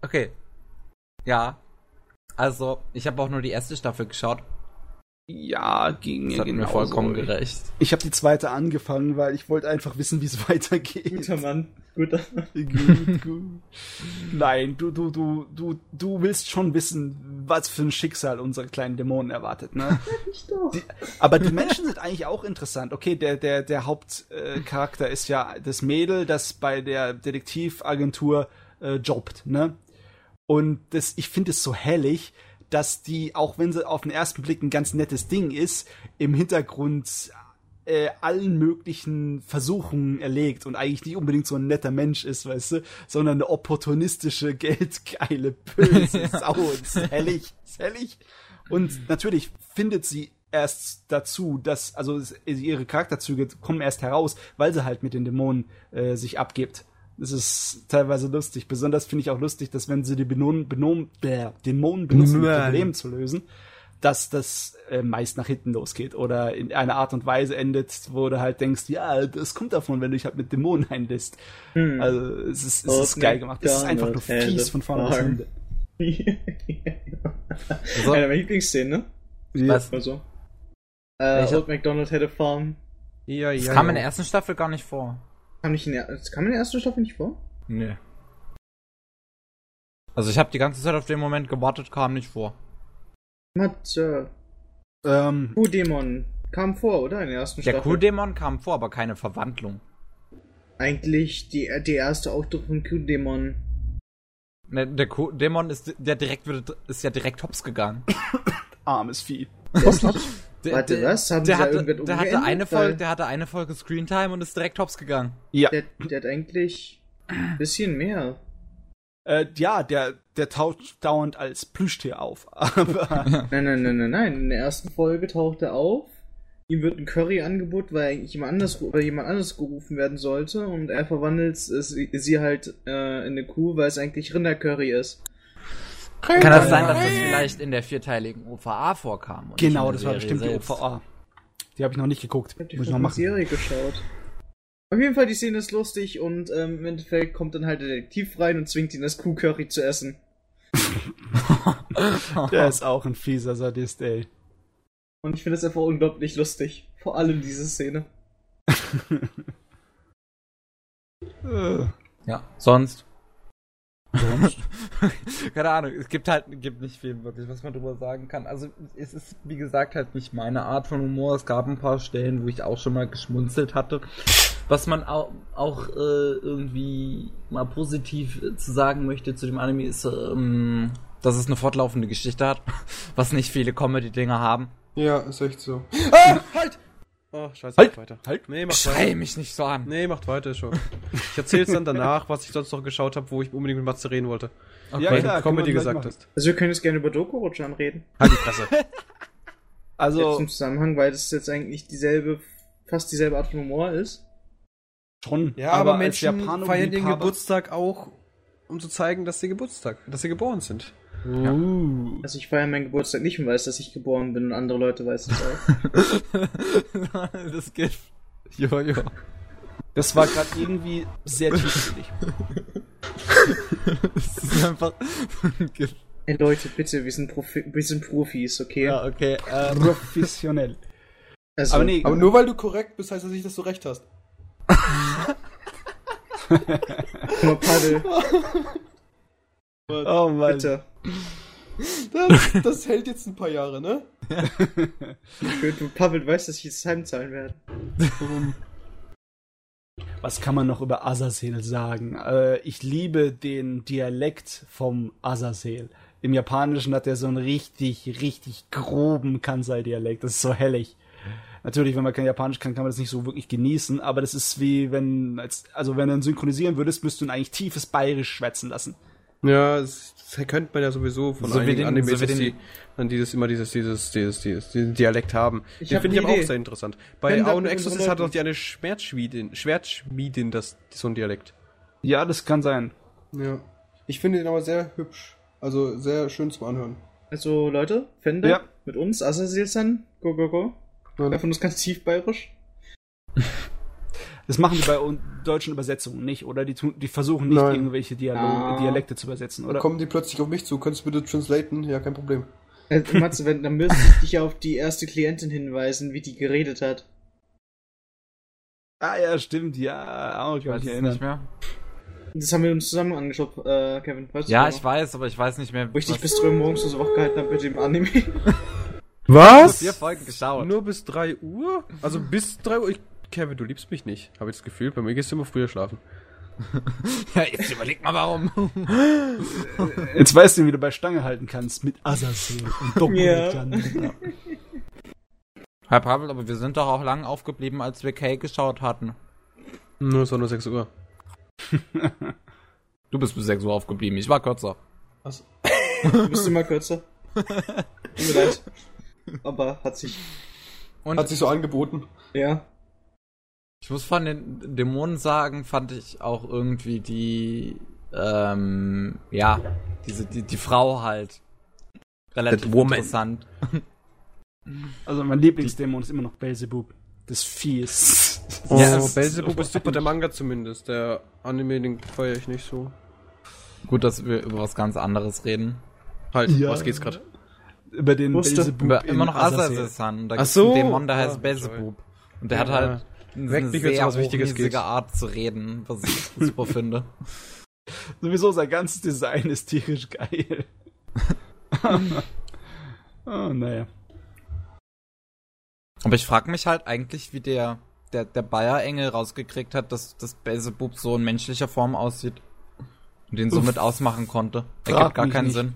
Okay. Ja. Also, ich habe auch nur die erste Staffel geschaut. Ja, ging Das mir hat mir vollkommen gerecht. Ich habe die zweite angefangen, weil ich wollte einfach wissen, wie es *laughs* weitergeht. Guter Mann. Guter Mann. gut, gut. Nein, du, du, du, du, du willst schon wissen, was für ein Schicksal unsere kleinen Dämonen erwartet, ne? *laughs* Ich doch. Die, aber die Menschen sind eigentlich auch interessant. Okay, der, der, der Hauptcharakter äh, Charakter ist ja das Mädel, das bei der Detektivagentur äh, jobbt, ne? Und das, ich finde es so hellig, dass die, auch wenn sie auf den ersten Blick ein ganz nettes Ding ist, im Hintergrund äh, allen möglichen Versuchungen erlegt und eigentlich nicht unbedingt so ein netter Mensch ist, weißt du, sondern eine opportunistische, *laughs* geldgeile, böse Sau. Ist hellig, das ist hellig. Und natürlich findet sie erst dazu, dass, also ihre Charakterzüge kommen erst heraus, weil sie halt mit den Dämonen äh, sich abgibt. Das ist teilweise lustig. Besonders finde ich auch lustig, dass wenn sie die Benon, Benon, äh, Dämonen benutzen, um. Probleme zu lösen, dass das äh, meist nach hinten losgeht oder in einer Art und Weise endet, wo du halt denkst, ja, das kommt davon, wenn du dich halt mit Dämonen einlässt. Hm. Also es ist, es ist geil gemacht. Es ist einfach nur fies has von a vorne bis farm. Ende. *laughs* So, Eine meiner Lieblingsszenen, ne? was, Also. Äh? Old MacDonald had a farm. Ja, das ja. kam in ja. der ersten Staffel gar nicht vor. Kam nicht in der, das kam in der ersten Staffel nicht vor? Nö. Also ich habe die ganze Zeit auf den Moment gewartet, kam nicht vor. Matze. Ähm, Q-Dämon kam vor, oder? In der ersten Der Staffel. Q-Dämon kam vor, aber keine Verwandlung. Eigentlich die, die erste Ausdruck von Q-Dämon. Ne, der Q-Dämon ist, der direkt, wird- ist ja direkt hops gegangen. *coughs* armes Vieh. Der, Warte, der, was? Haben der sie da hatte, irgendwas der, hatte eine Folge, der hatte eine Folge Screentime und ist direkt hops gegangen. Ja, Der, der hat eigentlich ein bisschen mehr. äh, ja, der, der taucht dauernd als Plüschtier auf. *laughs* Aber Nein, nein, nein, nein, nein. In der ersten Folge taucht er auf. Ihm wird ein Curry angeboten, weil eigentlich jemand anders, weil jemand anders gerufen werden sollte. Und er verwandelt sie halt äh, in eine Kuh, weil es eigentlich Rindercurry ist. Kann das sein, dass das vielleicht in der vierteiligen OVA vorkam? und genau, das war Serie bestimmt die selbst? OVA. Die habe ich noch nicht geguckt. Ich hab die Muss ich noch machen. Serie geschaut. Auf jeden Fall, die Szene ist lustig und ähm, im Endeffekt kommt dann halt der Detektiv rein und zwingt ihn, das Kuhcurry zu essen. *laughs* Der ist auch ein fieser Sadist, ey. Und ich finde es einfach unglaublich lustig. Vor allem diese Szene. *laughs* Ja, sonst. *laughs* Keine Ahnung, es gibt halt gibt nicht viel wirklich, was man drüber sagen kann. Also es ist, wie gesagt, halt nicht meine Art von Humor. Es gab ein paar Stellen, wo ich auch schon mal geschmunzelt hatte. Was man auch, auch äh, irgendwie mal positiv zu sagen möchte zu dem Anime ist, ähm, dass es eine fortlaufende Geschichte hat, *laughs* was nicht viele Comedy-Dinger haben. Ja, ist echt so. Ah, halt! Oh, scheiße, Halt! macht weiter. Halt! Nee, macht Schrei weiter. mich nicht so an. Nee, macht weiter schon. Ich erzähl's dann danach, was ich sonst noch geschaut habe, wo ich unbedingt mit Matze reden wollte. Ja, weil klar, du können wir Comedy gesagt machen. hast. Also wir können jetzt gerne über Dokuro-chan reden. Halt die Fresse. *laughs* Jetzt Also im Zusammenhang, weil das jetzt eigentlich dieselbe, fast dieselbe Art von Humor ist. schon. Ja, aber, als Menschen feiern ihren Liebhaber- Geburtstag auch, um zu zeigen, dass sie Geburtstag, dass sie geboren sind. Uh. Also ich feiere meinen Geburtstag nicht und weiß, dass ich geboren bin und andere Leute weiß es auch. *laughs* das geht. Jo, jo. Das war gerade irgendwie sehr tiefsinnig. *laughs* Das ist einfach. *laughs* Ey Leute, bitte, wir sind, Profi wir sind Profis, okay? ja, okay. Ähm, Professionell. Also, Aber nee, Aber nur weil du korrekt bist, heißt das nicht, dass du recht hast. mal, Paddel, oh Mann. bitte. *laughs* Das, das hält jetzt ein paar Jahre, ne? *laughs* Du Pavel, du weißt, dass ich jetzt heimzahlen werde. *laughs* Was kann man noch über Azazel sagen? Äh, ich liebe den Dialekt vom Azazel. Im Japanischen hat er so einen richtig, richtig groben Kansai-Dialekt. Das ist so hellig. Natürlich, wenn man kein Japanisch kann, kann man das nicht so wirklich genießen, aber das ist wie wenn, als, also wenn du ihn synchronisieren würdest, müsstest du ihn eigentlich tiefes Bayerisch schwätzen lassen. Ja, das, das könnte man ja sowieso von So wie einigen den- Animes, so dass die dann dieses, immer dieses, dieses, dieses, dieses, diesen Dialekt haben. Ich Den hab finde ich aber auch sehr interessant. Bei mit Exorcist hat doch die eine Schwertschmiedin, Schwertschmiedin, das, so ein Dialekt. Ja, das kann sein. Ja. Ich finde den aber sehr hübsch. Also sehr schön zum Anhören. Also, Leute, Fender, Ja. mit uns, Azazel-san, go, go, go. Ja. Wer von uns ganz tief bayerisch? *laughs* Das machen die bei deutschen Übersetzungen nicht, oder? Die, tun, die versuchen nicht, Nein. irgendwelche Dialo Ah. Dialekte zu übersetzen, Dann oder? kommen die plötzlich auf mich zu. Könntest du bitte translaten? Ja, kein Problem. Äh, Matze, wenn, dann müsste ich dich auf die erste Klientin hinweisen, wie die geredet hat. Ah ja, stimmt, ja. Oh, ich Ich kann weiß mich es erinnern. nicht mehr. Das haben wir uns zusammen angeschaut, äh, Kevin. Weißt du Ja, ich weiß, aber ich weiß nicht mehr. Wo ich dich was- bis drei Uhr morgens so wach gehalten habe mit dem Anime. *laughs* Was? vier Folgen geschaut. Nur bis 3 Uhr? Also bis 3 Uhr? Ich, Kevin, du liebst mich nicht. Habe ich das Gefühl. Bei mir gehst du immer früher schlafen. *laughs* Ja, jetzt überleg mal warum. *laughs* Jetzt weißt du, wie du bei Stange halten kannst mit Azazel und Doppel. Ja. Ja. *laughs* Herr Pavel, aber wir sind doch auch lang aufgeblieben, als wir Kay geschaut hatten. Nur es war nur 6 Uhr. Du bist bis 6 Uhr aufgeblieben, ich war kürzer. Was? Du bist immer kürzer. Tut mir leid. Aber hat sich. Und Hat sich so angeboten. Ja. Ich muss von den Dämonen sagen, fand ich auch irgendwie die, ähm, ja, diese, die, die Frau halt relativ interessant. Also mein Lieblingsdämon ist immer noch Belzebub. Das Vieh ist. Oh, Ja, es- Belzebub ist super, der Manga zumindest. Der Anime, den feiere ich nicht so. Gut, dass wir über was ganz anderes reden. Halt, Ja. was geht's gerade? Über den. Belzebub. Über, immer noch Azazel. Azazel-san. Da Ach gibt's so. einen Dämon, der Ah, heißt Belzebub. Und der hat Ja. halt Weckt eine mich, wenn's sehr um was Wichtiges geht. Art zu reden, was ich *laughs* super finde. Sowieso sein ganzes Design ist tierisch geil. *laughs* oh, naja. Aber ich frage mich halt eigentlich, wie der, der, der Bayer-Engel rausgekriegt hat, dass das Belzebub so in menschlicher Form aussieht. Und den somit ausmachen konnte. Ergibt gar keinen nicht. Sinn.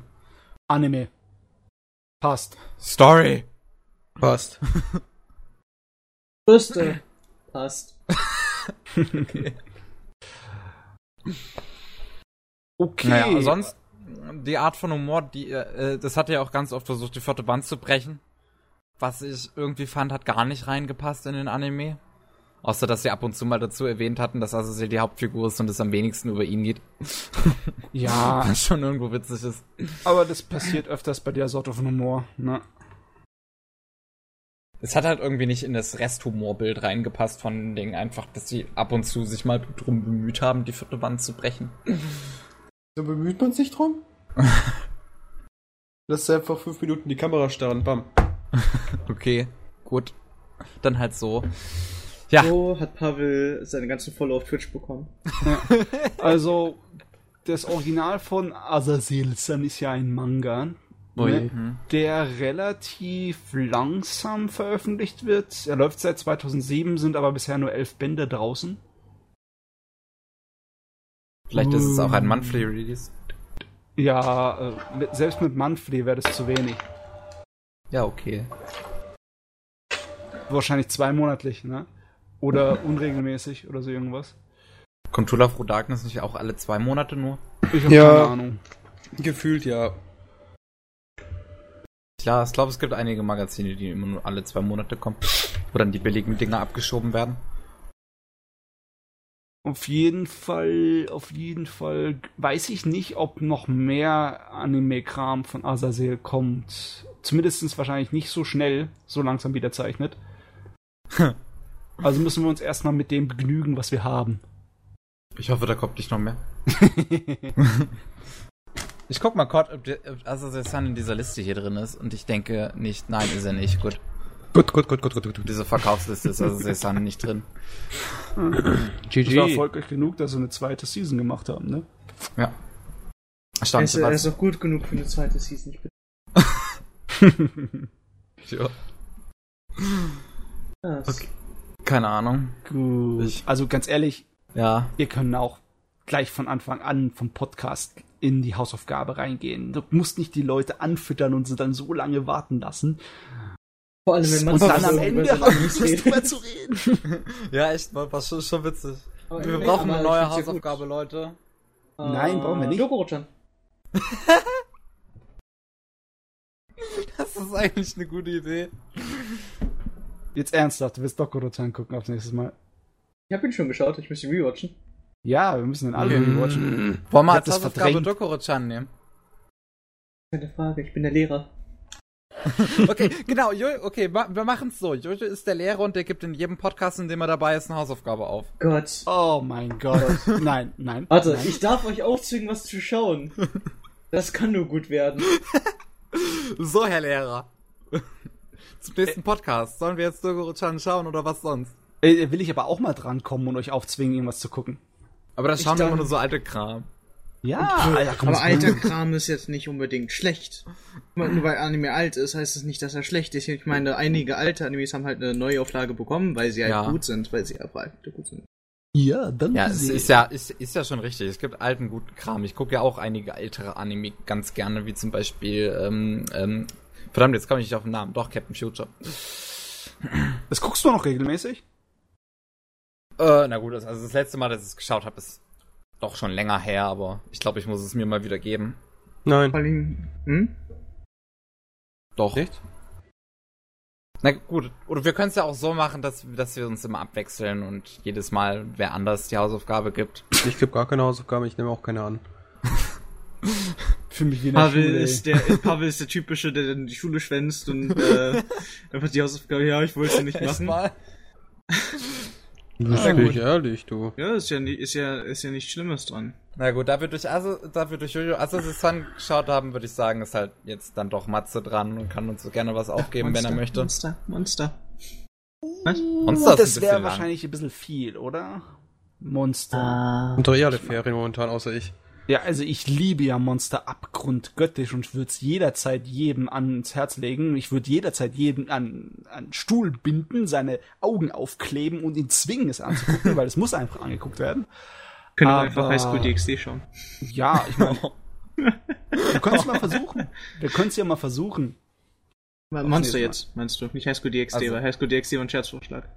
Anime. Passt. Story! Passt. Brüste. Passt. *laughs* Okay. Naja, sonst, die Art von Humor, die, äh, das hat ja auch ganz oft versucht, die vierte Wand zu brechen. Was ich irgendwie fand, hat gar nicht reingepasst in den Anime. Außer, dass sie ab und zu mal dazu erwähnt hatten, dass Azazel die Hauptfigur ist und es am wenigsten über ihn geht. Ja, *laughs* Was schon irgendwo witzig ist. aber das passiert öfters bei der Sorte von Humor. Ne? Es hat halt irgendwie nicht in das Resthumorbild reingepasst von den Dingen. Einfach, dass sie ab und zu sich mal drum bemüht haben, die vierte Wand zu brechen. So bemüht man sich drum? *laughs* Lass einfach fünf Minuten die Kamera starren, bam. *laughs* Okay, gut. Dann halt so. Ja. So hat Pavel seine ganzen Follower auf Twitch bekommen. *laughs* Also, das Original von Azazel-san ist ja ein Manga. Ne, Mhm. der relativ langsam veröffentlicht wird. Er läuft seit 2007, sind aber bisher nur elf Bände draußen. Vielleicht ist es auch ein Monthly Release. Ja, äh, selbst mit Monthly wäre das zu wenig. Ja, okay. Wahrscheinlich zweimonatlich, ne? Oder *laughs* unregelmäßig oder so irgendwas. Kommt of Darkness nicht auch alle zwei Monate nur? Ich habe Ja. keine Ahnung. Gefühlt ja. Klar, ich glaube, es gibt einige Magazine, die immer nur alle zwei Monate kommen. Wo dann die billigen Dinger abgeschoben werden. Auf jeden Fall, auf jeden Fall weiß ich nicht, ob noch mehr Anime-Kram von Azazel kommt. Zumindest wahrscheinlich nicht so schnell, so langsam wieder zeichnet. *laughs* also müssen wir uns erstmal mit dem begnügen, was wir haben. Ich hoffe, da kommt nicht noch mehr. *laughs* Ich guck mal kurz, ob, der- ob Azazel Sun in dieser Liste hier drin ist. Und ich denke nicht, nein, ist er nicht. Gut. Gut, gut, gut, gut, gut, gut. Diese Verkaufsliste ist Azazel Sun nicht drin. Das war GG. erfolgreich genug, dass sie eine zweite Season gemacht haben, ne? Ja. Er Stand ist, er ist auch gut genug für eine zweite Season. Ich bin, *laughs* ja. Okay. Keine Ahnung. Gut. Ich- Also ganz ehrlich, Ja. wir können auch gleich von Anfang an vom Podcast in die Hausaufgabe reingehen. Du musst nicht die Leute anfüttern und sie dann so lange warten lassen. Vor allem, wenn man Und dann so am Ende haben redet. drüber zu reden. *laughs* Ja, echt, war, schon, schon witzig. Aber Wir brauchen eine neue. Hausaufgabe, Leute. Nein, brauchen wir nicht. Dokoro-chan. *laughs* Das ist eigentlich eine gute Idee. Jetzt ernsthaft, du willst Dokoro-chan gucken aufs nächste Mal. Ich hab ihn schon geschaut, ich muss ihn rewatchen. Ja, wir müssen den alle Okay. rewatchen. Wollen wir das Hausaufgabe verdrängt. Dokoro-chan nehmen? Keine Frage, ich bin der Lehrer. *laughs* Okay, genau, jo okay, ma wir machen's so. Jojo ist der Lehrer und der gibt in jedem Podcast, in dem er dabei ist, eine Hausaufgabe auf. Gott. Oh mein Gott. *laughs* nein, nein. Warte, nein. ich darf euch aufzwingen, was zu schauen. Das kann nur gut werden. *laughs* So, Herr Lehrer. Zum nächsten Podcast. Sollen wir jetzt Dokoro-chan schauen oder was sonst? Äh, will ich aber auch mal drankommen und euch aufzwingen, irgendwas zu gucken. Aber das Ich schauen wir dachte- immer nur so alte Kram. Ja, *laughs* Alter, komm, Aber das- alter Kram ist jetzt nicht unbedingt schlecht. Nur weil Anime alt ist, heißt es nicht, dass er schlecht ist. Ich meine, einige alte Animes haben halt eine Neuauflage bekommen, weil sie halt Ja. gut sind, weil sie einfach gut sind. Ja, dann Ja, es ist ja, ist, ist ja schon richtig. Es gibt alten, guten Kram. Ich gucke ja auch einige ältere Anime ganz gerne, wie zum Beispiel, ähm, ähm, verdammt, jetzt komme ich nicht auf den Namen. Doch, Captain Future. Das guckst du noch regelmäßig? Äh, na gut, also das letzte Mal, dass ich es geschaut habe, ist doch schon länger her, aber ich glaube, ich muss es mir mal wieder geben. Nein. Hm? Doch. Echt? Na gut, oder wir können es ja auch so machen, dass, dass wir uns immer abwechseln und jedes Mal wer anders die Hausaufgabe gibt. Ich gebe gar keine Hausaufgaben, ich nehme auch keine an. *laughs* Für mich wie Pavel Schule. ist der Pavel ist der typische, der dann die Schule schwänzt und äh, *laughs* einfach die Hausaufgabe, ja, ich wollte sie nicht machen. *laughs* Das Ja, ich ehrlich, du. Ja, ist ja, ist ja, ist ja nichts Schlimmes dran. Na gut, da wir durch, also, da wir durch Jojo Assassin geschaut haben, würde ich sagen, ist halt jetzt dann doch Matze dran und kann uns so gerne was aufgeben, wenn er möchte. Monster, Monster. Was? Monster ein das wäre wahrscheinlich ein bisschen viel, oder? Monster. Ah. Und doch eh alle Ferien momentan, außer ich. Ja, also ich liebe ja Monster abgrundgöttisch und würde es jederzeit jedem ans Herz legen. Ich würde jederzeit jeden an, an Stuhl binden, seine Augen aufkleben und ihn zwingen, es anzugucken, *laughs* weil es muss einfach angeguckt werden. Können wir Aber- einfach Highschool DxD schauen. Ja, ich meine, *laughs* wir können es mal versuchen. Wir können es ja mal versuchen. Monster jetzt, meinst du? Nicht Highschool DxD, Also- weil Highschool DxD war ein Scherzvorschlag.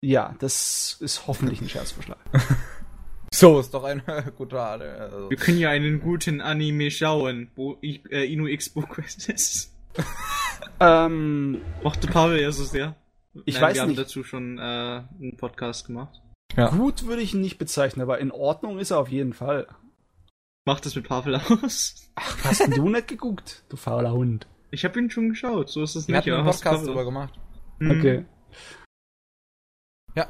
Ja, das ist hoffentlich ein Scherzvorschlag. *laughs* So, ist doch ein *laughs* guter, also. Wir können ja einen guten Anime schauen, wo ich, äh, Inu X Quest ist. *laughs* ähm, Mochte Pavel ja so sehr. Ich Nein, weiß wir haben nicht. dazu schon äh, einen Podcast gemacht. Ja. gut würde ich ihn nicht bezeichnen, aber in Ordnung ist er auf jeden Fall. Macht das mit Pavel aus? Ach, hast denn du nicht geguckt, du fauler Hund? Ich habe ihn schon geschaut, so ist es Wir nicht. hatten einen aber hast Podcast drüber gemacht. Hm. Okay. Ja.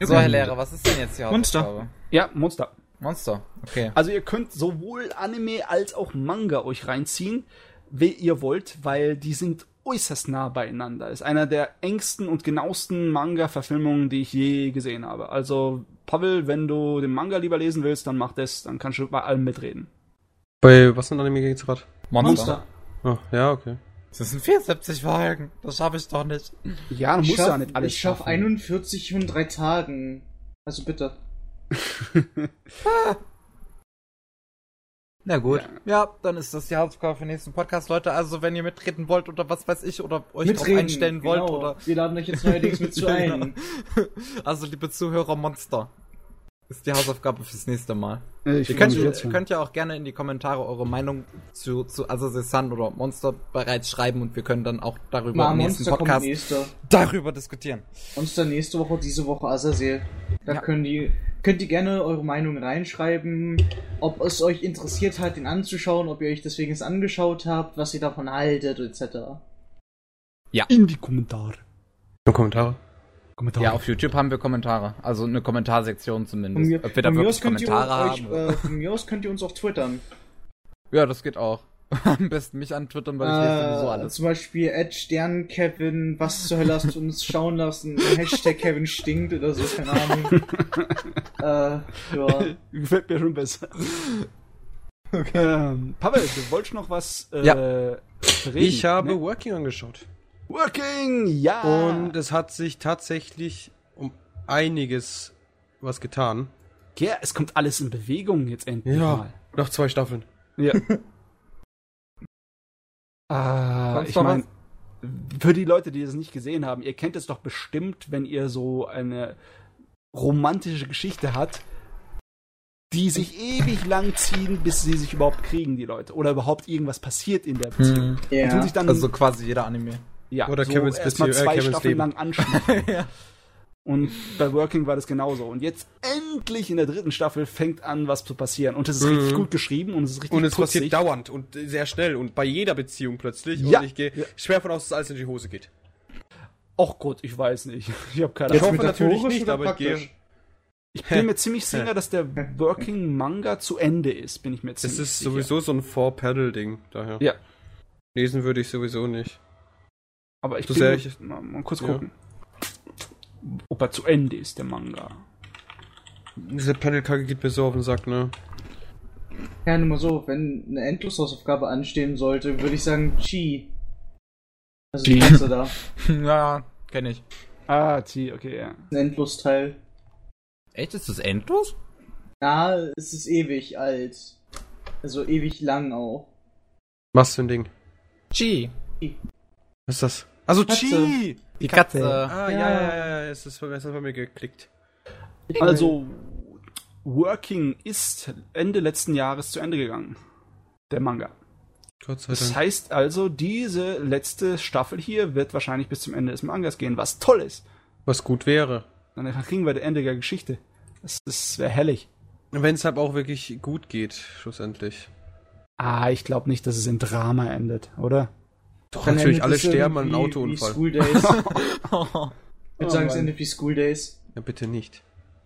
So. Herr Lehrer, was ist denn jetzt die Monster. Ja, Monster. Monster. Okay. Also ihr könnt sowohl Anime als auch Manga euch reinziehen, wie ihr wollt, weil die sind äußerst nah beieinander. Ist einer der engsten und genauesten Manga-Verfilmungen, die ich je gesehen habe. Also, Pavel, wenn du den Manga lieber lesen willst, dann mach das, dann kannst du bei allem mitreden. Bei was für ein Anime geht's gerade? Monster. Oh, ja, okay. Das sind 74 Folgen. Das schaffe ich doch nicht. Ja, du Ich musst ja schaff, nicht alles ich schaff schaffen. 41 in drei Tagen. Also bitte. *laughs* Na gut. Ja. dann ist das die Hausaufgabe für den nächsten Podcast, Leute. Also, wenn ihr mitreden wollt oder was weiß ich, oder euch drauf Mitreden, einstellen wollt, genau. oder. Wir laden euch jetzt neuerdings mit zu *laughs* ein. Also, liebe Zuhörer, Monster. Ist die Hausaufgabe fürs nächste Mal. Ich Ihr könnt, ihr könnt ja auch gerne in die Kommentare eure Meinung zu, zu Assassin's Sun oder Monster bereits schreiben und wir können dann auch darüber Mal im nächsten Monster Podcast nächster. darüber diskutieren. Monster nächste Woche, diese Woche Azazel. Da Ja. können die, könnt ihr gerne eure Meinung reinschreiben, ob es euch interessiert hat, den anzuschauen, ob ihr euch deswegen es angeschaut habt, was ihr davon haltet, etc. In die Kommentare. Nur Kommentare. Kommentare. Ja, auf YouTube haben wir Kommentare. Also eine Kommentarsektion Von zumindest. mir, Ob wir da wirklich aus könnt ihr Kommentare euch, haben. äh, von mir aus könnt ihr uns auch twittern. ja, das geht auch. *laughs* Am besten mich antwittern, weil ich lese sowieso Äh, alles. zum Beispiel Ed Stern Kevin, was zur Hölle hast du uns schauen lassen? Hashtag Kevin stinkt oder so, keine Ahnung. *laughs* äh, ja. Gefällt mir schon besser. Okay. Ähm, Pavel, du wolltest noch was äh, Ja. reden? Ich habe ne? Working angeschaut. Working, ja. Und es hat sich tatsächlich um einiges was getan. ja, es kommt alles in Bewegung jetzt endlich mal. Noch zwei Staffeln. Ja. *laughs* ah, ich meine, für die Leute, die das nicht gesehen haben, ihr kennt es doch bestimmt, wenn ihr so eine romantische Geschichte habt, die sich ewig lang ziehen, bis sie sich überhaupt kriegen, die Leute. Oder überhaupt irgendwas passiert in der Beziehung. Hm. Und tun sich dann Also quasi jeder Anime. Ja, oder so Kevins erstmal Beziehung- äh, zwei Kevins Staffeln Leben. lang anschneiden. *laughs* ja. Und bei Working war das genauso. Und jetzt endlich in der dritten Staffel fängt an, was zu passieren. Und es ist Mhm. richtig gut geschrieben und es ist richtig Und es putzig. passiert dauernd und sehr schnell und bei jeder Beziehung plötzlich. Ja. Und ich gehe Ja. schwer von aus, dass alles in die Hose geht. Och Gott, ich weiß nicht. *laughs* Ich habe keine Ich Ahnung. hoffe natürlich nicht, aber ich gehe. Ich bin *laughs* mir ziemlich sicher, dass der Working Manga zu Ende ist, bin ich mir Das ziemlich ist sicher. sowieso so ein Four-Pedal-Ding, daher. Ja. Lesen würde ich sowieso nicht. Aber ich So bin ich- mal, mal kurz Ja. gucken. Ob er zu Ende ist, der Manga. Diese Panel-Kacke geht mir so auf den Sack, ne? Ja, nur mal so, wenn eine Endloshausaufgabe anstehen sollte, würde ich sagen Chi. Also die Chi. Katze da. *laughs* ja, kenne ich. Ah, T, okay, ja. Ein Endlosteil. Echt, ist das endlos? Ja, es ist ewig alt. Also ewig lang auch. Was für ein Ding? G. Was ist das? Also Katze. Chi! Die Katze. Ah, ja, Ja. ja, ja, ja, es ist, es ist bei mir geklickt. Also, Working ist Ende letzten Jahres zu Ende gegangen. Der Manga. Gott sei Das Dank. heißt also, diese letzte Staffel hier wird wahrscheinlich bis zum Ende des Mangas gehen, was toll ist. Was gut wäre. Dann kriegen wir das Ende der Geschichte. Das, das wäre herrlich. Wenn es halt auch wirklich gut geht, schlussendlich. Ah, ich glaube nicht, dass es in Drama endet, oder? Doch, Dann natürlich, alle sterben an einem Autounfall. School Days. *laughs* Ich Oh würde sagen, es endet wie School Days. Ja, bitte nicht.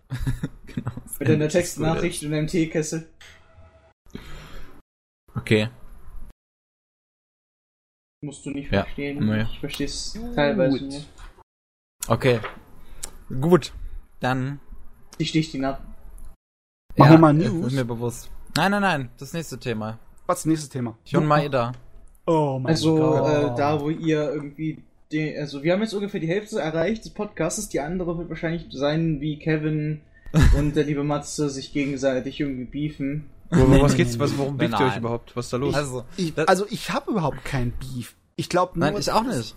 *laughs* genau. Mit einer Textnachricht und einem Teekessel. Okay. Musst du nicht Ja. verstehen. Nee. Ich verstehe es teilweise nur. Okay. Gut. Dann. Ich stich ihn ab. Machen wir mal News? Ist mir bewusst. Nein, nein, nein. Das nächste Thema. Was ist das nächste Thema? Hyun Maeda. Oh mein Also Gott. äh, da, wo ihr irgendwie den, also wir haben jetzt ungefähr die Hälfte erreicht des Podcasts, die andere wird wahrscheinlich sein, wie Kevin *laughs* und der liebe Matze sich gegenseitig irgendwie beefen. Nee, was geht's, was, Nein, biegt ihr euch überhaupt? Was ist da los? Also, Ich, also ich habe überhaupt kein Beef. Ich glaube nur. nein, ich auch nicht.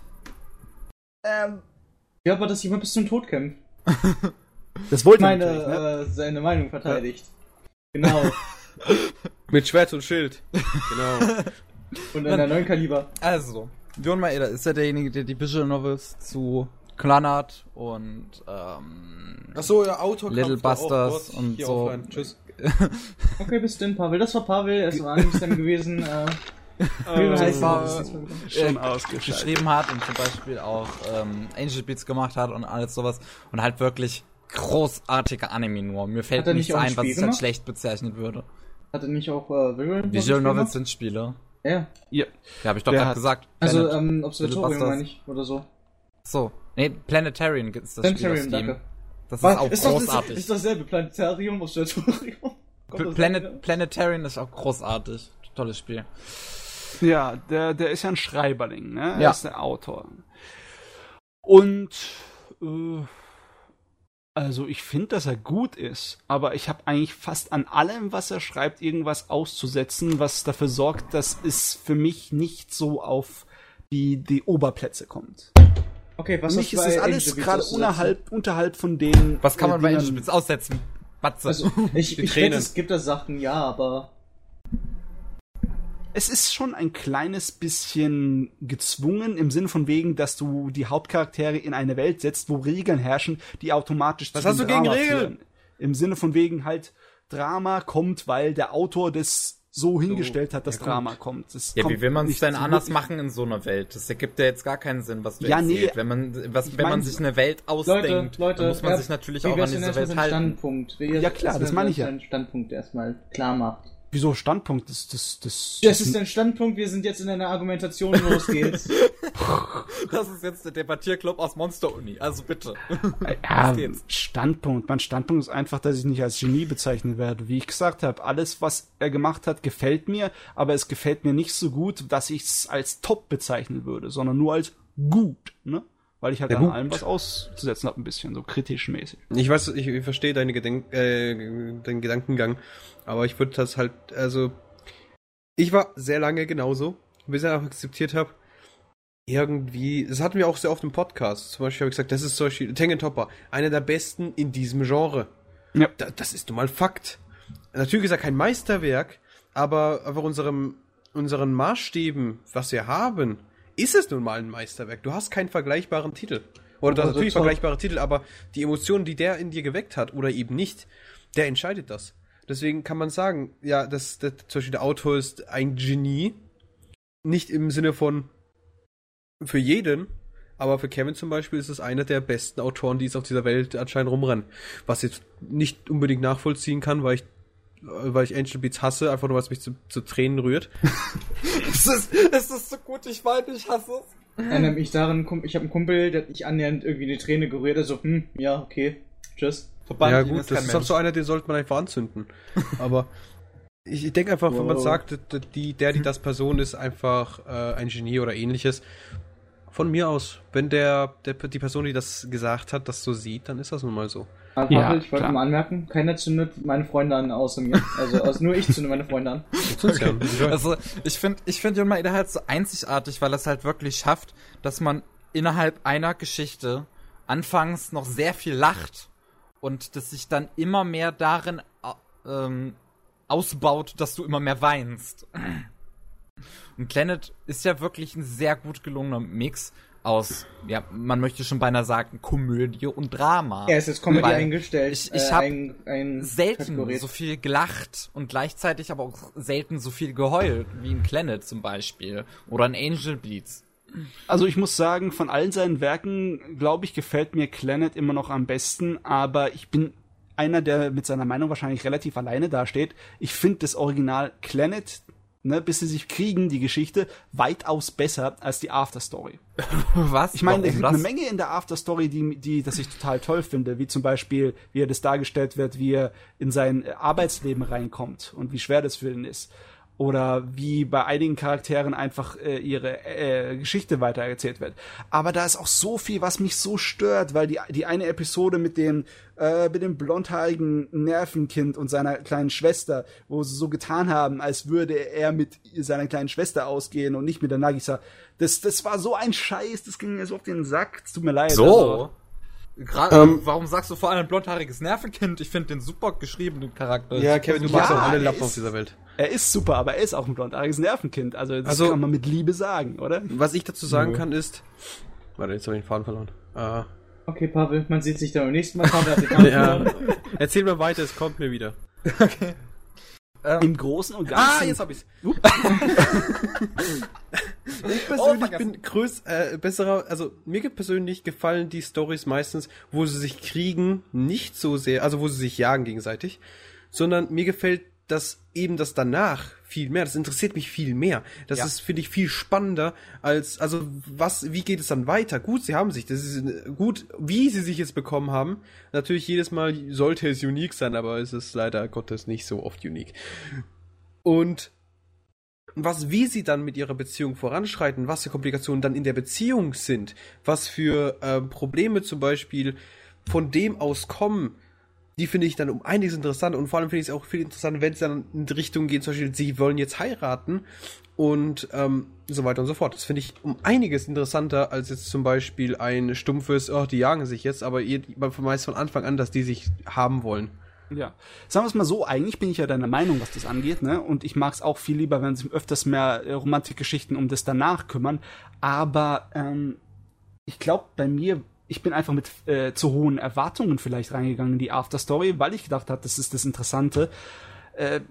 Ähm, Ja, aber dass jemand bis zum Tod kämpft. *laughs* das wollte ich Meine, ne? äh, seine Meinung verteidigt. Genau. *laughs* Mit Schwert und Schild. genau. Und in der neuen Kaliber. Also, Hyun Maeda ist ja derjenige, der die Visual Novels zu Clannad und ähm, Achso, ja, Autor. Little Busters und so. Tschüss. *laughs* Okay, bis denn, Pavel. Das war Pavel, es war eigentlich dann gewesen. Äh, wie Äh, heißt war- schon äh, geschrieben hat und zum Beispiel auch ähm, Angel Beats gemacht hat und alles sowas und halt wirklich großartige Anime nur. Mir fällt nichts ein ein, was ich als schlecht bezeichnen würde. Hat er nicht auch äh, Visual Novels Visual Novels gemacht? sind Spiele. Ja. Ja. Ja, habe ich doch Der gerade hat- gesagt. Also, Planet- ähm, Observatorium meine ich, oder so. so. Nee, Planetarian ist das Spiel auf Planetarium, Steam. danke. Das ist Was? auch ist, doch das, großartig. ist dasselbe Planetarium, Observatorium. *laughs* Planet, gleiche? Planetarian ist auch großartig. Tolles Spiel. Ja, der, der ist ja ein Schreiberling, ne? Er Ja. ist der Autor. Und äh, also ich finde, dass er gut ist, aber ich habe eigentlich fast an allem, was er schreibt, irgendwas auszusetzen, was dafür sorgt, dass es für mich nicht so auf die, die Oberplätze kommt. Okay, was für mich ist es bei alles gerade unterhalb, unterhalb von den. Was kann äh, man bei Dingern- Angel aussetzen? Batze. Also, ich, ich wette, es gibt da Sachen, ja, aber es ist schon ein kleines bisschen gezwungen im Sinn von wegen, dass du die Hauptcharaktere in eine Welt setzt, wo Regeln herrschen, die automatisch Was zu hast du gegen Regeln? führen. Im Sinne von wegen halt Drama kommt, weil der Autor das so hingestellt hat, dass ja. Drama kommt. Das Ja, kommt wie will man es denn anders machen in so einer Welt? Das ergibt ja jetzt gar keinen Sinn, was du Ja, nee. erzählst. Wenn man, was, wenn man mein- sich eine Welt ausdenkt, Leute, Leute, dann muss man ja, sich natürlich auch an diese Welt halten. Standpunkt. Wie Ja, klar, das meine ich ja. Standpunkt erstmal klar macht. Wieso Standpunkt? Das, das, das, Das ist dein Standpunkt, wir sind jetzt in einer Argumentation, los geht's. *laughs* Das ist jetzt der Debattierclub aus Monster Uni, also bitte. Ja, Los geht's. Standpunkt. Mein Standpunkt ist einfach, dass ich nicht als Genie bezeichnet werde. Wie ich gesagt habe, alles, was er gemacht hat, gefällt mir, aber es gefällt mir nicht so gut, dass ich es als top bezeichnen würde, sondern nur als gut, ne? Weil ich halt Ja, an allem was auszusetzen habe, ein bisschen, so kritisch mäßig. Ich weiß, ich, ich verstehe deine Gedenk äh, den Gedankengang, aber ich würde das halt, also ich war sehr lange genauso, bis ich auch akzeptiert habe, irgendwie, das hatten wir auch sehr oft im Podcast. Zum Beispiel habe ich gesagt, das ist zum Beispiel Tengen Topper, einer der besten in diesem Genre. Ja. Da, das ist nun mal Fakt. Natürlich ist er kein Meisterwerk, aber aber unserem, unseren Maßstäben, was wir haben, ist es nun mal ein Meisterwerk. Du hast keinen vergleichbaren Titel. Oder du hast Also natürlich vergleichbare Titel, aber die Emotionen, die der in dir geweckt hat oder eben nicht, der entscheidet das. Deswegen kann man sagen, ja, das, das, zum Beispiel der Autor ist ein Genie. Nicht im Sinne von für jeden, aber für Kevin zum Beispiel ist es einer der besten Autoren, die es auf dieser Welt anscheinend rumrennen. Was ich jetzt nicht unbedingt nachvollziehen kann, weil ich, weil ich Angel Beats hasse, einfach nur, weil es mich zu, zu Tränen rührt. *laughs* es, ist, es ist so gut, ich weiß, ich hasse es. Mich daran, Kum- ich habe einen Kumpel, der hat nicht annähernd irgendwie eine Träne gerührt, also, hm, ja, okay, tschüss. Verbannt ja gut, ist das ist auch Mensch. so einer, den sollte man einfach anzünden. Aber ich, ich denke einfach, wenn man Wow. sagt, die, der, die das Person ist, einfach äh, ein Genie oder ähnliches, von mir aus, wenn der, der die Person, die das gesagt hat, das so sieht, dann ist das nun mal so. Aber Ja, ich wollte klar. mal anmerken, keiner zündet meine Freunde an, außer mir. Also, also nur ich zünde meine Freunde an. *laughs* Okay. Also ich finde, ich finde Jon Maeda halt so einzigartig, weil er es halt wirklich schafft, dass man innerhalb einer Geschichte anfangs noch sehr viel lacht und das sich dann immer mehr darin au- ähm, ausbaut, dass du immer mehr weinst. Und Planet ist ja wirklich ein sehr gut gelungener Mix aus, ja, man möchte schon beinahe sagen, Komödie und Drama. Er ist jetzt Comedy Weil eingestellt. ich- ich äh, hab ein, ein selten Kategorie. so viel gelacht und gleichzeitig aber auch selten so viel geheult, wie in Planet zum Beispiel oder in Angel Beats. Also ich muss sagen, von allen seinen Werken, glaube ich, gefällt mir Clannad immer noch am besten, aber ich bin einer, der mit seiner Meinung wahrscheinlich relativ alleine dasteht. Ich finde das Original Clannad, ne, bis sie sich kriegen, die Geschichte, weitaus besser als die Afterstory. *laughs* Was? Ich meine, es gibt eine? Menge in der Afterstory, die, die, das ich total toll finde, wie zum Beispiel, wie er das dargestellt wird, wie er in sein Arbeitsleben reinkommt und wie schwer das für ihn ist. Oder wie bei einigen Charakteren einfach äh, ihre äh, Geschichte weitererzählt wird. Aber da ist auch so viel, was mich so stört, weil die, die eine Episode mit dem, äh, mit dem blondhaarigen Nervenkind und seiner kleinen Schwester, wo sie so getan haben, als würde er mit seiner kleinen Schwester ausgehen und nicht mit der Nagisa. Das, das war so ein Scheiß, das ging mir so auf den Sack. Tut mir leid. So? also- Gerade, Ähm, warum sagst du vor allem ein blondhaariges Nervenkind? Ich finde den super geschriebenen Charakter. Ja, Kevin, du Ja, magst auch alle Lappen ist- auf dieser Welt. Er ist super, aber er ist auch ein blondhaariges Nervenkind. Also das Also- kann man mit Liebe sagen, oder? Was ich dazu sagen Nö. kann ist. Warte, jetzt habe ich den Faden verloren. Äh, Okay, Pavel, man sieht sich dann beim nächsten Mal. Pavel hat die Kamera *laughs* ja. Erzähl mal weiter, es kommt mir wieder. *laughs* Im Großen und Ganzen. Ah, jetzt hab ich's. *laughs* Ich persönlich vergessen. bin größ, äh, besserer, also mir persönlich gefallen die Stories meistens, wo sie sich kriegen, nicht so sehr, also wo sie sich jagen gegenseitig, sondern mir gefällt das eben das danach viel mehr. Das interessiert mich viel mehr. Das Ja. ist finde ich viel spannender als also was wie geht es dann weiter? Gut, sie haben sich, das ist äh, gut, wie sie sich jetzt bekommen haben. Natürlich jedes Mal sollte es unique sein, aber es ist leider Gottes nicht so oft unique. Und was, wie sie dann mit ihrer Beziehung voranschreiten, was für Komplikationen dann in der Beziehung sind, was für ähm, Probleme zum Beispiel von dem aus kommen, die finde ich dann um einiges interessant und vor allem finde ich es auch viel interessant, wenn es dann in die Richtung geht, zum Beispiel, sie wollen jetzt heiraten und ähm, so weiter und so fort. Das finde ich um einiges interessanter als jetzt zum Beispiel ein stumpfes, oh, die jagen sich jetzt, aber man vermeist von Anfang an, dass die sich haben wollen. Ja. Sagen wir es mal so, eigentlich bin ich ja deiner Meinung, was das angeht, ne? Und ich mag es auch viel lieber, wenn sich öfters mehr äh, Romantikgeschichten um das danach kümmern. Aber ähm, ich glaube, bei mir, ich bin einfach mit äh, zu hohen Erwartungen vielleicht reingegangen in die Afterstory, weil ich gedacht habe, das ist das Interessante. Äh,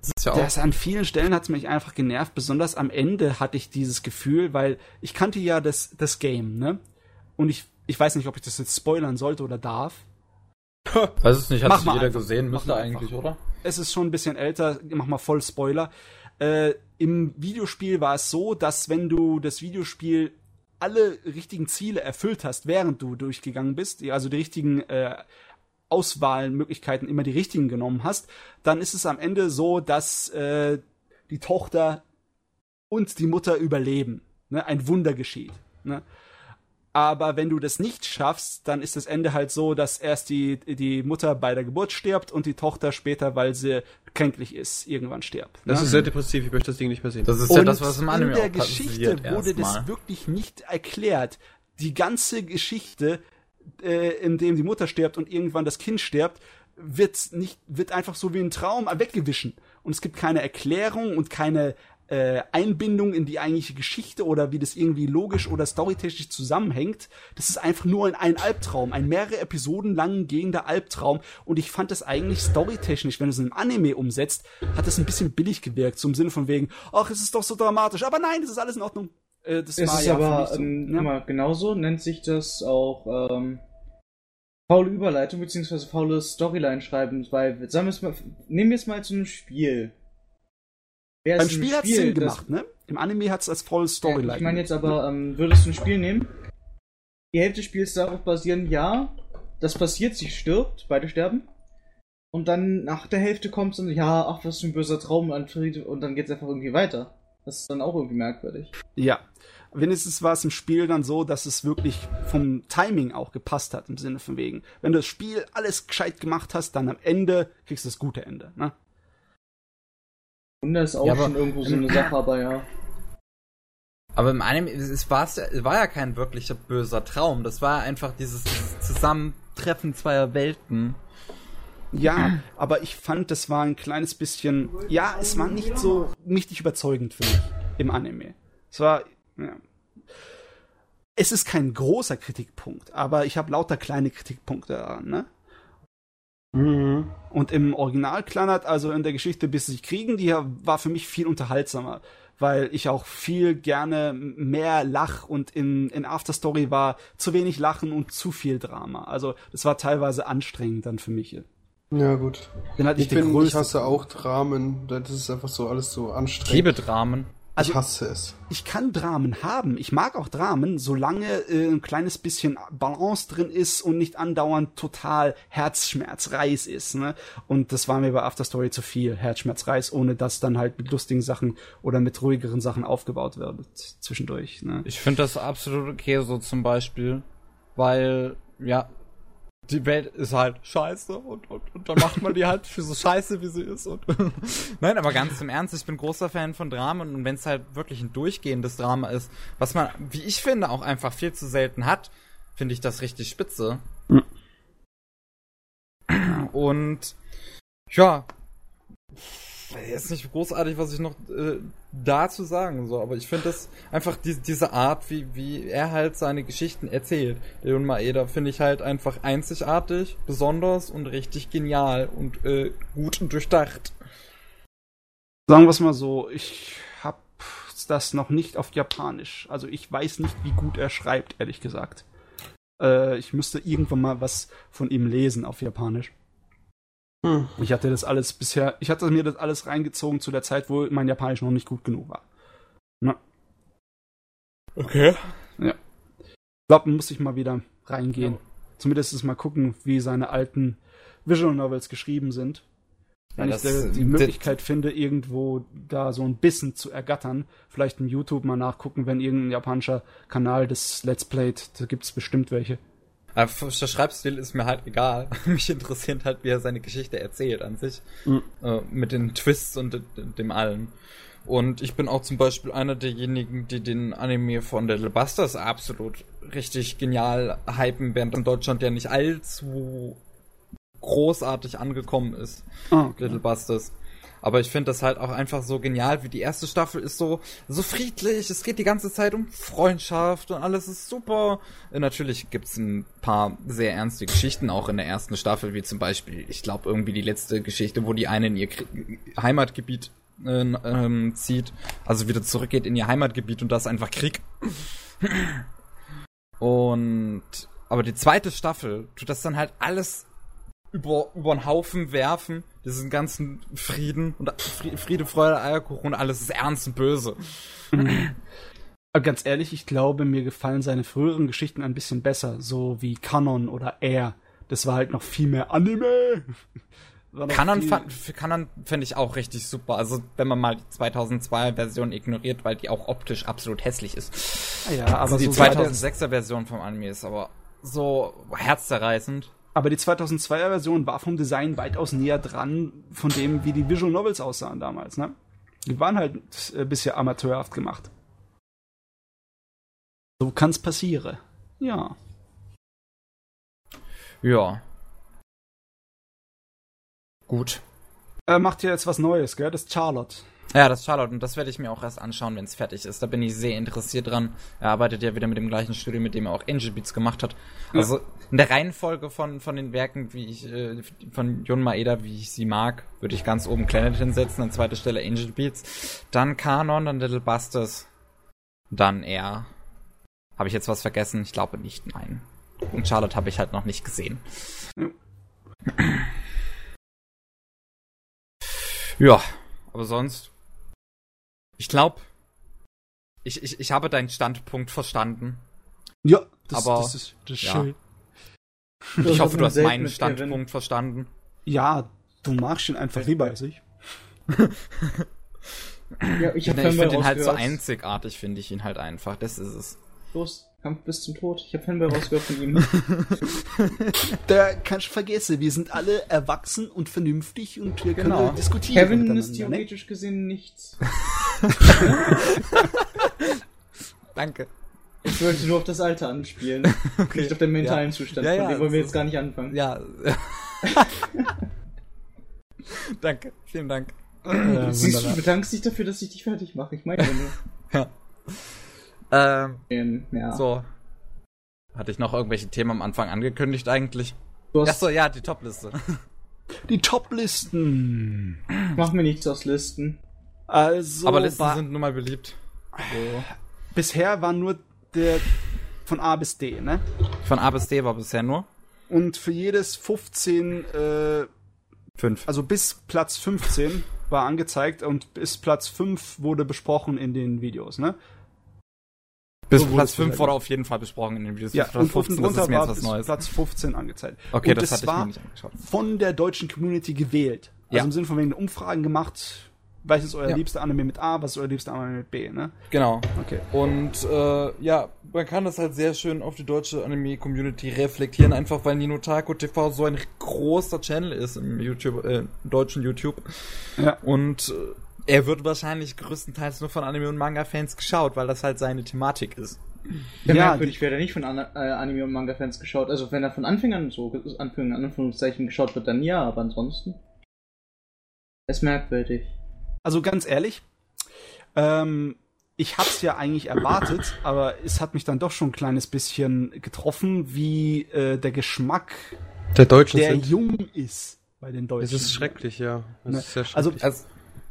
das ist ja auch. Das an vielen Stellen hat es mich einfach genervt. Besonders am Ende hatte ich dieses Gefühl, weil ich kannte ja das, das Game, ne? Und ich, ich weiß nicht, ob ich das jetzt spoilern sollte oder darf. *laughs* Weiß es nicht, hat Mach es jeder einfach. gesehen, müsste eigentlich, einfach. oder? Es ist schon ein bisschen älter, mach mal voll Spoiler. Äh, Im Videospiel war es so, dass wenn du das Videospiel alle richtigen Ziele erfüllt hast, während du durchgegangen bist, also die richtigen äh, Auswahlmöglichkeiten immer die richtigen genommen hast, dann ist es am Ende so, dass äh, die Tochter und die Mutter überleben. Ne? Ein Wunder geschieht. Ne? Aber wenn du das nicht schaffst, dann ist das Ende halt so, dass erst die, die Mutter bei der Geburt stirbt und die Tochter später, weil sie kränklich ist, irgendwann stirbt. Das ne? ist sehr depressiv, ich möchte das Ding nicht mehr sehen. Das ist ja und das, was im Anime in der auch Geschichte wurde das wirklich nicht erklärt. Die ganze Geschichte, äh, in dem die Mutter stirbt und irgendwann das Kind stirbt, wird nicht, wird einfach so wie ein Traum weggewischen. Und es gibt keine Erklärung und keine äh, Einbindung in die eigentliche Geschichte oder wie das irgendwie logisch oder storytechnisch zusammenhängt. Das ist einfach nur ein, ein Albtraum, ein mehrere Episoden lang gehender Albtraum. Und ich fand das eigentlich storytechnisch, wenn du es in einem Anime umsetzt, hat das ein bisschen billig gewirkt. So im Sinne von wegen, ach, es ist doch so dramatisch. Aber nein, es ist alles in Ordnung. Äh, das Es war ist ja aber so. ähm, ja. immer genauso, nennt sich das auch ähm, faule Überleitung bzw. faule Storyline schreiben, weil sagen wir es mal, nehmen wir es mal zu einem Spiel. Wer Beim ein Spiel hat es Sinn gemacht, ne? Im Anime hat es als voll Storyline. Ja, ich meine jetzt aber, ähm, würdest du ein Spiel nehmen? Die Hälfte des Spiels darauf basieren, ja, das passiert, sie stirbt, beide sterben. Und dann nach der Hälfte kommt es und ja, ach, was für ein böser Traum, Anfried, und dann geht es einfach irgendwie weiter. Das ist dann auch irgendwie merkwürdig. Ja. Wenigstens war es im Spiel dann so, dass es wirklich vom Timing auch gepasst hat, im Sinne von wegen. Wenn du das Spiel alles gescheit gemacht hast, dann am Ende kriegst du das gute Ende, ne? Wunder ist auch Ja, aber- schon irgendwo so eine Sache, aber ja. Aber im Anime, es es war, es war ja kein wirklicher böser Traum. Das war einfach dieses, dieses Zusammentreffen zweier Welten. Ja, aber ich fand, das war ein kleines bisschen, ja, es war nicht so richtig überzeugend für mich im Anime. Es war, ja. Es ist kein großer Kritikpunkt, aber ich habe lauter kleine Kritikpunkte daran, ne? Mhm. Und im Original Kleinert, also in der Geschichte bis sie sich kriegen, die war für mich viel unterhaltsamer, weil ich auch viel gerne mehr lach und in, in Afterstory war zu wenig Lachen und zu viel Drama. Also das war teilweise anstrengend dann für mich. Ja, gut. Bin halt Ich, nicht der bin, ich größte. hasse auch Dramen. Das ist einfach so alles so Ich anstrengend. liebe Dramen. Also- ich hasse es. ich kann Dramen haben. Ich mag auch Dramen, solange äh, ein kleines bisschen Balance drin ist und nicht andauernd total Herzschmerzreis ist. Ne? Und das war mir bei Afterstory zu viel Herzschmerzreis, ohne dass dann halt mit lustigen Sachen oder mit ruhigeren Sachen aufgebaut wird zwischendurch. Ne? Ich finde das absolut okay, so zum Beispiel. Weil, ja, die Welt ist halt scheiße und, und, und dann macht man die halt für so scheiße, wie sie ist. Und *laughs* Nein, aber ganz im Ernst, ich bin großer Fan von Dramen und wenn es halt wirklich ein durchgehendes Drama ist, was man, wie ich finde, auch einfach viel zu selten hat, finde ich das richtig spitze. Mhm. Und ja, ist nicht großartig, was ich noch äh, dazu sagen soll, aber ich finde das einfach die, diese Art, wie, wie er halt seine Geschichten erzählt. Jun Maeda finde ich halt einfach einzigartig, besonders und richtig genial und äh, gut und durchdacht. Sagen wir es mal so, ich habe das noch nicht auf Japanisch. Also ich weiß nicht, wie gut er schreibt, ehrlich gesagt. Äh, ich müsste irgendwann mal was von ihm lesen auf Japanisch. Hm. Ich hatte das alles bisher, ich hatte mir das alles reingezogen zu der Zeit, wo mein Japanisch noch nicht gut genug war. Na, Okay. ich glaube, muss ich mal wieder reingehen. Zumindest mal gucken, wie seine alten Visual Novels geschrieben sind. wenn Ja, ich das- da die das- Möglichkeit finde, irgendwo da so ein bisschen zu ergattern, vielleicht im YouTube mal nachgucken, wenn irgendein japanischer Kanal das Let's Playt, da gibt's bestimmt welche. Aber der Schreibstil ist mir halt egal. *laughs* Mich interessiert halt, wie er seine Geschichte erzählt an sich. Äh, mit den Twists und de- de- dem allen. Und ich bin auch zum Beispiel einer derjenigen, die den Anime von Little Busters absolut richtig genial hypen, während in Deutschland ja nicht allzu großartig angekommen ist. Ah, Little Busters. Aber ich finde das halt auch einfach so genial, wie die erste Staffel ist so, so friedlich, es geht die ganze Zeit um Freundschaft und alles ist super. Äh, Natürlich gibt's ein paar sehr ernste Geschichten auch in der ersten Staffel, wie zum Beispiel, ich glaube irgendwie die letzte Geschichte, wo die eine in ihr Heimatgebiet äh, ähm, zieht, also wieder zurückgeht in ihr Heimatgebiet und da ist einfach Krieg. Und aber die zweite Staffel tut das dann halt alles über, über den Haufen werfen, diesen ganzen Frieden und Fri- Friede, Freude, Eierkuchen und alles ist ernst und böse. *laughs* Aber ganz ehrlich, ich glaube, mir gefallen seine früheren Geschichten ein bisschen besser, so wie Kanon oder Air. Das war halt noch viel mehr Anime. *laughs* Kanon, viel- fand, ich auch richtig super. Also, wenn man mal die 2002er Version ignoriert, weil die auch optisch absolut hässlich ist. Ah ja, aber Also die so seit der- 2006er Version vom Anime ist aber so herzzerreißend. Aber die 2002er Version war vom Design weitaus näher dran von dem, wie die Visual Novels aussahen damals, ne? Die waren halt ein bisschen amateurhaft gemacht. So kann's passieren. Ja. Ja. Gut. Er macht ja jetzt was Neues, gell? Das ist Charlotte. Ja, das Charlotte und das werde ich mir auch erst anschauen, wenn es fertig ist. Da bin ich sehr interessiert dran. Er arbeitet ja wieder mit dem gleichen Studio, mit dem er auch Angel Beats gemacht hat. Also in der Reihenfolge von, von den Werken, wie ich, äh, von Jun Maeda, wie ich sie mag, würde ich ganz oben Planet hinsetzen, an zweiter Stelle Angel Beats, dann Kanon, dann Little Busters, dann er. Habe ich jetzt was vergessen? Ich glaube nicht, nein. Und Charlotte habe ich halt noch nicht gesehen. Ja. Ja, aber sonst. Ich glaube, ich, ich, ich habe deinen Standpunkt verstanden. Ja, das, Aber- das ist, das ist ja. schön. Ich hoffe, du hast meinen Kevin. Standpunkt verstanden. Ja, du magst ihn einfach lieber als ich. Ja, ich Ich, habe ich finde ihn halt so einzigartig, finde ich ihn halt einfach. Das ist es. Los, Kampf bis zum Tod. Ich habe Fanboy rausgehört von ihm. *laughs* Da kannst du vergessen, wir sind alle erwachsen und vernünftig und wir Genau. können diskutieren. Kevin ist theoretisch gesehen nichts. *laughs* Danke. Ich wollte nur auf das Alter anspielen. *laughs* Nicht auf den mentalen Zustand. Ja, von ja, dem wollen wir jetzt gar nicht anfangen. Ja. *laughs* Danke, vielen Dank. Ja, Siehst du, du bedankst dich dafür, dass ich dich fertig mache. Ich meine nur. Ähm, Ähm, ja. so. Hatte ich noch irgendwelche Themen am Anfang angekündigt eigentlich? Du hast, Achso, ja, die Topliste. Die Toplisten. mach mir nichts aus Listen. Also, Aber Listen sind nun mal beliebt. So. bisher war nur der von A bis D, ne? Von A bis D war bisher nur Und für jedes 15, äh, fünf. also bis Platz 15 war angezeigt und bis Platz 5 wurde besprochen in den Videos, ne? Bis so Platz es 5 gesagt. wurde auf jeden Fall besprochen in den Videos. Ja, Platz und unten 15, das drunter ist mir jetzt war was bis Neues. Platz 15 angezeigt. Okay, und das hatte ich war mir nicht angeschaut. von der deutschen Community gewählt. Also Ja. im Sinne von wegen Umfragen gemacht. Was ist euer Ja. liebster Anime mit A, was ist euer liebster Anime mit B, ne? Genau. Okay. Und äh, ja, man kann das halt sehr schön auf die deutsche Anime-Community reflektieren, einfach weil Ninotaku TV so ein großer Channel ist im YouTube, äh, im deutschen YouTube. Ja. Und äh, er wird wahrscheinlich größtenteils nur von Anime- und Manga-Fans geschaut, weil das halt seine Thematik ist. Ja, Ja, merkwürdig wäre er nicht von An äh, Anime- und Manga-Fans geschaut. Also wenn er von Anfängern so, Anführungszeichen, geschaut wird, dann ja, aber ansonsten. Ist merkwürdig. Also ganz ehrlich, ähm, ich hab's ja eigentlich erwartet, aber es hat mich dann doch schon ein kleines bisschen getroffen, wie äh, der Geschmack Der Deutschen der sind. jung ist bei den Deutschen. Das ist schrecklich, ja. Das Ne? ist sehr Also schrecklich. Also,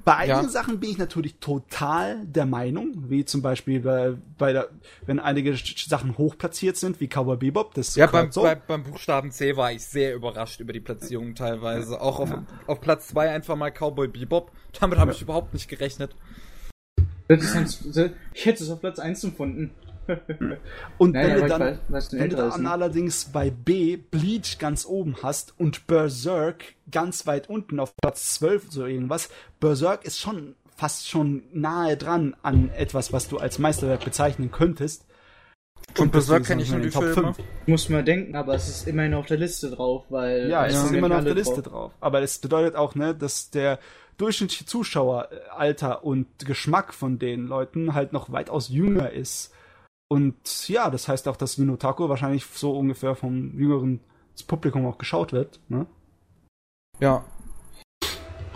bei einigen Ja. Sachen bin ich natürlich total der Meinung, wie zum Beispiel bei, bei der, wenn einige Sachen hochplatziert sind, wie Cowboy Bebop, das ja, beim, so. bei, beim Buchstaben C war ich sehr überrascht über die Platzierung teilweise. Auch auf, auf Platz 2 einfach mal Cowboy Bebop. Damit habe ich überhaupt nicht gerechnet. Ich hätte es auf Platz 1 empfunden. *laughs* Und Nein, wenn du dann, weiß, wenn du ist. dann Ne? allerdings bei B Bleach ganz oben hast und Berserk ganz weit unten auf Platz 12 so irgendwas, Berserk ist schon fast schon nahe dran an etwas, was du als Meisterwerk bezeichnen könntest. Und Berserk deswegen kenne ich nur die in den Top Filme. fünf. Muss man denken, aber es ist immerhin auf der Liste drauf, weil. Ja, es es ist ja immer nicht noch auf der Liste drauf. Aber das bedeutet auch, ne, dass der durchschnittliche Zuschaueralter und Geschmack von den Leuten halt noch weitaus jünger ist. Und ja, das heißt auch, dass Ninotaku wahrscheinlich so ungefähr vom jüngeren Publikum auch geschaut wird. Ne? Ja.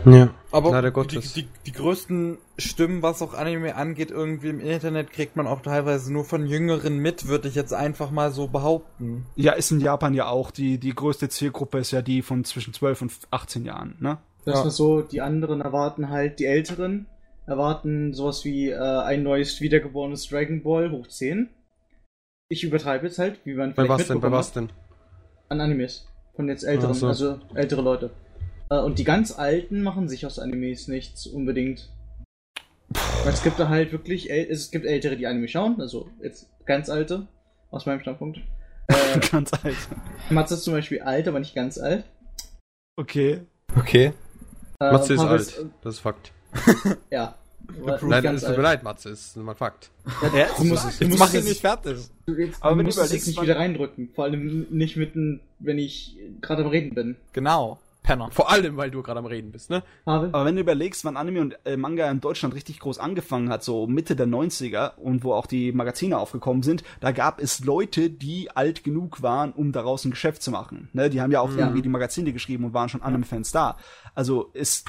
Ja. Aber Leider die, Gottes. die, die größten Stimmen, was auch Anime angeht, irgendwie im Internet kriegt man auch teilweise nur von Jüngeren mit, würde ich jetzt einfach mal so behaupten. Ja, ist in Japan ja auch. Die, die größte Zielgruppe ist ja die von zwischen 12 und 18 Jahren. Ne? Das Ja. ist so, die anderen erwarten halt, die Älteren erwarten sowas wie äh, ein neues wiedergeborenes Dragon Ball hoch 10. Ich übertreibe jetzt halt, wie man Bei vielleicht was denn? Bei was denn? an Animes. Von jetzt älteren, so. also ältere Leute. Äh, und die ganz Alten machen sich aus Animes nichts unbedingt. Weil es gibt da halt wirklich, es gibt Ältere, die Anime schauen, also jetzt ganz Alte, aus meinem Standpunkt. *laughs* Äh, Ganz alt. Matze ist zum Beispiel alt, aber nicht ganz alt. Okay. Okay. Äh, Matze ist alt. Das ist Fakt. Ja. Nein, es tut mir leid, Matze, ist ein Fakt. Ja, Du musst, Jetzt musst mach es- nicht fertig. Du, jetzt, Aber wenn du musst es überlegst, nicht wieder reindrücken. Vor allem nicht mitten, wenn ich gerade am Reden bin. Genau. Penner. Vor allem, weil du gerade am Reden bist, ne? Aber wenn du überlegst, wann Anime und äh, Manga in Deutschland richtig groß angefangen hat, so Mitte der 90er und wo auch die Magazine aufgekommen sind, da gab es Leute, die alt genug waren, um daraus ein Geschäft zu machen. Ne? Die haben ja auch irgendwie die Magazine geschrieben und waren schon Anime-Fans da. Also es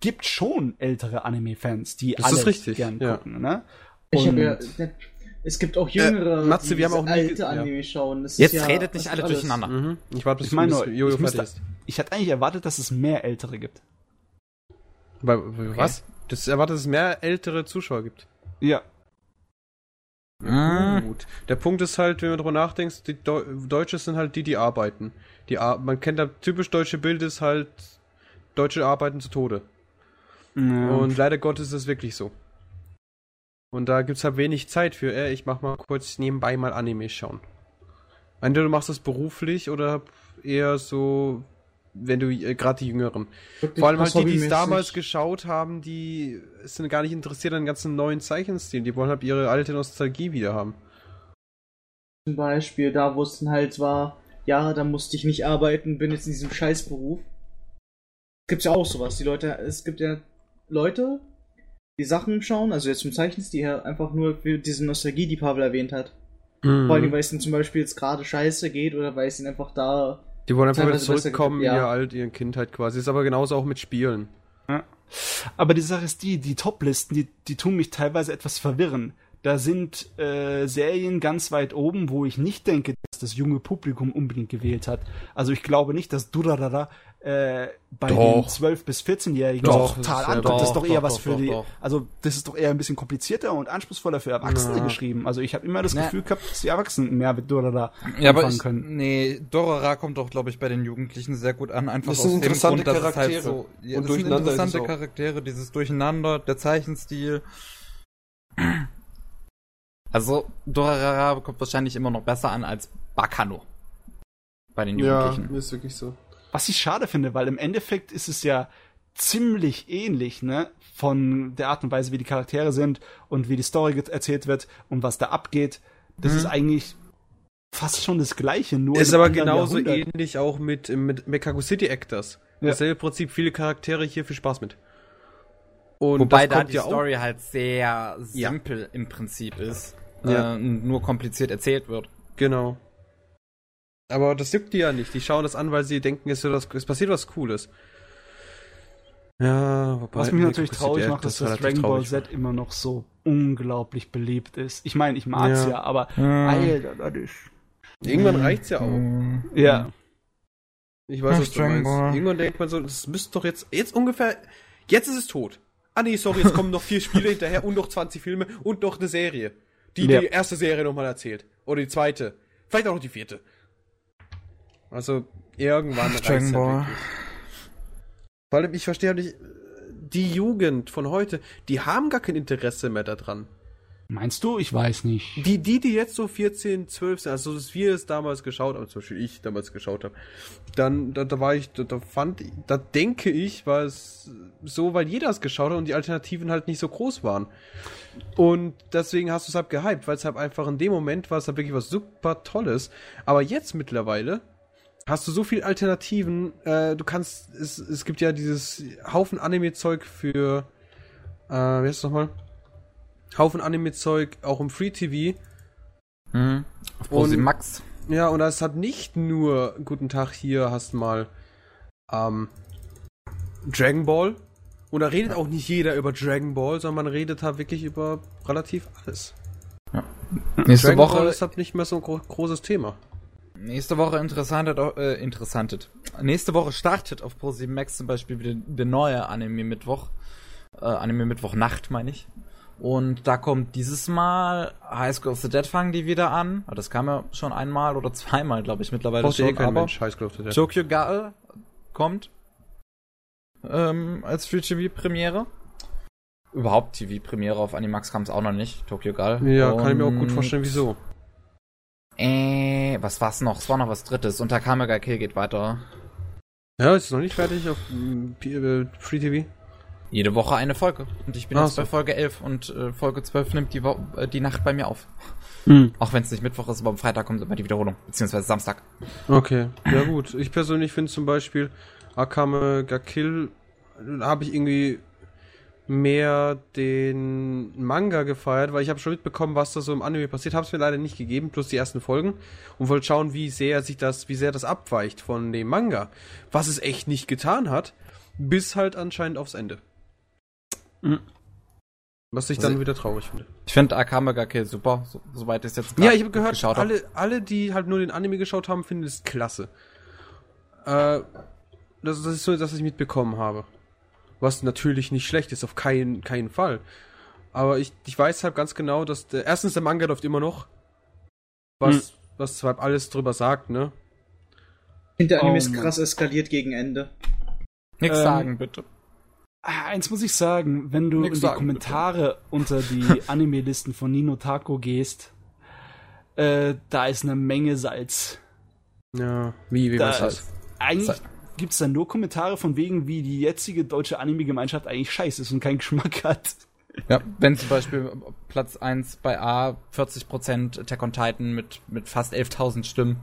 gibt schon ältere Anime-Fans, die Das alle ist richtig, gern ja. gucken. Ne? Ich habe Und- ja. Es gibt auch jüngere, Äh, Matze, wir haben auch alte ja. Anime schauen. Das ist Jetzt ja, redet das nicht alle alles. durcheinander. Mhm. Ich warte, bis, Ich meine nur, Jojo ich, müsste, ich hatte eigentlich erwartet, dass es mehr ältere gibt. Bei, bei Was? Das erwartet, dass es mehr ältere Zuschauer gibt. Ja. Mhm. Gut. Der Punkt ist halt, wenn man drüber nachdenkt, die Deu Deutsche sind halt die, die arbeiten. Die Ar man kennt da typisch deutsche Bild ist halt Deutsche arbeiten zu Tode. Ja. Und leider Gottes ist es wirklich so. Und da gibt's halt wenig Zeit für, äh, ich mach mal kurz nebenbei mal Anime schauen. Entweder du machst das beruflich oder eher so, wenn du äh, gerade die Jüngeren. Wirklich Vor allem halt die, die es damals geschaut haben, die sind gar nicht interessiert an den ganzen neuen Zeichenstil. Die wollen halt ihre alte Nostalgie wieder haben. Zum Beispiel da, wo es dann halt war, ja, da musste ich nicht arbeiten, bin jetzt in diesem Scheißberuf. Gibt's ja auch sowas. Die Leute, es gibt ja Leute, die Sachen schauen, also jetzt zum Zeichenstil her, einfach nur für diese Nostalgie, die Pavel erwähnt hat. Vor Mhm. allem, weil es ihnen zum Beispiel jetzt gerade scheiße geht oder weil es ihnen einfach da. Die wollen einfach wieder zurückkommen ja. ihr Alt, ihren Kindheit quasi. Ist aber genauso auch mit Spielen. Aber die Sache ist die, die Top-Listen, die, die tun mich teilweise etwas verwirren. Da sind äh, Serien ganz weit oben, wo ich nicht denke, dass das junge Publikum unbedingt gewählt hat. Also ich glaube nicht, dass Durarara äh, bei Doch. den 12- bis 14-Jährigen Doch, total das ist ja- ankommt. doch, das ist doch eher doch, was für doch, die. doch. Also das ist doch eher ein bisschen komplizierter und anspruchsvoller für Erwachsene Ja. geschrieben. Also ich habe immer das Na. Gefühl gehabt, dass die Erwachsenen mehr mit Durarara Ja, aber anfangen ich, können. nee, Dorara kommt doch, glaube ich, bei den Jugendlichen sehr gut an. Einfach Das aus sind dem Grund, dass es Charaktere. halt so, ja, Und das sind es interessante. Charaktere, dieses Durcheinander, der Zeichenstil. Also, Dorara kommt wahrscheinlich immer noch besser an als Bakano. Bei den Ja, Jugendlichen. ist wirklich so. Was ich schade finde, weil im Endeffekt ist es ja ziemlich ähnlich, ne? Von der Art und Weise, wie die Charaktere sind und wie die Story erzählt wird und was da abgeht. Das Mhm. ist eigentlich fast schon das Gleiche, nur Ist aber genauso ähnlich auch mit, mit Mekago City Actors. Ja. Dasselbe Prinzip, viele Charaktere hier viel Spaß mit. Und Wobei da die ja auch- Story halt sehr Ja. simpel im Prinzip ist. Ja. Äh, nur kompliziert erzählt wird. Genau. Aber das juckt die ja nicht. Die schauen das an, weil sie denken, es, es passiert was Cooles. Ja, wobei. Was mich natürlich traurig macht, ist, dass relativ Dragon Ball. Z immer noch so unglaublich beliebt ist. Ich meine, ich mag's ja, Ja. aber Ja. Alter, das ist. Irgendwann reicht's ja auch. Mhm. Ja. Ich weiß, Ach, was du Dragon meinst. Ball. Irgendwann denkt man so, das müsste doch jetzt, jetzt ungefähr, jetzt ist es tot. Ah nee, sorry, jetzt kommen noch vier Spiele *laughs* hinterher und noch 20 Filme und noch eine Serie. Die Ja. die erste Serie nochmal erzählt. Oder die zweite. Vielleicht auch noch die vierte. Also, irgendwann reicht's Dragon halt Ball. wirklich. Vor allem, ich verstehe halt nicht, die Jugend von heute, die haben gar kein Interesse mehr daran. Meinst du? Ich weiß nicht. Die, die, die jetzt so 14, 12 sind, also dass wir es damals geschaut haben, zum Beispiel ich damals geschaut habe, dann, da, da war ich, da, da fand, da denke ich, war es so, weil jeder es geschaut hat und die Alternativen halt nicht so groß waren. Und deswegen hast du es halt gehypt, weil es halt einfach in dem Moment war es halt wirklich was super Tolles. Aber jetzt mittlerweile hast du so viel Alternativen, äh, du kannst, es, es gibt ja dieses Haufen Anime-Zeug für, äh, wie heißt es nochmal? Haufen Anime-Zeug auch im Free TV. Mhm. Auf Und- Max. Ja, und es hat nicht nur, guten Tag, hier hast du mal ähm, Dragon Ball. Und da redet auch nicht jeder über Dragon Ball, sondern man redet halt wirklich über relativ alles. Nächste Dragon Ball Woche, ist halt nicht mehr so ein gro großes Thema. Nächste Woche interessantet, äh, interessantet. Nächste Woche startet auf ProSieben Max zum Beispiel wieder der neue Anime Mittwoch. Äh, Anime Mittwoch Nacht, meine ich. Und da kommt dieses Mal High School of the Dead fangen die wieder an. Das kam ja schon einmal oder zweimal, glaube ich, mittlerweile Braucht ja eh schon. kein Aber Mensch, High School of the Dead. Tokyo Ghoul kommt ähm, als Free TV Premiere. Überhaupt TV Premiere auf Animax kam es auch noch nicht. Tokyo Ghoul. Ja, kann ich mir auch gut Und, vorstellen, wieso. Äh, was war's noch? Es war noch was Drittes. Und Takamega Kill geht weiter. Ja, ist es noch nicht fertig auf mm, äh, Free TV? Jede Woche eine Folge. Und ich bin Ach jetzt so. bei Folge 11 und äh, Folge 12 nimmt die, Wo äh, die Nacht bei mir auf. Hm. Auch wenn es nicht Mittwoch ist, aber am Freitag kommt immer die Wiederholung. Beziehungsweise Samstag. Okay, ja gut. Ich persönlich finde zum Beispiel Akame ga Kill habe ich irgendwie mehr den Manga gefeiert, weil ich habe schon mitbekommen, was da so im Anime passiert. Habe es mir leider nicht gegeben, plus die ersten Folgen und wollte schauen, wie sehr sich das, wie sehr das abweicht von dem Manga, was es echt nicht getan hat, bis halt anscheinend aufs Ende. Mhm. Was ich Also- dann wieder traurig finde. Ich finde Akamega Kill super, so, soweit ich es jetzt Ja, ich habe gehört, geschaut hab. alle, alle, die halt nur den Anime geschaut haben, finden es klasse. Äh, das, das ist so, dass ich mitbekommen habe. Was natürlich nicht schlecht ist, auf keinen, keinen Fall. Aber ich, ich weiß halt ganz genau, dass der, erstens der Manga läuft immer noch. Was, was zwar alles drüber sagt, ne? Ich finde, der Anime Oh ist krass eskaliert gegen Ende. Nix Ähm, sagen, bitte. Ah, Eins muss ich sagen, wenn du Nix in die sagen, Kommentare unter die *laughs* Anime-Listen von Nino Taco gehst, äh, da ist eine Menge Salz. Ja, wie, wie Da was das? ist- Eigentlich Salz. Gibt's da nur Kommentare von wegen, wie die jetzige deutsche Anime-Gemeinschaft eigentlich scheiße ist und keinen Geschmack hat. Ja, wenn zum Beispiel Platz 1 bei A 40% Attack on Titan mit, mit fast 11.000 Stimmen.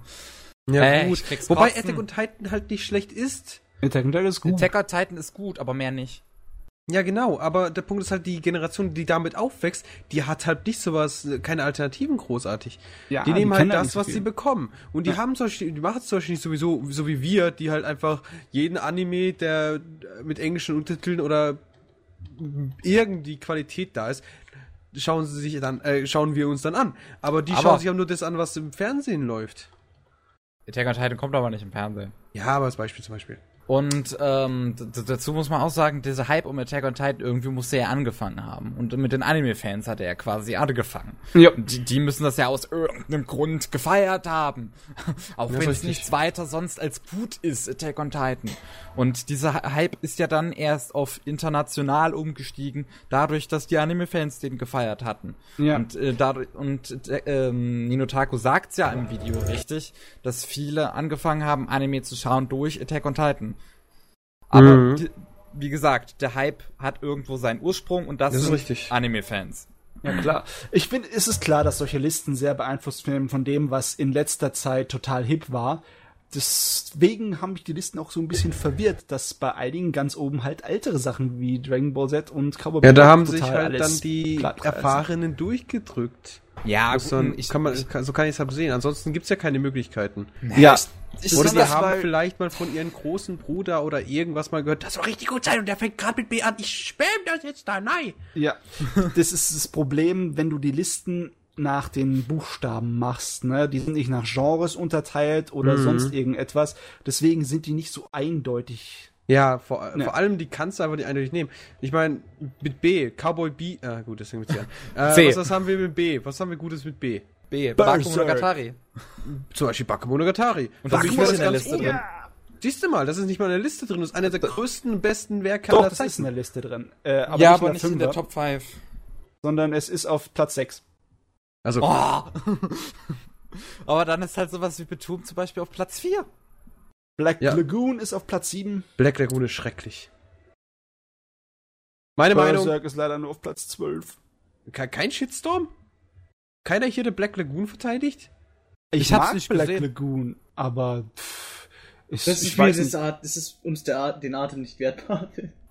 Ja, Äh, gut. ich krieg's Wobei. Attack on Titan halt nicht schlecht ist. Attack on Titan ist gut. Attack on Titan ist gut, aber mehr nicht. Ja, genau, aber der Punkt ist halt, die Generation, die damit aufwächst, die hat halt nicht sowas, keine Alternativen großartig. Ja, die nehmen halt kennen das, was viel. sie bekommen. Und die haben zum Beispiel, die machen es zum Beispiel nicht sowieso, so wie wir, die halt einfach jeden Anime, der mit englischen Untertiteln oder irgendwie Qualität da ist, schauen sie sich dann, äh, schauen wir uns dann an. Aber die Aber- schauen sich auch nur das an, was im Fernsehen läuft. Attack on Titan kommt aber nicht im Fernsehen. Ja, aber als Beispiel zum Beispiel. Und ähm, dazu muss man auch sagen, dieser Hype um Attack on Titan irgendwie musste er angefangen haben. Und mit den Anime-Fans hat er quasi angefangen. Ja. Die, die müssen das ja aus irgendeinem Grund gefeiert haben. *laughs* Auch Ja, wenn es nichts weiter sonst als gut ist, Attack on Titan. Und dieser Hype ist ja dann erst auf international umgestiegen, dadurch, dass die Anime-Fans den gefeiert hatten. Ja. Und, äh, dadurch, und äh, ähm, Ninotaku sagt's ja im Video richtig, dass viele angefangen haben, Anime zu schauen durch Attack on Titan. Aber Mhm. die, wie gesagt, der Hype hat irgendwo seinen Ursprung und das, Das ist sind. Anime-Fans. Ja, klar. Ich finde, es ist klar, dass solche Listen sehr beeinflusst werden von dem, was in letzter Zeit total hip war. Deswegen haben mich die Listen auch so ein bisschen verwirrt, dass bei einigen ganz oben halt ältere Sachen wie Dragon Ball Z und Cowboy Ja, da haben sich halt dann die. Erfahrenen durchgedrückt. Ja, Muss dann, ich, kann man, ich, so kann ich es halt sehen. Ansonsten gibt's ja keine Möglichkeiten. Ja, ich, ich, die das, haben vielleicht mal von ihren großen Bruder oder irgendwas mal gehört, das soll richtig gut sein und der fängt gerade mit B an, ich spam das jetzt da, nein. Ja, *laughs* das ist das Problem, wenn du die Listen nach den Buchstaben machst, ne? Die sind nicht nach Genres unterteilt oder sonst irgendetwas. Deswegen sind die nicht so eindeutig. Ja, vor, Ja. vor allem die kannst du einfach nicht eindeutig nehmen. Ich meine, mit B, Cowboy B, ah gut, deswegen mit C an. Äh, C. Was, was haben wir mit B? Was haben wir Gutes mit B? B, Berserk. Bakumonogatari. Zum Beispiel Bakemonogatari. Und mich ist wäre in der Liste drin. Siehst du mal, das ist nicht mal in der Liste drin. Das ist einer der größten, besten Werke Doch, aller das ist in Zeiten. der Liste drin. Äh, aber ja, nicht aber nicht in der. Top 5. sondern es ist auf Platz 6. Also, Oh. *laughs* Aber dann ist halt sowas wie Betum zum Beispiel auf Platz 4. Black Ja. Lagoon ist auf Platz 7. Black Lagoon ist schrecklich. Meine Meinung, Berserk ist leider nur auf Platz 12. ke- kein Shitstorm? Keiner hier der Black Lagoon verteidigt? Ich hab's mag nicht Black gesehen. Lagoon, aber pff, ich, Das ist ich weiß das, nicht. Art, das ist uns der Art, den Atem nicht wert.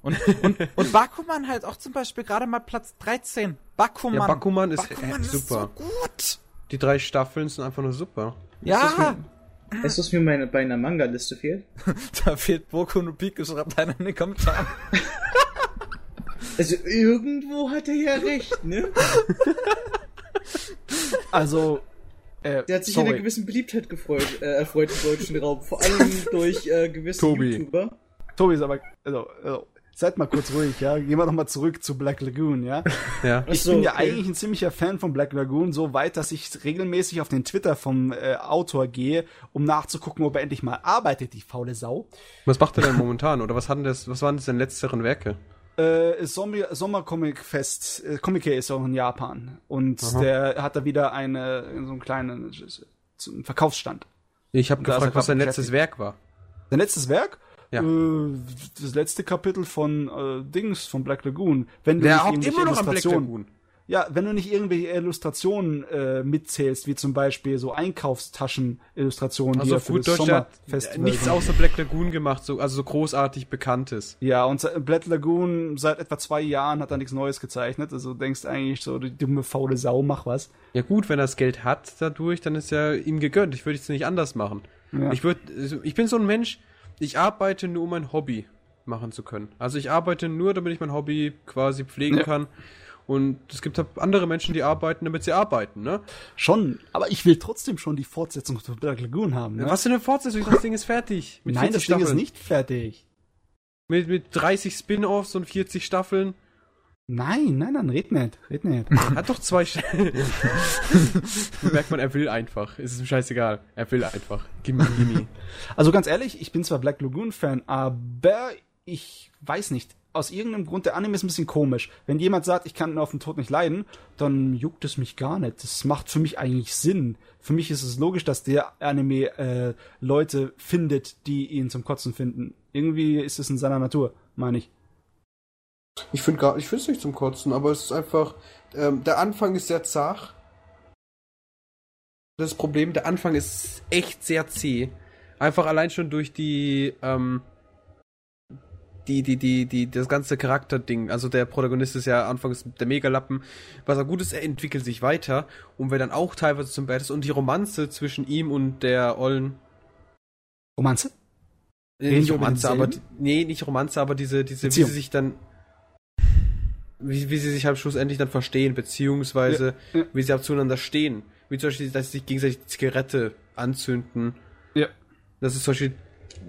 Und, und, und *laughs* Bakuman halt auch zum Beispiel gerade mal Platz 13. Bakuman. Ja, Bakuman ist Bakuman äh, ist super. so gut. Die drei Staffeln sind einfach nur super. Ja, Weißt du, was mir meine, bei einer Manga-Liste fehlt? *laughs* da fehlt Boku no Pico, schreibt einer in den Kommentaren. *laughs* Also irgendwo hat er ja recht, ne? Also, äh, Der hat sich sorry. einer gewissen Beliebtheit gefreut, äh, erfreut im deutschen Raum. Vor allem durch äh, gewisse Tobi. YouTuber. Tobi ist aber, also, also, seid mal kurz ruhig, ja. Gehen wir doch mal zurück zu Black Lagoon, ja. Ja. Ich so, bin ja okay. eigentlich ein ziemlicher Fan von Black Lagoon, so weit, dass ich regelmäßig auf den Twitter vom äh, Autor gehe, um nachzugucken, ob er endlich mal arbeitet, die faule Sau. Was macht er denn momentan? Oder was, hatten das, was waren das denn letzteren Werke? Äh, Sommer, Sommercomic-Fest, äh, Comic ist auch in Japan. Und Aha. der hat da wieder eine, so einen kleinen einen Verkaufsstand. Ich habe gefragt, was sein letztes. Werk war. Sein letztes Werk? Ja. Äh, das letzte Kapitel von äh, Dings, von Black Lagoon. Wenn du Der irgendwelche immer noch am Black Lagoon. Ja, wenn du nicht irgendwelche Illustrationen äh, mitzählst, wie zum Beispiel so Einkaufstaschen-Illustrationen, Also er auf für gut das der hat Sommerfestival nichts sind. außer Black Lagoon gemacht, so, also so großartig Bekanntes. Ja, und Black Lagoon seit etwa zwei Jahren hat er nichts Neues gezeichnet. Also du denkst eigentlich so, die dumme, faule Sau, mach was. Ja gut, wenn er das Geld hat dadurch, dann ist ja ihm gegönnt. Ich würde es nicht anders machen. Ja. Ich würde, ich bin so ein Mensch, ich arbeite nur, um mein Hobby machen zu können. Also ich arbeite nur, damit ich mein Hobby quasi pflegen Ja. kann. Und es gibt halt andere Menschen, die arbeiten, damit sie arbeiten, ne? Schon, aber ich will trotzdem schon die Fortsetzung von Black Lagoon haben. Ne? Was für eine Fortsetzung? Das Ding ist fertig. Mit Nein, 40 das Ding ist nicht fertig. Mit, mit 30 Spin-Offs und 40 Staffeln. Nein, nein, nein, red nicht, red nicht. *laughs* Hat doch zwei Staffeln. *laughs* Merkt man, er will einfach. Es ist ihm scheißegal. Er will einfach. Gimme, gimme. Also ganz ehrlich, ich bin zwar Black Lagoon-Fan, aber ich weiß nicht. Aus irgendeinem Grund, der Anime ist ein bisschen komisch. Wenn jemand sagt, ich kann auf den Tod nicht leiden, dann juckt es mich gar nicht. Das macht für mich eigentlich Sinn. Für mich ist es logisch, dass der Anime äh, Leute findet, die ihn zum Kotzen finden. Irgendwie ist es in seiner Natur, meine ich. Ich finde gar, ich finde es nicht zum Kotzen, aber es ist einfach, ähm, der Anfang ist sehr zart. Das Problem, der Anfang ist echt sehr zäh. Einfach allein schon durch die, ähm, die, die, die, die, das ganze Charakterding. Also der Protagonist ist ja anfangs der Megalappen. Was auch gut ist, er entwickelt sich weiter und wird dann auch teilweise zum Badass. Und die Romanze zwischen ihm und der Ollen. Romanze? Äh, Reden nicht Romanze, aber, nee, nicht Romanze, aber diese, diese, wie Beziehung. sie sich dann, wie, wie sie sich halt schlussendlich dann verstehen, beziehungsweise, Ja, ja. wie sie auch zueinander stehen. Wie zum Beispiel, dass sie sich gegenseitig die Zigarette anzünden. Ja. Das ist zum Beispiel,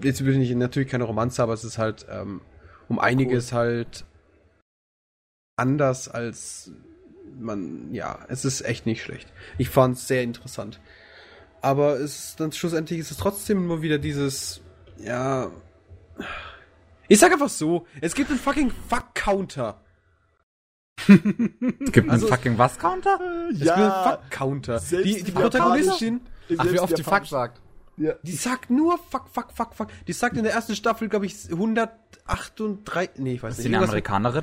jetzt will ich natürlich keine Romanze, aber es ist halt ähm, um einiges halt anders als man, ja, es ist echt nicht schlecht. Ich fand es sehr interessant. Aber es ist dann schlussendlich ist es trotzdem immer wieder dieses, ja. Ich sag einfach so, es gibt einen fucking Fuck-Counter. Es gibt Also- einen fucking Was-Counter? Es gibt einen Fuck-Counter. die die Protagonistin, Ach, wie oft die Fuck sagt. Die sagt nur Fuck, Fuck, Fuck, Fuck. Die sagt in der ersten Staffel, glaube ich, 138, nee, ich weiß Ist nicht. sie eine irgendwas- Amerikanerin?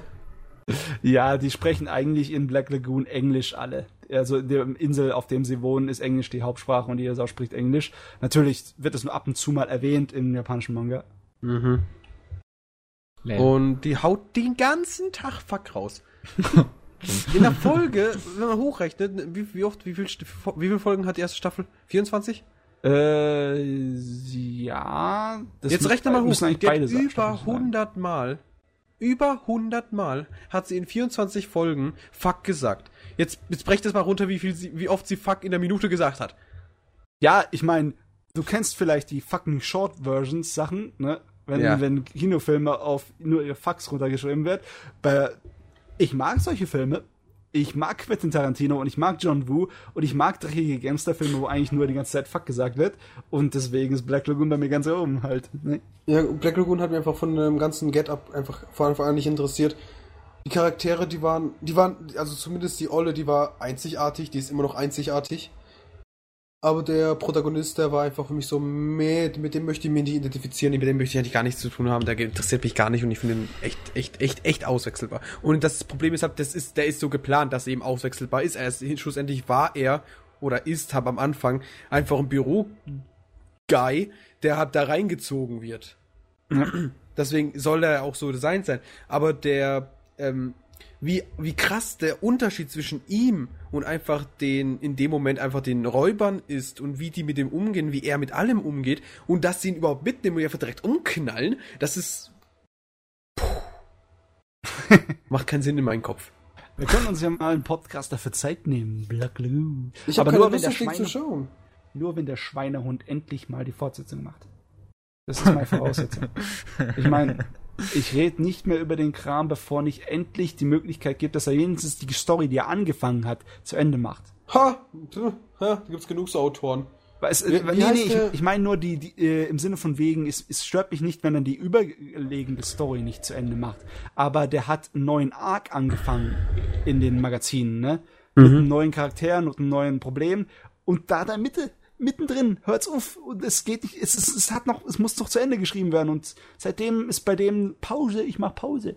Ja, die sprechen eigentlich in Black Lagoon Englisch alle. Also in der Insel, auf dem sie wohnen, ist Englisch die Hauptsprache und jeder Sau spricht Englisch. Natürlich wird es nur ab und zu mal erwähnt im japanischen Manga. Mhm. Und die haut den ganzen Tag Fuck raus. In der *laughs* Folge, wenn man hochrechnet, wie, wie oft, wie viel, wie viele Folgen hat die erste Staffel? 24? Äh, ja. Das Jetzt rechne mal hoch. beide Sa- über Staffeln sein. 100 Mal, über 100 Mal hat sie in 24 Folgen Fuck gesagt. Jetzt, jetzt brecht es mal runter, wie viel sie, wie oft sie Fuck in der Minute gesagt hat. Ja, ich meine, du kennst vielleicht die fucking Short Versions Sachen, ne? Wenn, Ja. wenn Kinofilme auf nur ihr Fax runtergeschrieben wird. Bei, ich mag solche Filme. Ich mag Quentin Tarantino und ich mag John Woo und ich mag dreckige Gangsterfilme, wo eigentlich nur die ganze Zeit Fuck gesagt wird. Und deswegen ist Black Lagoon bei mir ganz oben halt. Ne? Ja, Black Lagoon hat mir einfach von dem ganzen Get-Up einfach Anfang an nicht interessiert. Die Charaktere, die waren, die waren, also zumindest die Olle, die war einzigartig, die ist immer noch einzigartig. Aber der Protagonist, der war einfach für mich so, meh, mit dem möchte ich mich nicht identifizieren, mit dem möchte ich eigentlich gar nichts zu tun haben, der interessiert mich gar nicht und ich finde ihn echt, echt, echt, echt auswechselbar. Und das Problem ist halt, das ist, der ist so geplant, dass er eben auswechselbar ist. Er ist, schlussendlich war er oder ist, hab am Anfang einfach ein Büro-Guy, der halt da reingezogen wird. Deswegen soll er auch so designt sein. Aber der, ähm, wie, wie krass der Unterschied zwischen ihm und einfach den, in dem Moment einfach den Räubern ist und wie die mit dem umgehen, wie er mit allem umgeht und dass sie ihn überhaupt mitnehmen und einfach direkt umknallen, das ist. Puh. *laughs* Macht keinen Sinn in meinem Kopf. Wir können uns ja mal einen Podcast dafür Zeit nehmen. Black Lou. Ich habe nur, wenn Lust, der das Ding zu schauen. nur wenn der Schweinehund endlich mal die Fortsetzung macht. Das ist meine Voraussetzung. ich meine, ich rede nicht mehr über den Kram, bevor nicht endlich die Möglichkeit gibt, dass er wenigstens die Story, die er angefangen hat, zu Ende macht. Ha! Ha! Da gibt's genug so Autoren. Es, Wie- wie nee, nee, ich, der? ich meine nur die, die äh, im Sinne von wegen, es, es stört mich nicht, wenn er die überlegende Story nicht zu Ende macht. Aber der hat einen neuen Arc angefangen in den Magazinen, ne? Mit Mhm. einem neuen Charakteren und einem neuen Problem. Und da da Mitte, mittendrin, hört's auf. Und es geht nicht, es, es, es hat noch, es muss doch zu Ende geschrieben werden. Und seitdem ist bei dem Pause, ich mach Pause.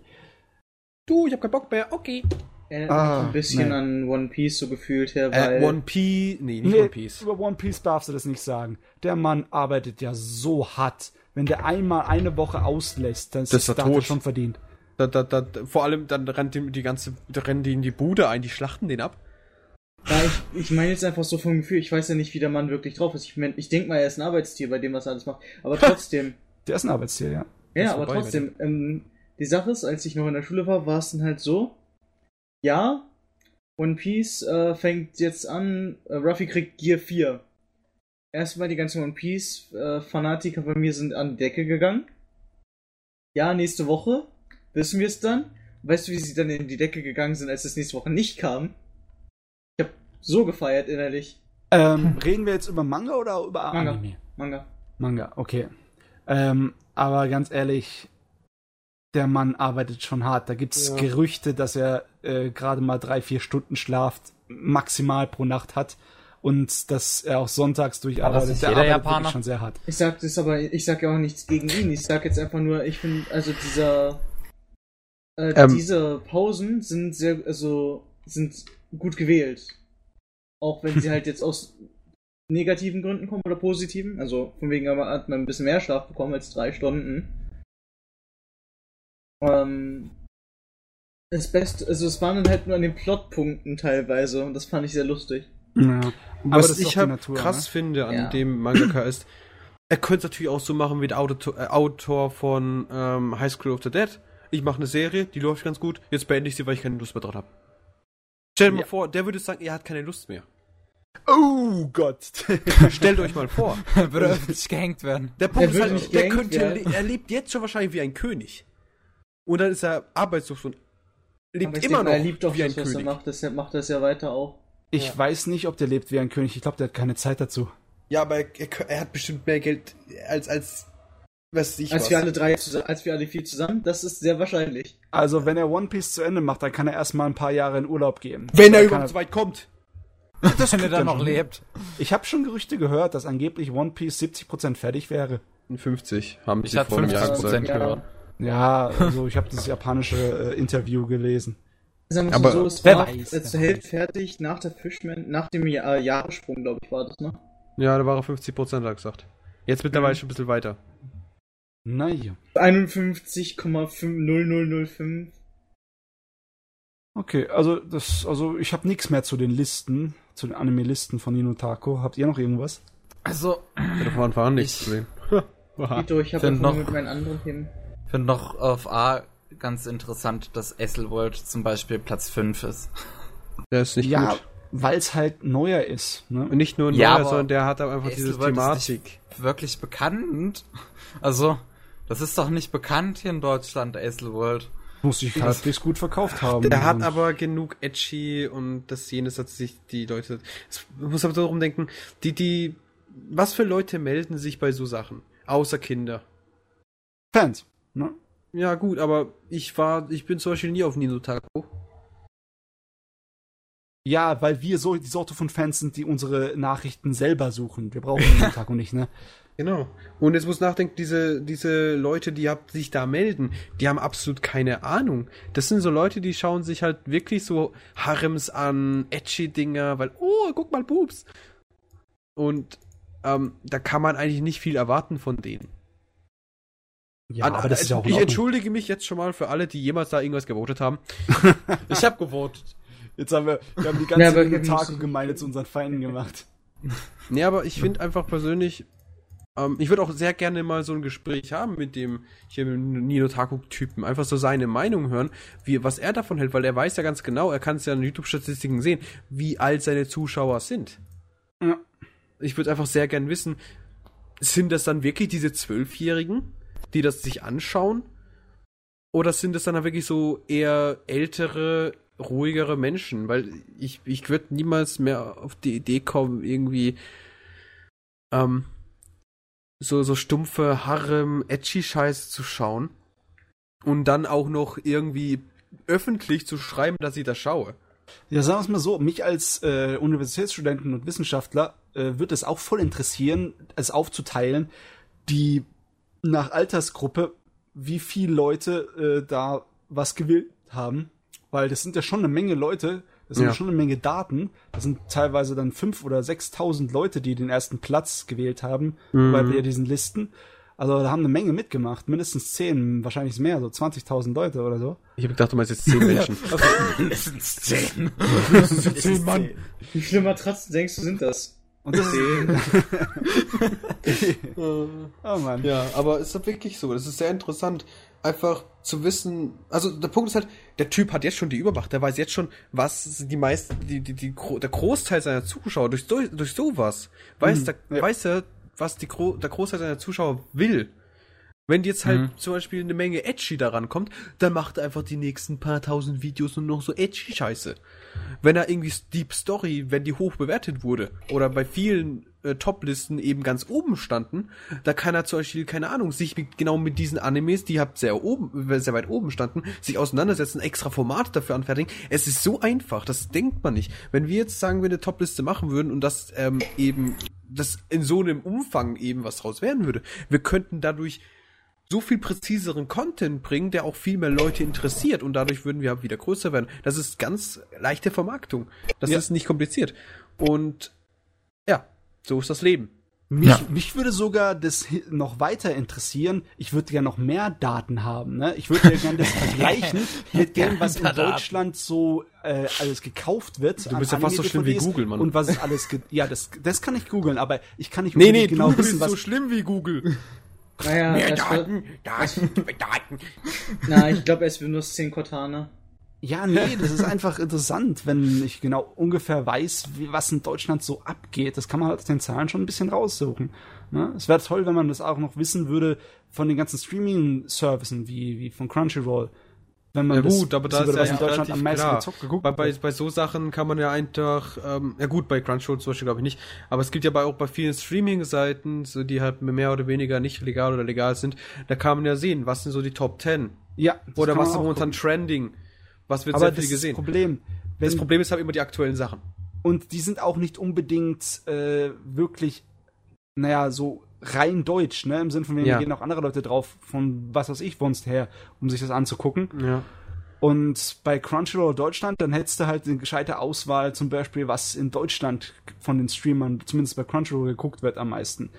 Du, ich hab keinen Bock mehr, okay. Erinnert Ah, mich ein bisschen nee. an One Piece so gefühlt her, weil Äh, One Piece, nee, nicht Nee, One Piece. über One Piece darfst du das nicht sagen. Der Mann arbeitet ja so hart. Wenn der einmal eine Woche auslässt, dann ist Das ist das schon verdient. Da, da, da, vor allem, dann rennt die, die ganze, rennen die in die Bude ein, die schlachten den ab. Ja, ich, ich meine jetzt einfach so vom Gefühl, ich weiß ja nicht, wie der Mann wirklich drauf ist. Ich, mein, ich denke mal, er ist ein Arbeitstier bei dem, was er alles macht. Aber trotzdem, Der ist ein Arbeitstier, ja. ja, aber vorbei, trotzdem, ähm, die Sache ist, als ich noch in der Schule war, war es dann halt so, ja, One Piece äh, fängt jetzt an, äh, Ruffy kriegt Gear 4. Erstmal die ganzen One Piece äh, Fanatiker bei mir sind an die Decke gegangen. Ja, nächste Woche wissen wir es dann. Weißt du, wie sie dann in die Decke gegangen sind, als es nächste Woche nicht kam? So gefeiert innerlich. Ähm, reden wir jetzt über Manga oder über Manga. Anime? Manga. Manga, okay. Ähm, aber ganz ehrlich, der Mann arbeitet schon hart. Da gibt's Ja. Gerüchte, dass er äh, gerade mal drei, vier Stunden Schlaf maximal pro Nacht hat und dass er auch sonntags durcharbeitet. nicht der jeder arbeitet Japaner? wirklich schon sehr hart. Ich sag das aber, ich sag ja auch nichts gegen ihn. Ich sag jetzt einfach nur, ich finde, also dieser, äh, Ähm. diese Pausen sind sehr, also sind gut gewählt. Auch wenn sie halt jetzt aus negativen Gründen kommen oder positiven. Also von wegen aber hat man ein bisschen mehr Schlaf bekommen als drei Stunden. Ähm, das Beste, also es waren dann halt nur an den Plotpunkten teilweise und das fand ich sehr lustig. Ja. Aber Was ich halt Natur, krass ne? finde an Ja. dem Mangaka ist, er könnte es natürlich auch so machen wie der Autor, äh, Autor von ähm, High School of the Dead. Ich mache eine Serie, die läuft ganz gut, jetzt beende ich sie, weil ich keine Lust mehr drauf habe. Stell dir Ja. mal vor, der würde sagen, er hat keine Lust mehr. Oh Gott. *laughs* Stellt euch mal vor. *laughs* Würde öffentlich gehängt werden. Der Punkt Der ist halt, nicht der könnte, werden. er lebt jetzt schon wahrscheinlich wie ein König. Und dann ist er arbeitslos und lebt immer denke, noch er liebt doch wie ein das, was er König. macht, deshalb macht er es ja weiter auch. Ich Ja. weiß nicht, ob der lebt wie ein König. Ich glaube, der hat keine Zeit dazu. Ja, aber er, er, er hat bestimmt mehr Geld als, als, weiß ich Als was. wir alle drei zusammen, als wir alle vier zusammen, das ist sehr wahrscheinlich. Also, wenn er One Piece zu Ende macht, dann kann er erstmal ein paar Jahre in Urlaub gehen. Wenn er überhaupt so weit kommt. *laughs* Das wenn er dann noch lebt. Ich habe schon Gerüchte gehört, dass angeblich One Piece 70% fertig wäre. 50 haben Ich sie vor einem Jahr 50 gesagt. Gehört. Ja, also ich habe das japanische äh, Interview gelesen. Sagen wir Aber so, es wer war weiß, wer zur Hälfte fertig nach der Fishman, nach dem Jahr, äh, Jahressprung, glaube ich, war das, ne? Ja, da war er 50 Prozent, hat er gesagt. Jetzt mittlerweile Mhm. schon ein bisschen weiter. Naja. 51,0005. Okay, also das, also ich habe nichts mehr zu den Listen, zu den Anime-Listen von Inotako. Habt ihr noch irgendwas? Also, Ja, da von Anfang an nichts Ich- zu sehen. Aha. *laughs* Vito, ich habe noch- mit meinen anderen Themen. ich finde noch auf A ganz interessant, dass Esselworld zum Beispiel Platz 5 ist. Der ist nicht ja, gut. weil es halt neuer ist. Ne? Und nicht nur Ja, neuer, aber sondern der hat auch einfach diese Esselworld ist Thematik. nicht wirklich bekannt. Also, das ist doch nicht bekannt hier in Deutschland, Esselworld. Muss sich halbwegs gut verkauft haben. Der hat aber genug edgy und das jenes hat sich die Leute. Es muss aber darum denken, die, die, was für Leute melden sich bei so Sachen? Außer Kinder. Fans. Ne? Ja, gut, aber ich war, ich bin zum Beispiel nie auf Ninotaku. Ja, weil wir so die Sorte von Fans sind, die unsere Nachrichten selber suchen. Wir brauchen den Taco nicht, ne? *laughs* Genau. Und jetzt muss nachdenken, diese, diese Leute, die hab, sich da melden, die haben absolut keine Ahnung. Das sind so Leute, die schauen sich halt wirklich so Harems an, edgy Dinger, weil, oh, guck mal, Boobs. Und ähm, da kann man eigentlich nicht viel erwarten von denen. Ja, An- aber das ist ja auch ich entschuldige mich jetzt schon mal für alle, die jemals da irgendwas gewotet haben. *laughs* ich habe gewotet. Jetzt haben wir, wir haben die Ja, ganze wir Taco müssen- gemeinde zu unseren Feinden gemacht. Nee, aber ich finde einfach persönlich, ähm, ich würde auch sehr gerne mal so ein Gespräch haben mit dem hier mit Nino Taku-Typen. Einfach so seine Meinung hören, wie, was er davon hält, weil er weiß ja ganz genau, er kann es ja in YouTube-Statistiken sehen, wie alt seine Zuschauer sind. Ja. Ich würde einfach sehr gern wissen, sind das dann wirklich diese Zwölfjährigen, die das sich anschauen? Oder sind es dann wirklich so eher ältere, ruhigere Menschen? Weil ich, ich würde niemals mehr auf die Idee kommen, irgendwie ähm, so, so stumpfe Harem, edgy Scheiß zu schauen und dann auch noch irgendwie öffentlich zu schreiben, dass ich das schaue. Ja, sagen wir es mal so, mich als äh, Universitätsstudenten und Wissenschaftler äh, wird es auch voll interessieren, es aufzuteilen, die nach Altersgruppe, wie viele Leute äh, da was gewählt haben. Weil das sind ja schon eine Menge Leute, das sind Ja. schon eine Menge Daten. Das sind teilweise dann fünf oder sechstausend Leute, die den ersten Platz gewählt haben Mhm. bei diesen Listen. Also da haben eine Menge mitgemacht, mindestens zehn, wahrscheinlich mehr, so 20.000 Leute oder so. Ich habe gedacht, du meinst jetzt zehn *laughs* Menschen. *laughs* Mindestens zehn. zehn Mann. Wie viele Matratzen denkst du sind das? Und das *laughs* oh Mann. Ja, aber es ist wirklich so. Das ist sehr interessant, einfach zu wissen. Also der Punkt ist halt, Der Typ hat jetzt schon die Übermacht. Der weiß jetzt schon, was die meisten, die, die, die, der Großteil seiner Zuschauer durch, so- durch sowas weiß, Mhm, der, ja. weiß er, was die, der Großteil seiner Zuschauer will. Wenn jetzt halt Mhm. zum Beispiel eine Menge Edgy daran kommt, dann macht er einfach die nächsten paar tausend Videos nur noch so edgy Scheiße. Wenn er irgendwie Deep Story, wenn die hoch bewertet wurde, oder bei vielen äh, Top-Listen eben ganz oben standen, da kann er zum Beispiel, keine Ahnung, sich mit, genau mit diesen Animes, die halt sehr oben, sehr weit oben standen, sich auseinandersetzen, extra Formate dafür anfertigen. Es ist so einfach, das denkt man nicht. Wenn wir jetzt sagen, wir eine Top-Liste machen würden und das ähm, eben, das in so einem Umfang eben was draus werden würde, wir könnten dadurch so viel präziseren Content bringen, der auch viel mehr Leute interessiert und dadurch würden wir wieder größer werden. Das ist ganz leichte Vermarktung. Das Ja. ist nicht kompliziert. Und ja, so ist das Leben. Mich, Ja. mich würde sogar das noch weiter interessieren. Ich würde gerne noch mehr Daten haben. Ne? Ich würde ja gerne das *laughs* vergleichen mit dem, was in Daten. Deutschland so äh, alles gekauft wird. Du bist ja fast so schlimm wie Google, Mann. Und was ist alles. ge- Ja, das, das kann ich googeln, aber ich kann nicht Nee, nee, genau du wissen, bist was. so schlimm wie Google. Naja, erst war, Daten, *laughs* Daten. na, ich glaube, es wird nur 10 Cortana. Ja, nee, das ist einfach interessant, wenn ich genau ungefähr weiß, wie, was in Deutschland so abgeht. Das kann man halt aus den Zahlen schon ein bisschen raussuchen. Ne? Es wäre toll, wenn man das auch noch wissen würde von den ganzen Streaming-Services, wie, wie von Crunchyroll. Wenn man Ja das gut, aber da ist ja was in Deutschland am meisten gezockt geguckt Bei, bei, bei so Sachen kann man ja einfach, ähm, ja gut, bei Crunchyroll zum Beispiel glaube ich nicht, aber es gibt ja bei, auch bei vielen Streaming-Seiten, so die halt mehr oder weniger nicht legal oder legal sind, da kann man ja sehen, was sind so die Top 10 Ja, das oder was ist momentan gucken. trending, was wird Aber sehr das viel gesehen. Problem. Wenn, Das Problem ist halt immer die aktuellen Sachen. Und die sind auch nicht unbedingt äh, wirklich, naja, so rein deutsch, ne? Im Sinne von, wegen, Ja. da gehen auch andere Leute drauf, von was weiß ich, sonst her, um sich das anzugucken. Ja. Und bei Crunchyroll Deutschland, dann hättest du halt eine gescheite Auswahl, zum Beispiel, was in Deutschland von den Streamern, zumindest bei Crunchyroll, geguckt wird am meisten.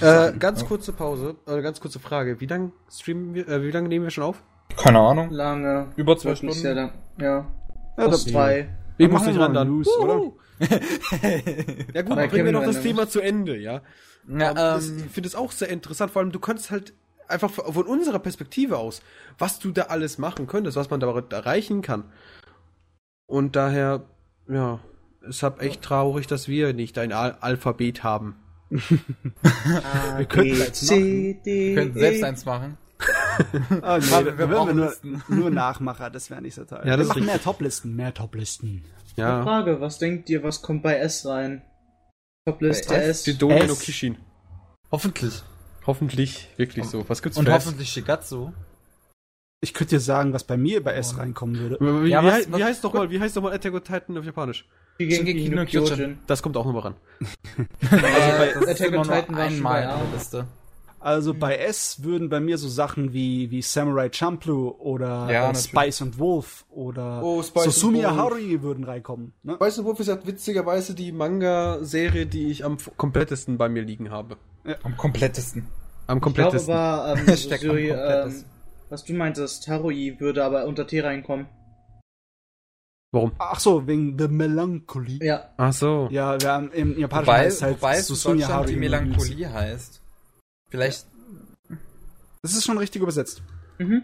Äh, ganz kurze Pause, äh, ganz kurze Frage. Wie lange streamen wir, äh, wie lange nehmen wir schon auf? Keine Ahnung. Lange. Über zwei nicht sehr Stunden. lang. Ja. ja, da, zwei. Dann muss ich wir ran dann? News, oder? *laughs* ja gut, Aber bringen wir doch das. Thema zu Ende, ja. Ja, Ähm, das- ähm, ich finde es auch sehr interessant, vor allem du kannst halt einfach von unserer Perspektive aus, was du da alles machen könntest, was man da erreichen kann. Und daher, ja, es ist echt traurig, dass wir nicht ein Al Alphabet haben. *laughs* Wir könnten eins machen. wir könnten selbst eins machen. *laughs* Ah, nee, wir, wir wir brauchen nur, *laughs* nur Nachmacher, das wäre nicht so toll. Ja, wir machen mehr richtig. Toplisten, mehr Toplisten. Ja. Frage, was denkt ihr, was kommt bei S rein? Topliste S. Die Domino. Kishin. Hoffentlich. Hoffentlich wirklich so. Was gibt's Und für S? hoffentlich Shigatsu. Ich könnte dir sagen, was bei mir bei S reinkommen würde. Wie, Ja, wie, was- was- wie heißt doch mal, wie heißt doch mal Attack on Titan auf Japanisch? Shingeki no Kyojin. Das kommt auch nochmal ran. *laughs* Also bei Attack Attack on Titan war schon bei A. Also bei S würden bei mir so Sachen wie, wie Samurai Champloo oder Ja, äh. Spice and Wolf oder Oh, Spice Susumiya and. Haruhi würden reinkommen. Ne? Weißt du, Wolf ist ja witzigerweise die Manga-Serie, die ich am komplettesten bei mir liegen habe. Am komplettesten. Am Ich glaube, komplettesten. war, *laughs* ähm, Suri, ähm, komplettesten. was du meintest, Harui würde aber unter T reinkommen. Warum? Ach so, wegen The Melancholy. Ja. Ach so. Ja, wir haben im Japanischen Wobei, heißt halt wobei Susumiya Deutschland die Haruhi. Melancholie heißt. Vielleicht. Das ist schon richtig übersetzt. Mhm.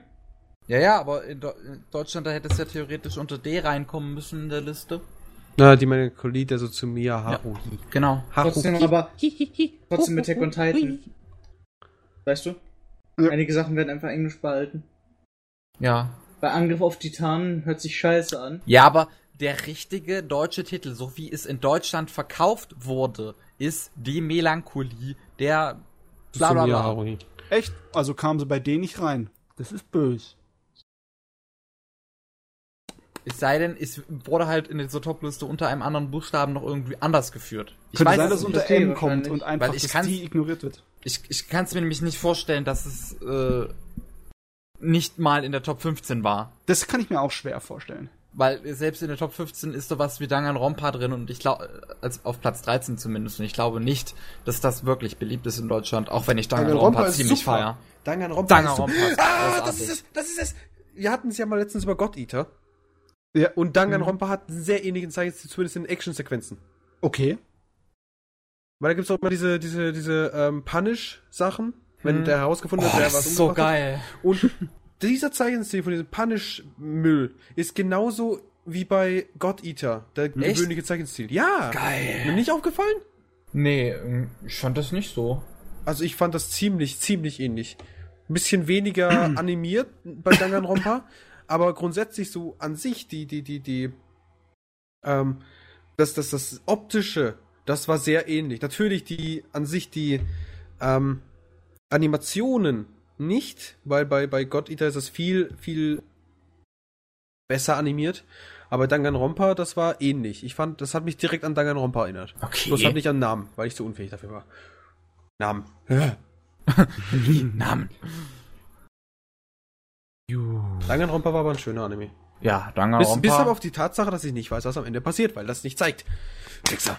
Ja, ja, aber in, Deu- in Deutschland, da hätte es ja theoretisch unter D reinkommen müssen in der Liste. Na, die Melancholie der Suzumiya Haruhi. Genau. Trotzdem aber, trotzdem mit Attack on Titan. Weißt du? Ja. Einige Sachen werden einfach Englisch behalten. Ja. Bei Angriff auf Titanen hört sich scheiße an. Ja, aber der richtige deutsche Titel, so wie es in Deutschland verkauft wurde, ist die Melancholie der bla bla bla. Echt? Also kamen sie bei denen nicht rein. Das ist böse. Es sei denn, es wurde halt in dieser Top-Liste unter einem anderen Buchstaben noch irgendwie anders geführt. Ich Könnte weiß sein, es dass nicht. unter M kommt und einfach ich das T ignoriert wird. Ich, ich kann es mir nämlich nicht vorstellen, dass es äh, nicht mal in der Top 15 war. Das kann ich mir auch schwer vorstellen. Weil selbst in der Top 15 ist sowas wie Danganronpa drin und ich glaube, als auf Platz 13 zumindest. Und ich glaube nicht, dass das wirklich beliebt ist in Deutschland, auch wenn ich Danganronpa Danganronpa ist ziemlich super. feier. Danganronpa. Danganronpa ist Ah, großartig. das ist es, das ist es. Wir hatten es ja mal letztens über God Eater. Ja. Und Danganronpa hat einen sehr ähnlichen Zeichenstil, zumindest in Actionsequenzen. Okay. Weil da gibt es auch immer diese, diese, diese ähm, Punish-Sachen, wenn Hm. der herausgefunden Oh, wird, wer das was ist so umgebracht hat. geil. Und *laughs* dieser Zeichenstil von diesem Punish-Müll ist genauso wie bei God Eater, der gewöhnliche Zeichenstil. Ja! Geil. Mir nicht aufgefallen? Nee, ähm, ich fand das nicht so. Also ich fand das ziemlich, ziemlich ähnlich. Ein bisschen weniger *clears throat* animiert bei Danganronpa, aber grundsätzlich so an sich, die, die, die, die, ähm, das, das, das optische, das war sehr ähnlich. Natürlich die, an sich die, ähm, Animationen nicht, weil bei, bei God Eater ist es viel, viel besser animiert. Aber Danganronpa, das war ähnlich. Ich fand, das hat mich direkt an Danganronpa erinnert. Okay. Bloß halt nicht an Namen, weil ich zu unfähig dafür war. Namen. *laughs* Namen. Danganronpa war aber ein schöner Anime. Ja, Bis, Danganronpa. bis aber auf die Tatsache, dass ich nicht weiß, was am Ende passiert, weil das nicht zeigt. Fixer.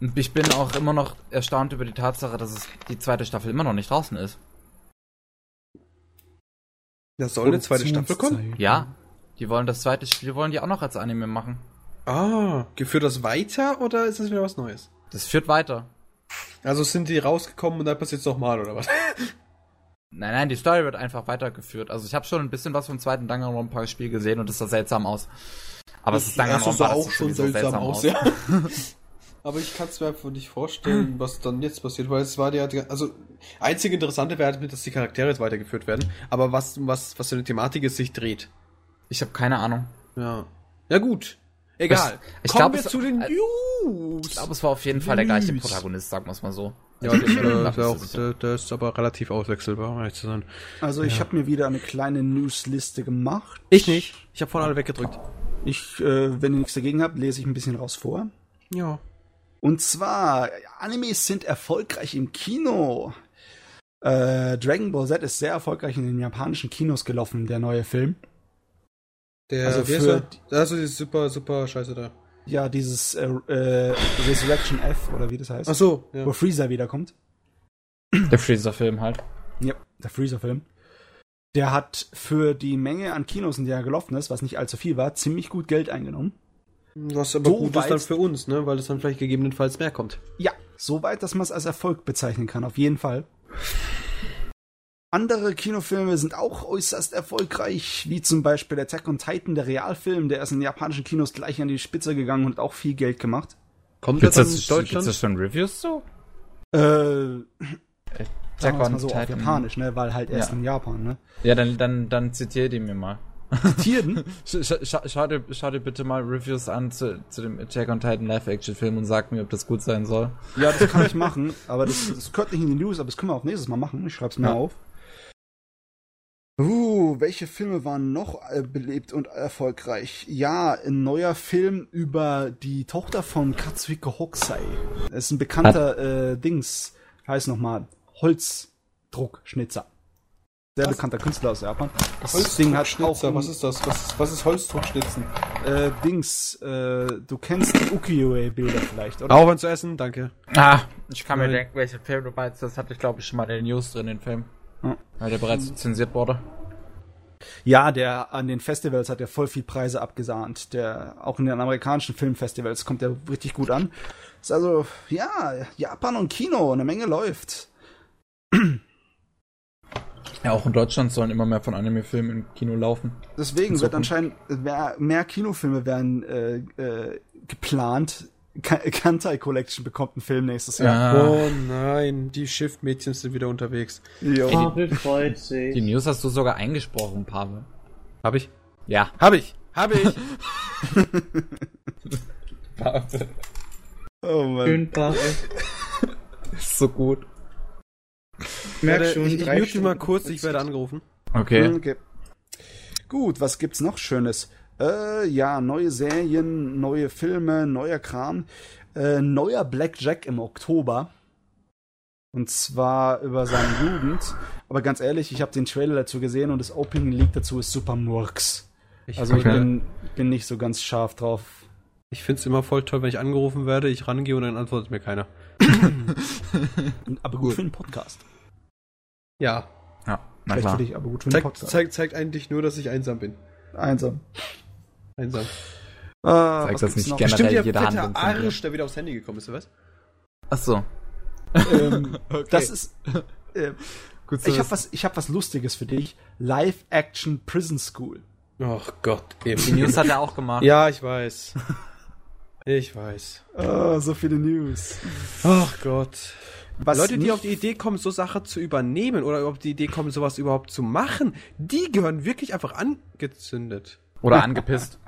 Und ich bin auch immer noch erstaunt über die Tatsache, dass es die zweite Staffel immer noch nicht draußen ist. Da soll eine zweite Staffel kommen. Ja. Die wollen das zweite Spiel, wollen die auch noch als Anime machen. Ah, geführt das weiter oder ist das wieder was Neues? Das führt weiter. Also sind die rausgekommen und dann passiert es nochmal, oder was? *laughs* Nein, nein, die Story wird einfach weitergeführt. Also ich habe schon ein bisschen was vom zweiten Danganronpa-Spiel gesehen und es sah seltsam aus. Aber es ist Danganronpa, das sah das auch schon sowieso seltsam aus, ja. *laughs* Aber ich kann es mir einfach nicht vorstellen, was dann jetzt passiert, weil es war ja, also, einzige Interessante wäre halt, dass die Charaktere jetzt weitergeführt werden, aber was, was, was für eine Thematik es sich dreht. Ich habe keine Ahnung. Ja. Ja, gut. Egal. Ich Kommen glaub, wir es- zu den äh, News. Ich glaube, es war auf jeden Fall der gleiche. Protagonist, sagen wir es mal so. ja, Ich der, mir der, der, auch, der, ist aber relativ auswechselbar, um ehrlich zu sein. Also ich habe mir wieder eine kleine Newsliste gemacht. Ich nicht. Ich habe vorhin alle weggedrückt. Ich, äh, wenn ihr nichts dagegen habt, lese ich ein bisschen raus vor. Ja. Und zwar, Animes sind erfolgreich im Kino. Äh, Dragon Ball Z ist sehr erfolgreich in den japanischen Kinos gelaufen, der neue Film. Der, Also für- er? Also die super, super Scheiße da. Ja, dieses äh, äh, Resurrection F oder wie das heißt. Ach so, ja. Wo Freezer wiederkommt. Der Freezer-Film halt. Ja, der Freezer-Film. Der hat für die Menge an Kinos, in der er gelaufen ist, was nicht allzu viel war, ziemlich gut Geld eingenommen. Was aber So gut ist dann weit- für uns, ne? Weil es dann vielleicht gegebenenfalls mehr kommt. Ja, soweit, dass man es als Erfolg bezeichnen kann, auf jeden Fall. Andere Kinofilme sind auch äußerst erfolgreich, wie zum Beispiel Attack on Titan, der Realfilm, der ist in japanischen Kinos gleich an die Spitze gegangen und hat auch viel Geld gemacht. Kommt Gibt's das das, in gibt's Deutschland? das schon Reviews so? Äh, sagen Attack on mal so auf Titan. Japanisch, ne, weil halt erst Ja. in Japan, ne. Ja, dann, dann, dann zitier die mir mal. Tierden? *laughs* Schau, dir, schau dir bitte mal Reviews an zu, zu dem Attack on Titan Live-Action-Film und sag mir, ob das gut sein soll. Ja, das kann ich *laughs* machen, aber das, das gehört nicht in die News, aber das können wir auch nächstes Mal machen. Ich schreib's mir Ja. auf. Uh, welche Filme waren noch äh, belebt und erfolgreich? Ja, ein neuer Film über die Tochter von Katsuhiko Hokusai. Das ist ein bekannter äh, Dings, heißt nochmal Holzdruckschnitzer. Sehr bekannter Künstler aus Japan. Das Ding hat auch Holzdruckschnitzer, was ist das? Was ist, was ist Holzdruckschnitzen? äh, Dings. Äh, du kennst die Ukiyo-E-Bilder vielleicht, oder? Aufhören zu essen, danke. Ah, ich kann mir Nein. denken, welchen Film du meinst. Das hatte ich, glaube ich, schon mal in den News drin, den Film. Ja. Weil der bereits zensiert wurde. Ja, der an den Festivals hat ja voll viel Preise abgesahnt. Der auch in den amerikanischen Filmfestivals kommt der richtig gut an. Ist also ja Japan und Kino, eine Menge läuft. Ja, auch in Deutschland sollen immer mehr von Anime-Filmen im Kino laufen. Deswegen wird anscheinend mehr, mehr Kinofilme werden äh, äh, geplant. Ka- *laughs* Kantai Collection bekommt einen Film nächstes Jahr. Ja. Oh nein, die Schiffmädchen sind wieder unterwegs. Jo. Pavel freut sich. Die News hast du sogar eingesprochen, Pavel. Hab ich? Ja. Hab ich! Hab ich! *laughs* Pavel. Oh Mann. Schön, Pavel. Ist so gut. Ich merk Warte, schon, ich ich mute mal Stunden kurz, ich werde angerufen. Okay. Okay. Gut, was gibt's noch Schönes? Äh, ja, neue Serien, neue Filme, neuer Kram. Äh, neuer Black Jack im Oktober. Und zwar über seine Jugend. Aber ganz ehrlich, ich habe den Trailer dazu gesehen und das Opening Leak dazu ist super Murks. Ich, Also ich bin, bin nicht so ganz scharf drauf. ich find's immer voll toll, wenn ich angerufen werde, ich rangehe und dann antwortet mir keiner. *laughs* Aber gut für den Podcast. Ja. Ja, na Vielleicht klar. für dich, aber gut für den Zeigt, Podcast. zeigt, zeigt eigentlich nur, dass ich einsam bin. Einsam. Einsam. Äh, Zeigt das nicht noch? generell Stimmt, der jede fette Handlung von dir. Arsch, der wieder aufs Handy gekommen ist, oder was? Ach so. Ähm, *laughs* Das ist. Äh, Gut ich habe was, ich hab was Lustiges für dich. Live-Action Prison School. Ach Gott, Die eben. News hat er auch gemacht. Ja, ich weiß. Ich weiß. Oh, so viele News. Ach Gott. Was Leute, die auf die Idee kommen, so Sachen zu übernehmen oder auf die Idee kommen, sowas überhaupt zu machen, die gehören wirklich einfach angezündet. Oder angepisst.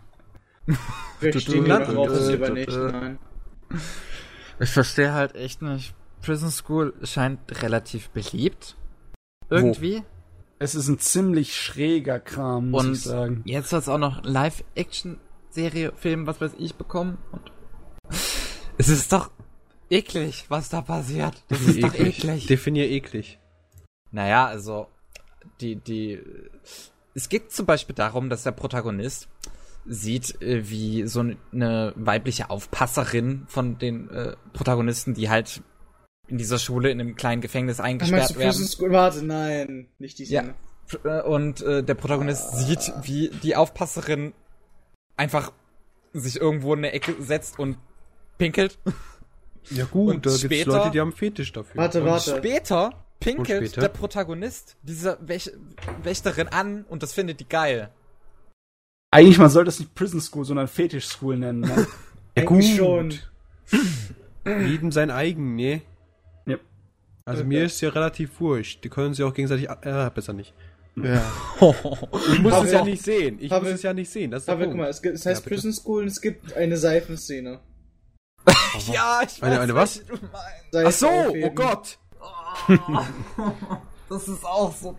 *laughs* Wir stehen drauf, das nein. Ich verstehe halt echt nicht. Prison School scheint relativ beliebt. Irgendwie. Es ist ein ziemlich schräger Kram, muss Und ich sagen. jetzt soll es auch noch Live-Action-Serie, Film, was weiß ich, bekommen. Und *laughs* es ist doch eklig, was da passiert. Das ist doch eklig. Definier eklig. Naja, also, die, die, es geht zum Beispiel darum, dass der Protagonist sieht, äh, wie so eine weibliche Aufpasserin von den äh, Protagonisten, die halt in dieser Schule in einem kleinen Gefängnis Ach, eingesperrt du werden. Prison School? Warte, nein, nicht die Ja. Äh, Und äh, der Protagonist sieht, wie die Aufpasserin einfach sich irgendwo in eine Ecke setzt und pinkelt. Ja gut, Und da gibt's später- Leute, die haben einen Fetisch dafür. Warte, Und warte. später pinkelt Und später? der Protagonist dieser Wäch Wächterin an und das findet die geil. Eigentlich, man sollte es nicht Prison School, sondern Fetish School nennen. Ne? *laughs* Eigentlich schon. Jedem sein eigen, ne? Ja. Also mir ist ja relativ wurscht. Die können sich auch gegenseitig. a- Äh, besser nicht. ja. *laughs* Ich muss es ja nicht sehen. Ich Pavel- muss es ja nicht sehen. Das ist Aber guck mal, es, gibt, es heißt Ja. Prison School und es gibt eine Seifenszene. Ja, ich Eine- eine was? Ach so, oh. Gott. *laughs* Das ist auch so.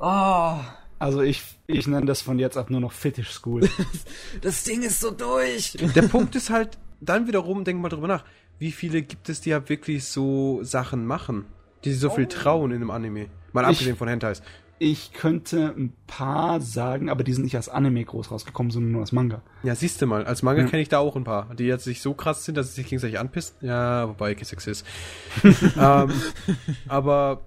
Ah, Also ich, ich nenne das von jetzt ab nur noch Fetish School. *laughs* das Ding ist so durch. Der Punkt ist halt, dann wiederum, denk mal drüber nach, wie viele gibt es, die ja wirklich so Sachen machen? Die sich so viel trauen in einem Anime. Mal Ich- abgesehen von Hentais. Ich könnte ein paar sagen, aber die sind nicht als Anime groß rausgekommen, sondern nur als Manga. Ja, siehst du mal, als Manga Ja. kenne ich da auch ein paar, die jetzt sich so krass sind, dass sie sich gegenseitig anpissen. Ja, wobei Kissex ist. *laughs* ähm, aber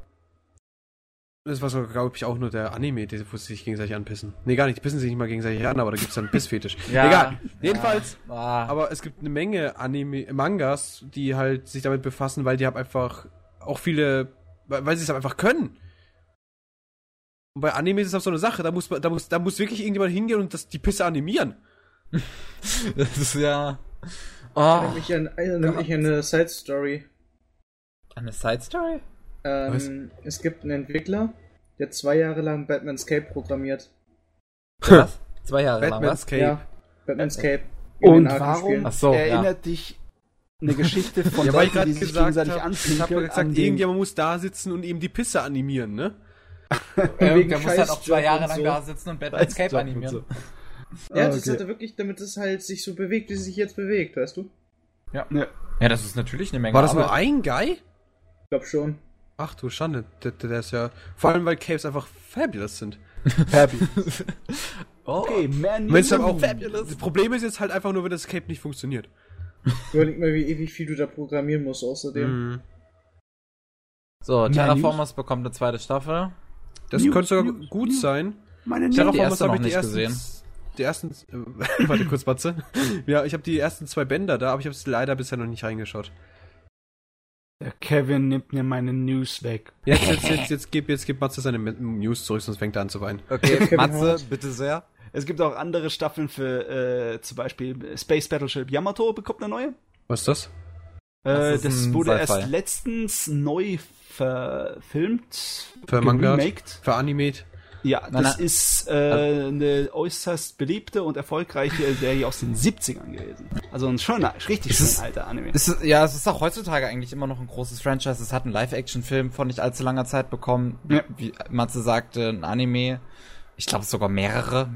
das war so, glaube ich, auch nur der Anime, die, wo sie sich gegenseitig anpissen. Nee, gar nicht, die pissen sich nicht mal gegenseitig an, aber da gibt's dann einen Pissfetisch. *laughs* Egal. Jedenfalls, Ah, aber es gibt eine Menge Anime, Mangas, die halt sich damit befassen, weil die haben einfach auch viele, weil, weil sie es einfach können. Und bei Anime ist es auch so eine Sache, da muss man, da muss, da muss wirklich irgendjemand hingehen und das, die Pisse animieren. *laughs* das ist ja. Oh, mich an, erinnert mich an eine Side Story. eine Side Story? Ähm, es gibt einen Entwickler, der zwei Jahre lang Batman's Cape programmiert. Was? Zwei Jahre lang, Batman's was? Cape. Ja, Batman's Cape. Und warum Ach so, erinnert dich eine Geschichte von Ja, weil ich Leuten, gerade die sich gesagt gegenseitig habe, ich habe gesagt, an irgendjemand muss da sitzen und ihm die Pisse animieren, ne? *laughs* Der muss halt auch zwei Jahre lang so. da sitzen und Batman Escape animieren. so. Ja, Ah, das ist okay. halt wirklich, damit es halt sich so bewegt, wie es sich jetzt bewegt, weißt du? Ja. Ja, das ist natürlich eine Menge War das nur Arbeit. ein Guy? Ich glaub schon. Ach du Schande, der, der ist ja. Vor allem, weil Caves einfach fabulous sind. *laughs* Happy. *laughs* Oh. Okay, man. Es aber auch Das Problem ist jetzt halt einfach nur, wenn das Escape nicht funktioniert. Überleg mal, wie ewig viel du da programmieren musst außerdem. Mhm. So? Terraformers bekommt eine zweite Staffel. Das New- könnte sogar new- gut new- sein. Meine Ich hab die erste habe noch nicht ersten, gesehen. Die ersten. Äh, *laughs* warte kurz, Matze. *laughs* Ja, ich habe die ersten zwei Bänder da, aber ich habe es leider bisher noch nicht reingeschaut. Der Kevin nimmt mir meine News weg. Jetzt, jetzt, jetzt, jetzt, gib, jetzt gibt Matze seine News zurück, sonst fängt er an zu weinen. Okay, *laughs* Matze, bitte sehr. Es gibt auch andere Staffeln für äh, zum Beispiel Space Battleship Yamato bekommt eine neue. Was ist das? Äh, Das das wurde erst letztens neu verfilmt. Für Animate? Ja, Nein, das nein. ist äh, eine äußerst beliebte und erfolgreiche Serie aus den 70ern gewesen. Also ein schöner, richtig Ist es- alter Anime. Ist, ja, es ist auch heutzutage eigentlich immer noch ein großes Franchise. Es hat einen Live-Action-Film vor nicht allzu langer Zeit bekommen. Ja. Wie Matze sagte, ein Anime. Ich glaube sogar mehrere.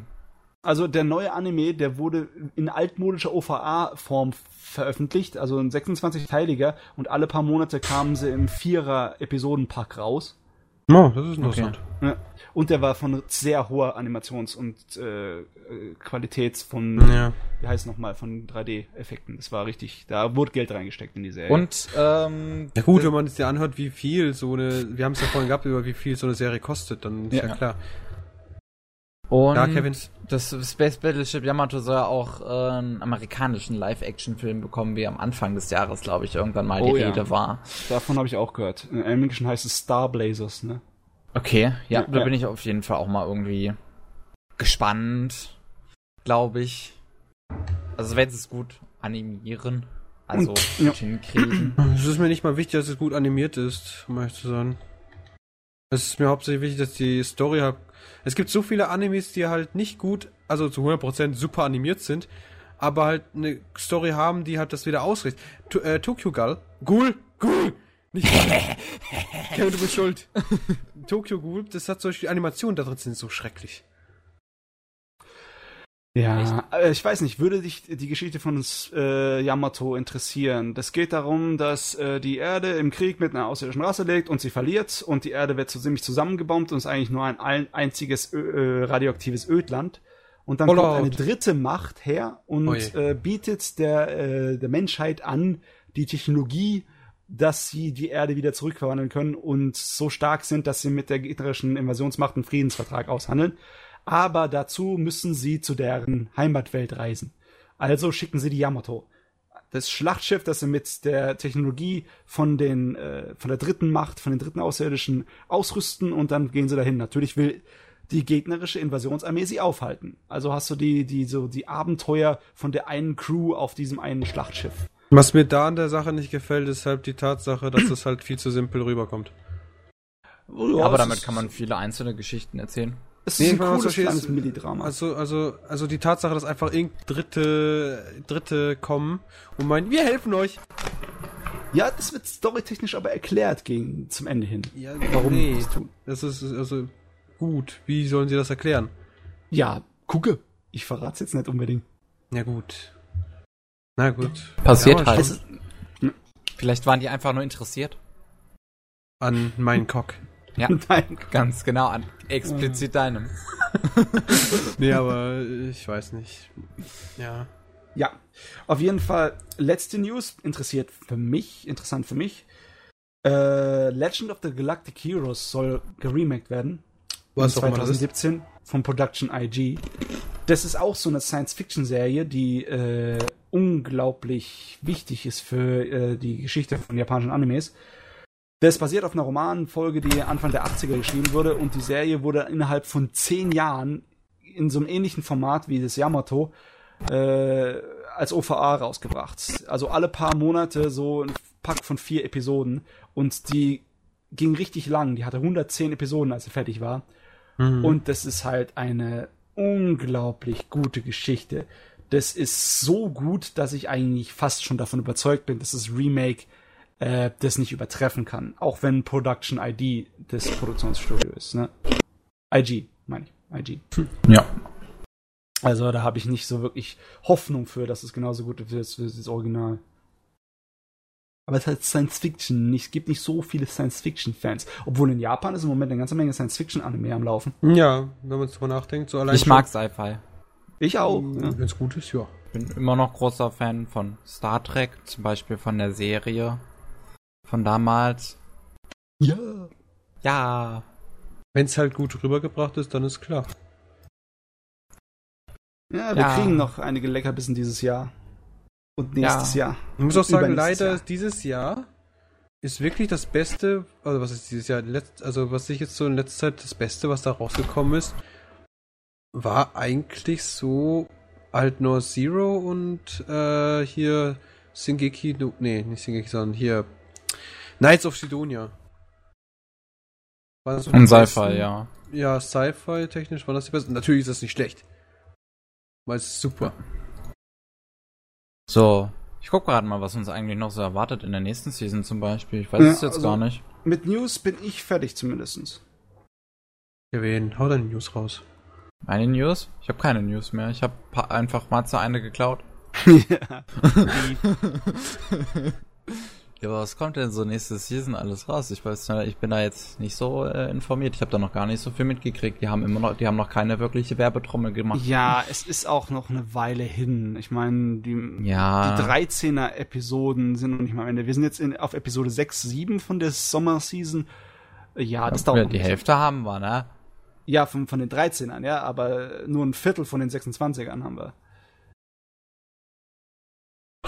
Also der neue Anime, der wurde in altmodischer OVA-Form veröffentlicht, also ein 26-teiliger und alle paar Monate kamen sie im Vierer-Episodenpack raus. Oh, das ist interessant. Ja. Und der war von sehr hoher Animations- und äh, äh, Qualität von, Ja. wie heißt nochmal, von 3D-Effekten. Das war richtig, da wurde Geld reingesteckt in die Serie. Und, ähm, Ja gut, wenn man sich ja anhört, wie viel so eine, wir haben es ja vorhin gehabt, über wie viel so eine Serie kostet, dann ist ja, Ja. klar. Und Ja, Kevin. das Space Battleship Yamato soll ja auch äh, einen amerikanischen Live-Action-Film bekommen, wie am Anfang des Jahres, glaube ich, irgendwann mal Oh die ja. Rede war. Davon habe ich auch gehört. Im Englischen heißt es Star Blazers, ne? Okay, ja, Ja, da ja. bin ich auf jeden Fall auch mal irgendwie gespannt, glaube ich. Also wenn sie es gut animieren, also gut hinkriegen. Es ist mir nicht mal wichtig, dass es gut animiert ist, um ehrlich zu sagen. Es ist mir hauptsächlich wichtig, dass die Story halt. Es gibt so viele Animes, die halt nicht gut, also zu 100% super animiert sind, aber halt eine Story haben, die halt das wieder ausrichtet. To äh, Tokyo Ghoul. Ghoul! Ghoul! Nicht *laughs* Kevin, du bist schuld. Tokyo Ghoul, das hat solche Animationen da drin sind so schrecklich. Ja, äh, ich weiß nicht, würde dich die Geschichte von äh, Yamato interessieren? Das geht darum, dass äh, die Erde im Krieg mit einer außerirdischen Rasse liegt und sie verliert und die Erde wird so ziemlich zusammengebombt und ist eigentlich nur ein ein einziges äh, radioaktives Ödland. Und dann Fallout. kommt eine dritte Macht her und Oh äh, bietet der, äh, der Menschheit an, die Technologie, dass sie die Erde wieder zurückverwandeln können und so stark sind, dass sie mit der gegnerischen Invasionsmacht einen Friedensvertrag aushandeln. Aber dazu müssen sie zu deren Heimatwelt reisen. Also schicken sie die Yamato. Das Schlachtschiff, das sie mit der Technologie von den äh, von der dritten Macht, von den dritten Außerirdischen ausrüsten und dann gehen sie dahin. Natürlich will die gegnerische Invasionsarmee sie aufhalten. Also hast du die die so die Abenteuer von der einen Crew auf diesem einen Schlachtschiff. Was mir da an der Sache nicht gefällt, ist halt die Tatsache, dass das halt viel zu simpel rüberkommt. Ja, aber es damit kann man viele einzelne Geschichten erzählen. Es Nee, ist ein cooles verstehst- kleines Millidrama. Also, also, also die Tatsache, dass einfach irgend Dritte, Dritte kommen und meinen, wir helfen euch. ja, das wird storytechnisch aber erklärt gegen zum Ende hin. Ja, Warum nee, das tun? das ist also gut. Wie sollen sie das erklären? Ja, gucke. Ich verrate jetzt nicht unbedingt. Ja gut. Na gut. Passiert Ja, halt. Vielleicht waren die einfach nur interessiert. An meinen Cock. Ja, *laughs* Nein. ganz genau, an explizit deinem. *laughs* Nee, aber ich weiß nicht. Ja. Ja, auf jeden Fall letzte News interessiert für mich, interessant für mich. Äh, Legend of the Galactic Heroes soll geremaked werden. Was in auch immer das ist. 2017 von Production IG. Das ist auch so eine Science-Fiction-Serie, die äh, unglaublich wichtig ist für äh, die Geschichte von japanischen Animes. Das basiert auf einer Romanfolge, die Anfang der 80er geschrieben wurde und die Serie wurde innerhalb von zehn Jahren in so einem ähnlichen Format wie das Yamato äh, als OVA rausgebracht. Also alle paar Monate so ein Pack von vier Episoden und die ging richtig lang. Die hatte 110 Episoden, als sie fertig war. Mhm. Und das ist halt eine unglaublich gute Geschichte. Das ist so gut, dass ich eigentlich fast schon davon überzeugt bin, dass das Remake äh, das nicht übertreffen kann. Auch wenn Production ID des Produktionsstudios ist. Ne? IG, meine ich. IG. Ja. Also da habe ich nicht so wirklich Hoffnung für, dass es genauso gut ist wie das Original. Aber es ist halt Science Fiction. Es gibt nicht so viele Science Fiction Fans. Obwohl in Japan ist im Moment eine ganze Menge Science Fiction Anime am Laufen. Ja, wenn man drüber nachdenkt, so allein Ich mag Sci-Fi. Ich auch. Ja. Wenn es gut ist, ja. Bin immer noch großer Fan von Star Trek, zum Beispiel von der Serie von damals. ja. Ja. Wenn es halt gut rübergebracht ist, dann ist klar. Ja, wir Ja. kriegen noch einige Leckerbissen dieses Jahr. Und nächstes Jahr. Ich muss auch sagen, leider Jahr. ist dieses Jahr ist wirklich das Beste, also was ist dieses Jahr, letzt, also was ich jetzt so in letzter Zeit das Beste, was da rausgekommen ist, war eigentlich so halt nur Zero und äh, hier Singeki, no, nee, nicht Singeki, sondern hier Knights of Sidonia. War das so Und Sci-Fi, ja. Ja, Sci-Fi technisch war das die besten. Natürlich ist das nicht schlecht. Weil es ist super. So. Ich guck gerade mal, was uns eigentlich noch so erwartet in der nächsten Season zum Beispiel. Ich weiß Ja, es jetzt also- gar nicht. Mit News bin ich fertig zumindest. Kevin, hau deine News raus. Meine News? Ich habe keine News mehr. Ich habe einfach mal zu eine geklaut. *laughs* *laughs* ja. *laughs* Ja, aber was kommt denn so nächste Season alles raus? Ich weiß nicht, ich bin da jetzt nicht so äh, informiert. Ich habe da noch gar nicht so viel mitgekriegt. Die haben immer noch, die haben noch keine wirkliche Werbetrommel gemacht. ja, es ist auch noch eine Weile hin. Ich meine, die, Ja. die 13er Episoden sind noch nicht mal am Ende. Wir sind jetzt in, auf Episode 6, 7 von der Sommerseason. Ja, das dauert ja, noch die. Hälfte haben wir, ne? Ja, von, von den 13ern, ja, aber nur ein Viertel von den 26ern haben wir.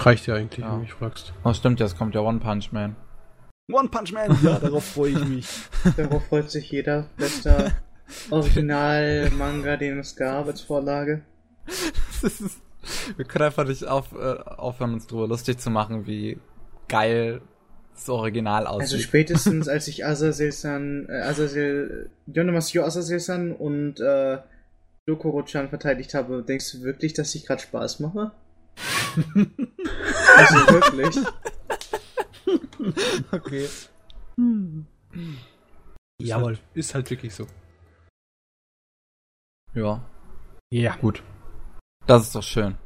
Reicht ja eigentlich, Ja. wenn du mich fragst. Oh, stimmt, jetzt kommt ja One Punch Man. One Punch Man, ja, *laughs* darauf freue ich mich. Darauf freut sich jeder. Bester Original-Manga, den es gab als Vorlage. *laughs* Ist- wir können einfach nicht auf, äh, aufhören, uns drüber lustig zu machen, wie geil das Original Also aussieht. spätestens als ich Azazel-san, äh, Azazel, Yonemasyo Azazel-san und äh, Dokoro-chan verteidigt habe, denkst du wirklich, dass ich gerade Spaß mache? Also wirklich. *laughs* okay. Ist Jawohl. Halt, ist halt wirklich so. Ja, Ja. gut. Das ist doch schön.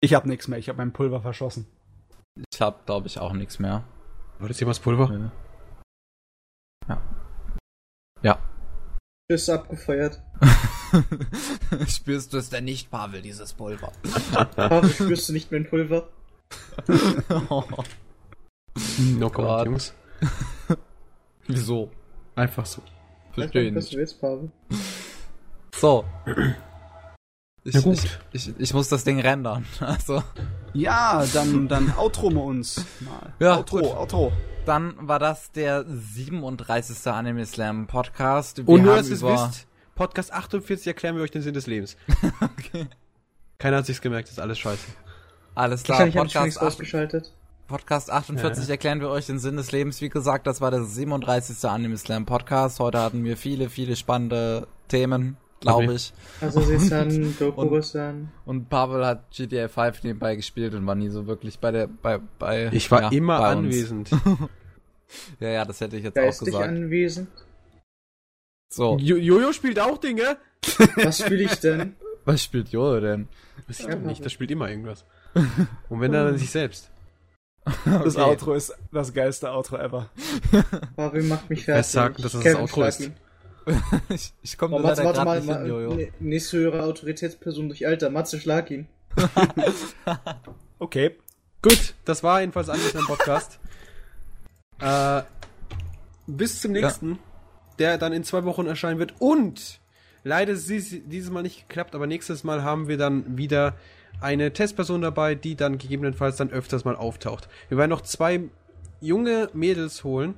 Ich hab nichts mehr, ich habe mein Pulver verschossen. Ich hab, glaube ich, auch nichts mehr. War das jemals Pulver? Ja. Ja. Ist abgefeuert. *laughs* Spürst du es denn nicht, Pavel, dieses Pulver? *laughs* Warum spürst du nicht mein Pulver? *laughs* No Gott. comment, Jungs. Wieso? Einfach so. Verstehe was nicht. du willst, Pavel. So. Ich, Ja, gut. Ich, ich, ich muss das Ding rendern. Also, Ja, dann, dann outro wir uns mal. Ja, outro, gut. outro. dann war das der 37. Anime Slam Podcast. Wir Und nur, dass ihr es wisst, Podcast 48 erklären wir euch den Sinn des Lebens. *laughs* Okay. Keiner hat sich's gemerkt, das ist alles scheiße. Alles klar, ich Podcast, nichts 8, ausgeschaltet. Podcast 48 Ja. erklären wir euch den Sinn des Lebens. Wie gesagt, das war der 37. Anime Slam Podcast. Heute hatten wir viele, viele spannende Themen, glaube Okay. ich. Azazel-san, *laughs* Dokoro-san. Und Pavel hat GTA 5 nebenbei gespielt und war nie so wirklich bei der, bei, bei. Ich war ja, immer anwesend. *laughs* Ja, ja, das hätte ich jetzt auch Geistig gesagt. anwesend. So, Jo- Jojo spielt auch Dinge. *laughs* Was spiele ich denn? was spielt Jojo denn? Das Ja, stimmt nicht, das spielt immer irgendwas. *laughs* Und wenn dann sich selbst. *laughs* Das Okay. Outro ist das geilste Outro ever. Pavel macht mich fertig. sagt, dass das das Outro ist? ich ich komme Oh, leider warte, mal, hin, mal Jojo. ne- nächste höhere Autoritätsperson durch Alter. Matze, schlag ihn. Okay. Gut, das war jedenfalls alles im Podcast. äh, bis zum nächsten, der dann in zwei Wochen erscheinen wird. Und leider ist dies, dieses Mal nicht geklappt, aber nächstes Mal haben wir dann wieder eine Testperson dabei, die dann gegebenenfalls dann öfters mal auftaucht. Wir werden noch zwei junge Mädels holen,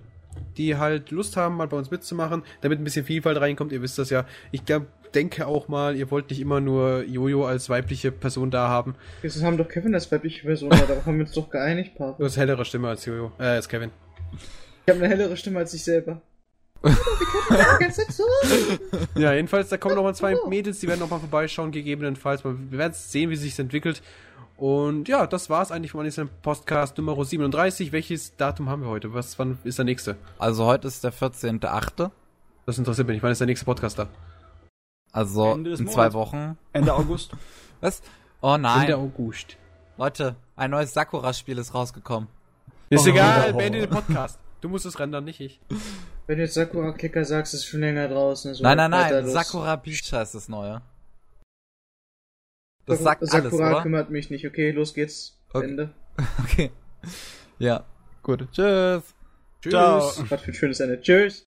die halt Lust haben, mal bei uns mitzumachen, damit ein bisschen Vielfalt reinkommt. Ihr wisst das ja. Ich glaub, denke auch mal, ihr wollt nicht immer nur Jojo als weibliche Person da haben. Wir haben doch Kevin als weibliche Person, darauf haben wir uns doch geeinigt, Du Pavel. hast hellere Stimme als Jojo, äh, als Kevin. Ich habe eine hellere Stimme als ich selber. Ja, jedenfalls, da kommen noch mal zwei Mädels, die werden noch mal vorbeischauen, gegebenenfalls. Wir werden sehen, wie sich entwickelt. Und ja, das war's eigentlich von diesem Podcast Nummer 37. Welches Datum haben wir heute? Was, wann ist der nächste? Also heute ist der 14.8. Das interessiert mich nicht. Wann ist der nächste Podcast da? Also Ende des in zwei Monats. Wochen. Ende August. *laughs* Was? Oh nein. Ende August. Leute, ein neues Sakura-Spiel ist rausgekommen. Ist Oh. egal, beende den Podcast. Du musst es rendern, nicht ich. *laughs* Wenn du jetzt Sakura Kicker sagst, ist es schon länger draußen. Also nein, nein, nein. los. Sakura Beach heißt das neue. Das sagt alles, Sakura oder? kümmert mich nicht. Okay, los geht's. Okay. Ende. *laughs* Okay. Ja. Gut. Tschüss. Tschüss. Ciao. Was für ein schönes Ende. Tschüss.